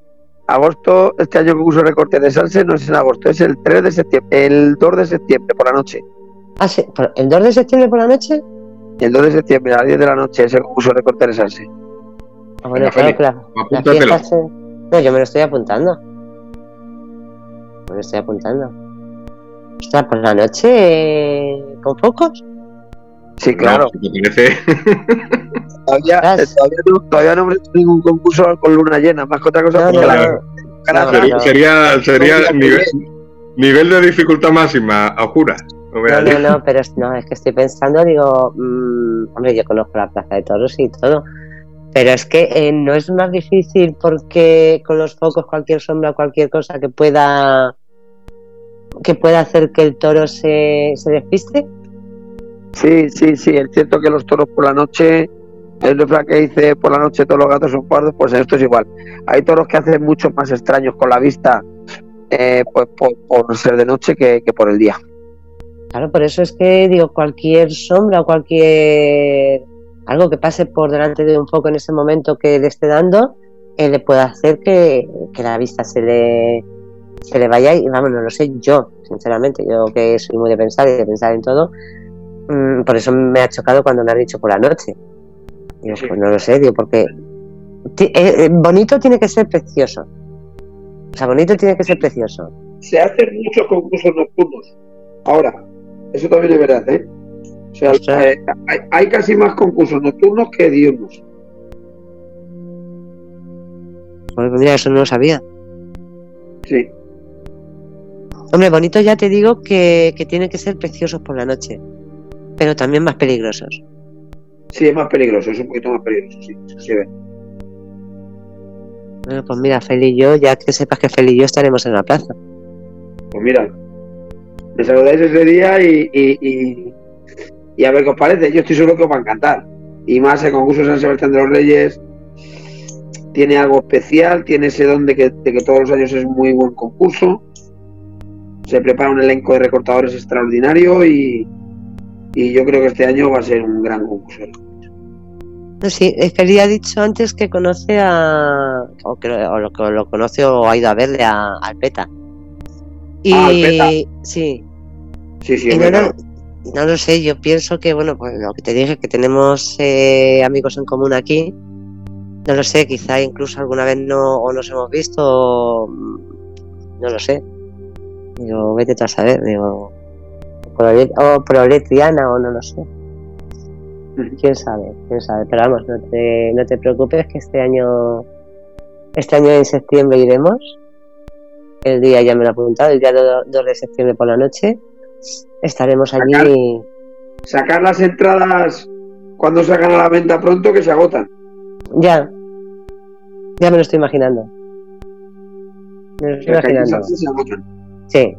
agosto, este año que uso recorte de Salse no es en agosto, es el 3 de septiembre, el 2 de septiembre por la noche.
Ah, sí, ¿por- ¿El 2 de septiembre por la noche?
El 2 de septiembre a las 10 de la noche es el concurso recorte de Salse.
Ah, bueno, claro
Apúntatelo.
fiesta se- No, yo me lo estoy apuntando. Me lo estoy apuntando. Ostras, por la noche con focos.
Sí, claro.
No, si te parece.
Todavía, eh, todavía, no, todavía no hemos hecho ningún concurso con luna llena, más que otra cosa
no,
la
No,
sería, sería, nivel, nivel de dificultad máxima, a oscuras. No
No, no, pero es, no, es que estoy pensando, digo, mm, hombre, yo conozco la Plaza de Toros y todo, pero es que eh, no es más difícil porque con los focos cualquier sombra, cualquier cosa que pueda que pueda hacer que el toro se, se despiste.
Sí, sí, sí, es cierto que los toros por la noche, el refrán que dice por la noche todos los gatos son pardos, pues esto es igual. Hay toros que hacen mucho más extraños con la vista, eh, pues por, ser de noche que, que por el día.
Claro, por eso es que digo, cualquier sombra cualquier algo que pase por delante de un foco en ese momento que le esté dando, eh, le puede hacer que, que la vista se le, se le vaya y vamos, no lo sé yo, sinceramente, yo que soy muy de pensar y de pensar en todo, mm, por eso me ha chocado cuando me has dicho por la noche. Digo,
Sí.
pues no lo sé, digo, porque eh, eh, bonito tiene que ser precioso. O sea, bonito tiene que ser precioso.
Se hacen muchos concursos nocturnos. Ahora, eso también es verdad, ¿eh? O sea, eh, hay, hay casi más concursos nocturnos que diurnos.
Pues mira, eso no lo sabía.
Sí.
Hombre, bonito ya te digo que, que tienen que ser preciosos por la noche, pero también más peligrosos.
Sí, es más peligroso, es un poquito más peligroso, sí, se ve.
Bueno, pues mira, Feli y yo, ya que sepas que Feli y yo estaremos en la plaza.
Pues mira, me saludáis ese día y, y, y, y a ver qué os parece. Yo estoy seguro que os va a encantar. Y más el concurso de San Sebastián de los Reyes tiene algo especial, tiene ese don de que, de que todos los años es muy buen concurso. Se prepara un elenco de recortadores extraordinario y, y yo creo que este año va a ser un gran concurso.
No, sí, es que Feli ha dicho antes que conoce a. o que o lo, lo conoce o ha ido a verle a, al PETA. Y.
Ah, al PETA.
Sí,
Sí, sí,
y no, lo- no lo sé, yo pienso que, bueno, pues lo que te dije, que tenemos eh, amigos en común aquí. No lo sé, quizá incluso alguna vez no o nos hemos visto, o, mm, no lo sé. Digo, vete tú a saber, digo, prole- o proletriana o no lo sé. Quién sabe, quién sabe. Pero vamos, no te, no te preocupes que este año, este año en septiembre iremos. El día ya me lo he apuntado, el día 2 de septiembre por la noche. Estaremos allí.
Sacar las entradas cuando sacan a la venta pronto que se agotan.
Ya. Ya me lo estoy imaginando. Me lo estoy imaginando.
Se.
Sí.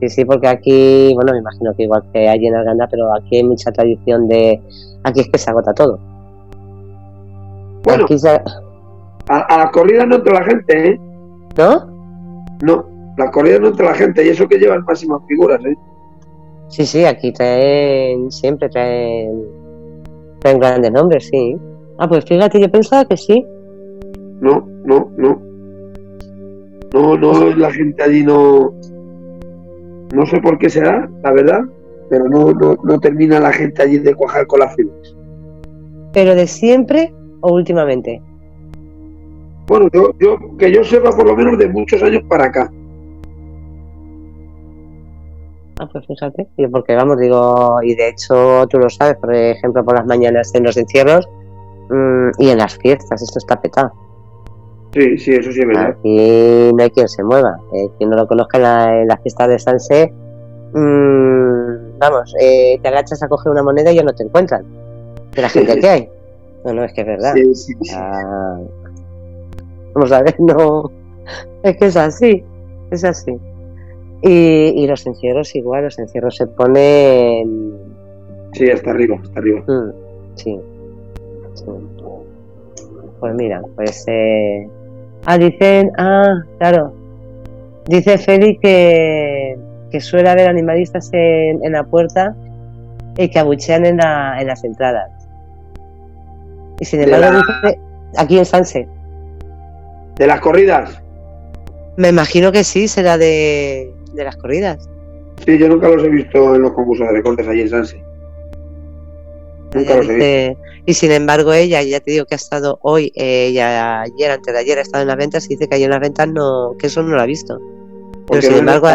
Sí, sí, porque aquí, bueno, me imagino que igual que hay en Arganda, pero aquí hay mucha tradición de. Aquí es que se agota todo.
Bueno, a, las corridas no entra la gente, ¿eh?
¿No?
No, las corridas no entra la gente, y eso que llevan máximas figuras, ¿eh?
Sí, sí, aquí traen, siempre traen, traen grandes nombres, sí. Ah, pues fíjate, yo pensaba que sí.
No, no, no. No, no, la gente allí no. No sé por qué será, la verdad, pero no, no, no termina la gente allí de cuajar con las filas.
¿Pero de siempre o últimamente?
Bueno, yo, yo, que yo sepa por lo menos de muchos años para acá.
Ah, pues fíjate, porque vamos, digo, y de hecho tú lo sabes, por ejemplo, por las mañanas en los encierros mm, y en las fiestas, esto está petado.
Sí, sí, eso sí es verdad.
Aquí no hay quien se mueva. Eh, quien no lo conozca en la, en fiesta de Sanse, mmm, vamos, eh, te agachas a coger una moneda y ya no te encuentran. De la gente que hay. No, no, es que es verdad. Sí, sí, sí. Ah, vamos a ver, no. Es que es así. Es así. Y, y los encierros igual, los encierros se ponen.
Sí, hasta arriba, hasta arriba.
Mm, sí. Pues mira, pues eh, Ah, dicen, ah, claro. Dice Feli que, que suele haber animalistas en, en la puerta y que abuchean en, la, en las entradas. Y sin embargo, dice, aquí en Sanse.
¿De las corridas?
Me imagino que sí, será de, de las corridas.
Sí, yo nunca los he visto en los concursos de recortes allí en Sanse.
Y sin embargo, ella, ya te digo que ha estado hoy, eh, ayer, antes de ayer, ha estado en las ventas y dice que hay en las ventas no, que eso no lo ha visto. Pero sin embargo.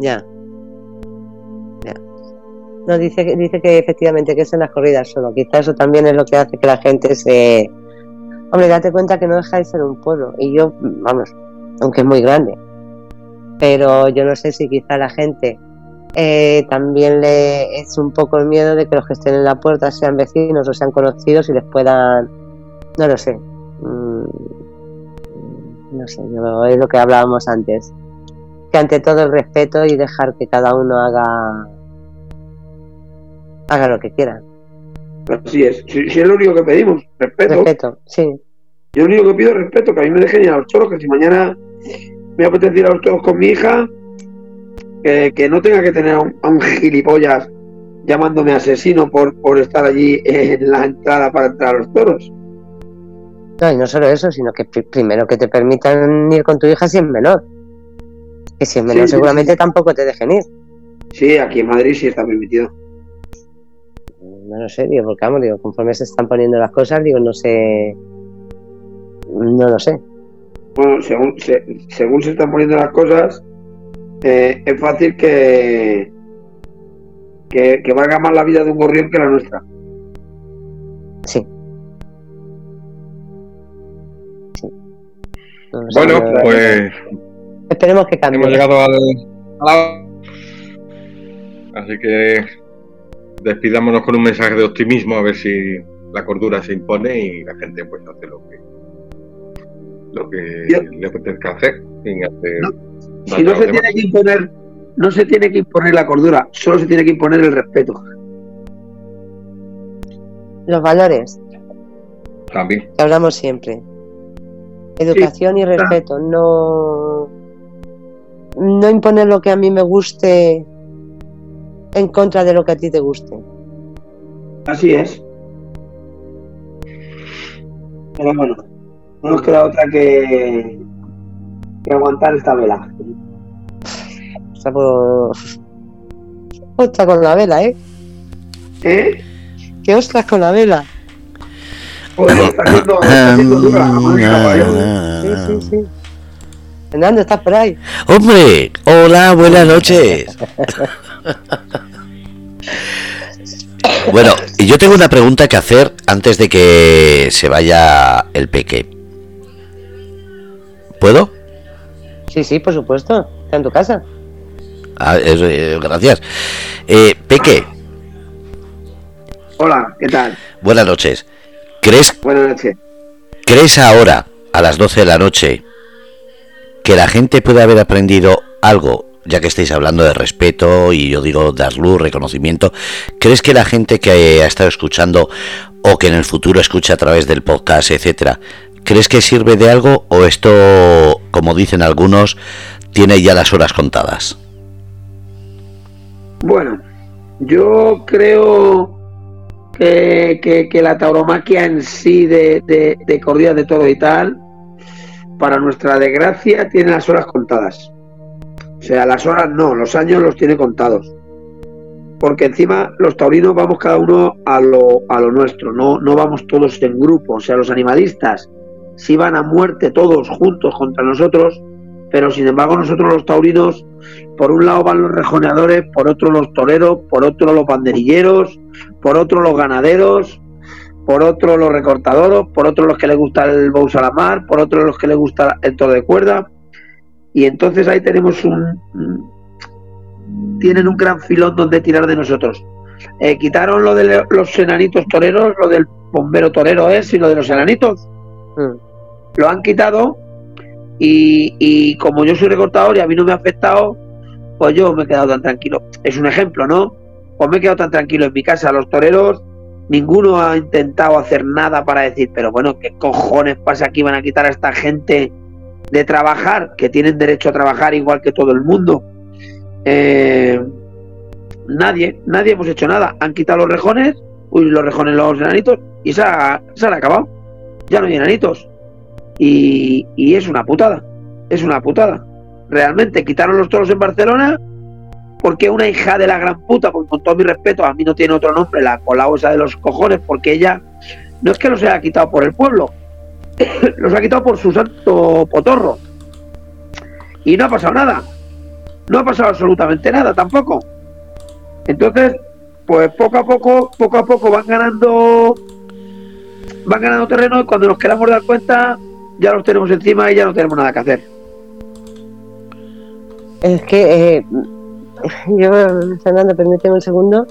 Ya. Ya. No, dice, dice que efectivamente que es en las corridas solo. Quizás eso también es lo que hace que la gente se. Hombre, date cuenta que no deja de ser un pueblo. Y yo, vamos, aunque es muy grande. Pero yo no sé si quizá la gente eh, también le es un poco el miedo de que los que estén en la puerta sean vecinos o sean conocidos y les puedan, no lo sé, mm, no sé, es lo que hablábamos antes, que ante todo el respeto y dejar que cada uno haga haga lo que quiera.
Así es, si, es lo único que pedimos, respeto.
Respeto, sí.
Yo lo único que pido es respeto, que a mí me dejen ir a los toros, que si mañana me apetece ir a los toros con mi hija, que, no tenga que tener a un, gilipollas llamándome asesino por, por estar allí en la entrada para entrar a los toros.
No, y no solo eso, sino que primero que te permitan ir con tu hija si es menor. Que si es menor seguramente tampoco te dejen ir.
Sí, aquí en Madrid sí está permitido.
No lo sé, digo, porque vamos, digo, conforme se están poniendo las cosas, digo, no sé. No lo sé.
Bueno, según según se están poniendo las cosas, eh, es fácil que, que, valga más la vida de un gorrión que la nuestra.
Sí.
bueno, pues.
Esperemos que cambie.
Hemos llegado al. Así que despidámonos con un mensaje de optimismo a ver si la cordura se impone y la gente pues hace lo que lo que le apetezca hacer sin hacer
si no se tiene que imponer, no se tiene que imponer la cordura, solo se tiene que imponer el respeto.
Los valores.
También.
Que hablamos siempre. Educación y respeto, no no imponer lo que a mí me guste en contra de lo que a ti te guste.
Así es. Pero bueno, no nos queda otra que que aguantar esta vela.
Está por. Ostras con la vela, ¿eh?
¿Eh?
¿Qué ostras con la vela?
Joder, está haciendo, está haciendo dura
Sí, sí, sí. Fernando, ¿estás por ahí?
¡Hombre! Hola, buenas noches. bueno, y yo tengo una pregunta que hacer antes de que se vaya el peque. ¿Puedo?
Sí, sí, por supuesto. Está en tu casa.
Ah, eh, gracias. Eh, Peque.
Hola, ¿qué tal?
Buenas noches. ¿Crees,
Buenas noches.
¿Crees ahora, a las 12 de la noche, que la gente puede haber aprendido algo, ya que estáis hablando de respeto y yo digo dar luz, reconocimiento, ¿crees que la gente que ha estado escuchando o que en el futuro escuche a través del podcast, etcétera, ¿crees que sirve de algo o esto, como dicen algunos, tiene ya las horas contadas?
Bueno, yo creo que, la tauromaquia en sí de, de, de corridas de todo y tal, para nuestra desgracia, tiene las horas contadas. O sea, las horas no, los años los tiene contados. Porque encima los taurinos vamos cada uno a lo, a lo nuestro, no, no vamos todos en grupo. O sea, los animalistas sí van a muerte todos juntos contra nosotros, pero sin embargo nosotros los taurinos, por un lado van los rejoneadores, por otro los toreros, por otro los banderilleros, por otro los ganaderos, por otro los recortadores, por otro los que les gusta el bows a la mar, por otro los que les gusta el toro de cuerda. Y entonces ahí tenemos un... Tienen un gran filón donde tirar de nosotros. Eh, quitaron lo de los enanitos toreros, lo del bombero torero es, y lo de los enanitos. Lo han quitado y, como yo soy recortador y a mí no me ha afectado, pues yo me he quedado tan tranquilo. Es un ejemplo, ¿no? Pues me he quedado tan tranquilo en mi casa. Los toreros, ninguno ha intentado hacer nada para decir, pero bueno, ¿qué cojones pasa aquí? Van a quitar a esta gente de trabajar, que tienen derecho a trabajar igual que todo el mundo. Eh, nadie, nadie hemos hecho nada. Han quitado los rejones, uy, los rejones, los enanitos, y se ha, se han acabado. Ya no hay enanitos. Y, es una putada, es una putada. Realmente quitaron los toros en Barcelona porque una hija de la gran puta, con todo mi respeto, a mí no tiene otro nombre, la colao esa de los cojones, porque ella no es que los haya quitado por el pueblo, los ha quitado por su santo potorro. Y no ha pasado nada. No ha pasado absolutamente nada tampoco. Entonces, pues poco a poco, poco a poco van ganando van ganando terreno y cuando nos queramos dar cuenta ya los tenemos encima y ya no tenemos nada que hacer.
Es que eh, yo, Fernando, permíteme un segundo,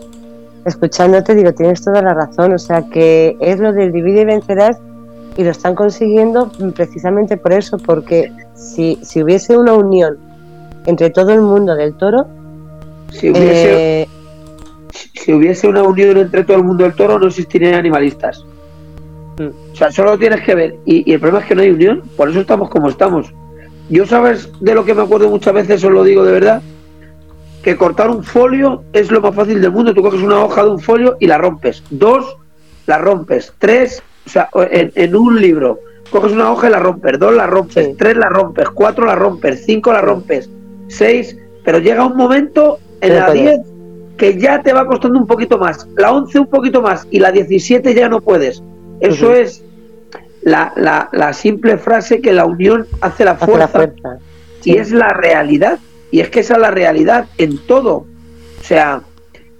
escuchándote digo, tienes toda la razón, o sea que es lo del divide y vencerás y lo están consiguiendo precisamente por eso, porque si, si hubiese una unión entre todo el mundo del toro,
si hubiese, eh, si hubiese una unión entre todo el mundo del toro no existirían animalistas. O sea, solo tienes que ver. Y, el problema es que no hay unión, por eso estamos como estamos. Yo sabes de lo que me acuerdo muchas veces, os lo digo de verdad, que cortar un folio es lo más fácil del mundo. Tú coges una hoja de un folio y la rompes. Dos, la rompes. Tres, o sea, en, un libro, coges una hoja y la rompes. Dos, la rompes. Tres, la rompes. Cuatro, la rompes. Cinco, la rompes. Seis, pero llega un momento en la diez que ya te va costando un poquito más. La once un poquito más y la diecisiete ya no puedes. Eso es la, la, simple frase que la unión hace la fuerza. Y es la realidad. Y es que esa es la realidad en todo. O sea,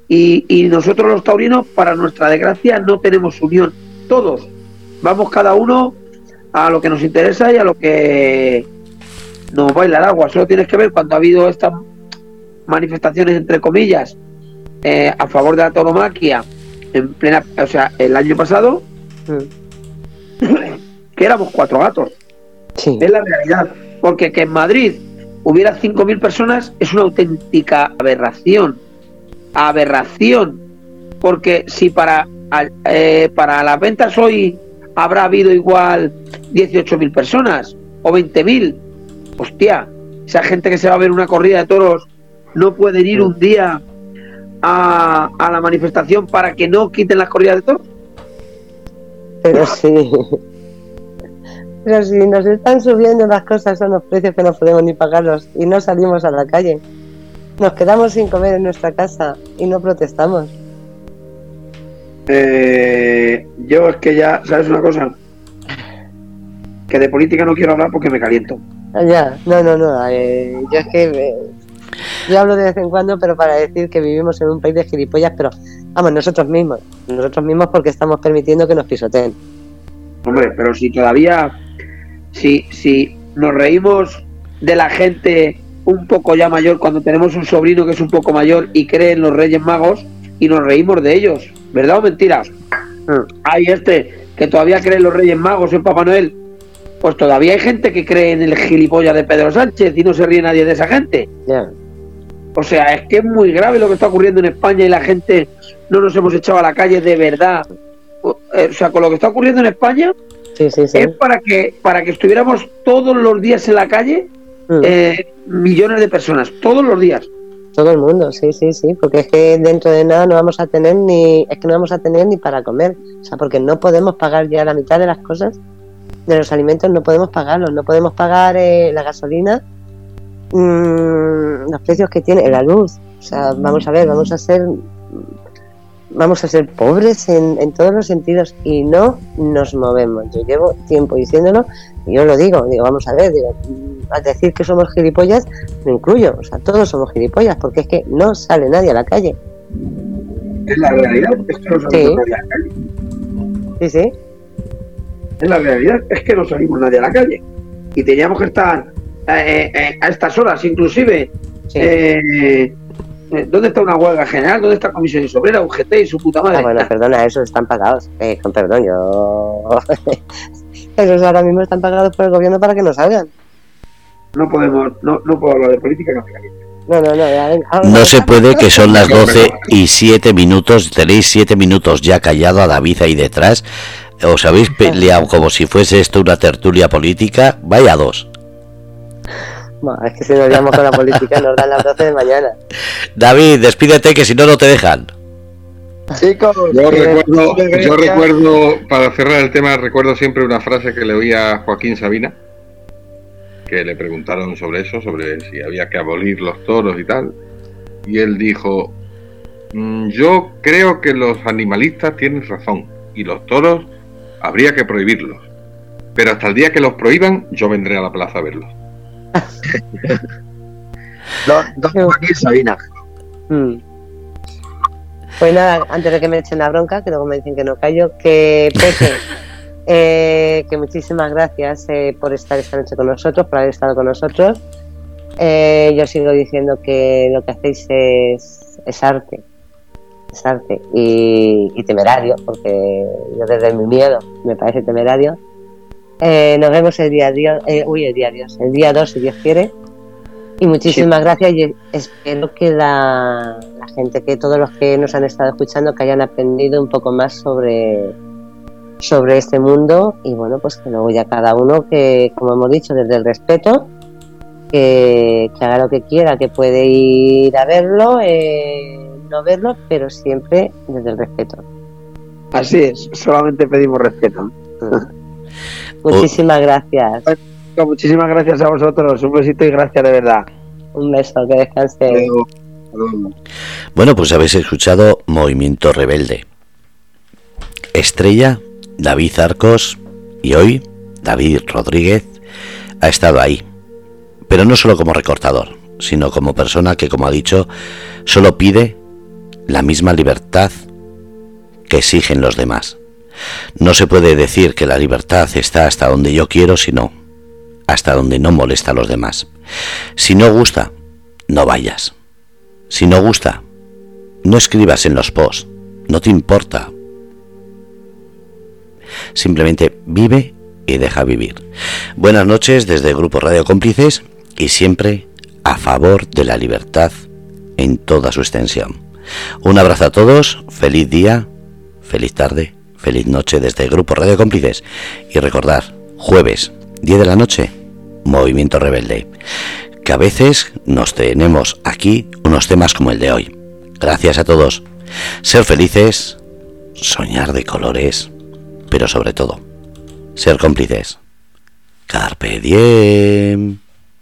y, y nosotros los taurinos, para nuestra desgracia, no tenemos unión. Todos. Vamos cada uno a lo que nos interesa y a lo que nos baila el agua. Solo tienes que ver cuando ha habido estas manifestaciones, entre comillas, eh, a favor de la tauromaquia, en plena, o sea, el año pasado, que éramos cuatro gatos. Es la realidad. Porque que en Madrid hubiera 5.000 personas es una auténtica aberración. Aberración. Porque si para, eh, para las ventas hoy habrá habido igual 18.000 personas o 20.000, hostia, esa gente que se va a ver una corrida de toros no pueden ir un día a, a la manifestación para que no quiten las corridas de toros.
Pero sí. Pero si nos están subiendo las cosas a los precios que no podemos ni pagarlos y no salimos a la calle. Nos quedamos sin comer en nuestra casa y no protestamos.
Eh, yo es que ya, ¿sabes una cosa? Que de política no quiero hablar porque me caliento.
Ah, ya, no, no, no. Eh, yo es que eh, yo hablo de vez en cuando, pero para decir que vivimos en un país de gilipollas, pero Vamos, nosotros mismos. Nosotros mismos porque estamos permitiendo que nos pisoteen.
Hombre, pero si todavía, si, si nos reímos de la gente un poco ya mayor, cuando tenemos un sobrino que es un poco mayor y cree en los Reyes Magos y nos reímos de ellos, ¿verdad o mentira? Mm. Hay este que todavía cree en los Reyes Magos, en Papá Noel. pues todavía hay gente que cree en el gilipollas de Pedro Sánchez y no se ríe nadie de esa gente. O sea, es que es muy grave lo que está ocurriendo en España y la gente no nos hemos echado a la calle de verdad. O eh, sea, con lo que está ocurriendo en España es para que, para que estuviéramos todos los días en la calle mm. eh, millones de personas, todos los días.
Todo el mundo, sí, sí, sí, porque es que dentro de nada no vamos a tener ni, es que no vamos a tener ni para comer, o sea, porque no podemos pagar ya la mitad de las cosas, de los alimentos no podemos pagarlos, no podemos pagar eh, la gasolina, mmm, los precios que tiene, la luz, o sea, vamos a ver, vamos a ser vamos a ser pobres en, en, todos los sentidos y no nos movemos. Yo llevo tiempo diciéndolo y yo lo digo, digo, vamos a ver, digo, al decir que somos gilipollas, me incluyo, o sea, todos somos gilipollas, porque es que no sale nadie a la calle.
Es la realidad, es que no salimos sí. nadie a la calle.
Sí, sí.
Es la realidad, es que no salimos nadie a la calle. Y teníamos que estar eh, eh, a estas horas, inclusive. Eh, eh, ¿Dónde está una huelga general? ¿Dónde está Comisión Obrera, UGT y su puta madre?
Ah, bueno, perdona, esos están pagados. Eh, con perdón, yo. esos ahora mismo están pagados por el gobierno para que no salgan.
No podemos, no, no puedo hablar de política
no, no, no,
no se puede que son las 12 y 7 minutos, tenéis 7 minutos ya callado a David ahí detrás. Os habéis peleado como si fuese esto una tertulia política. Vaya dos
es que si nos liamos con la política nos dan las 12 de mañana.
David, despídete que si no, no te dejan.
Chicos, yo recuerdo, yo recuerdo, para cerrar el tema, recuerdo siempre una frase que le oía a Joaquín Sabina, que le preguntaron sobre eso, sobre si había que abolir los toros y tal, y él dijo, mm, yo creo que los animalistas tienen razón, y los toros habría que prohibirlos, pero hasta el día que los prohíban, yo vendré a la plaza a verlos.
Sabina.
Hmm. Pues nada, antes de que me echen la bronca, que luego me dicen que no callo, que Pepe, eh, que muchísimas gracias eh, por estar esta noche con nosotros, por haber estado con nosotros. Eh, yo sigo diciendo que lo que hacéis es, es arte, es arte y, y, temerario, porque yo desde mi miedo me parece temerario eh, nos vemos el día, día eh, uy, el día Dios, el día 2 si Dios quiere. Y muchísimas gracias y espero que la, gente, que todos los que nos han estado escuchando, que hayan aprendido un poco más sobre, sobre este mundo y bueno, pues que luego ya cada uno que, como hemos dicho, desde el respeto, que, haga lo que quiera, que puede ir a verlo, eh, no verlo, pero siempre desde el respeto.
Así es, solamente pedimos respeto.
Muchísimas gracias.
muchísimas gracias a vosotros. Un besito y gracias de verdad.
Un beso, que descanse.
Bueno, pues habéis escuchado Movimiento Rebelde. Estrella, David Arcos y hoy David Rodríguez ha estado ahí. Pero no solo como recortador, sino como persona que, como ha dicho, solo pide la misma libertad que exigen los demás. No se puede decir que la libertad está hasta donde yo quiero, sino hasta donde no molesta a los demás. Si no gusta, no vayas. Si no gusta, no escribas en los posts, no te importa. Simplemente vive y deja vivir. Buenas noches desde el Grupo Radio Cómplices y siempre a favor de la libertad en toda su extensión. Un abrazo a todos, feliz día, feliz tarde Feliz noche desde el Grupo Radio Cómplices. Y recordar, jueves, 10 de la noche, Movimiento Rebelde. Que a veces nos tenemos aquí unos temas como el de hoy. Gracias a todos. Ser felices, soñar de colores, pero sobre todo, ser cómplices. Carpe diem.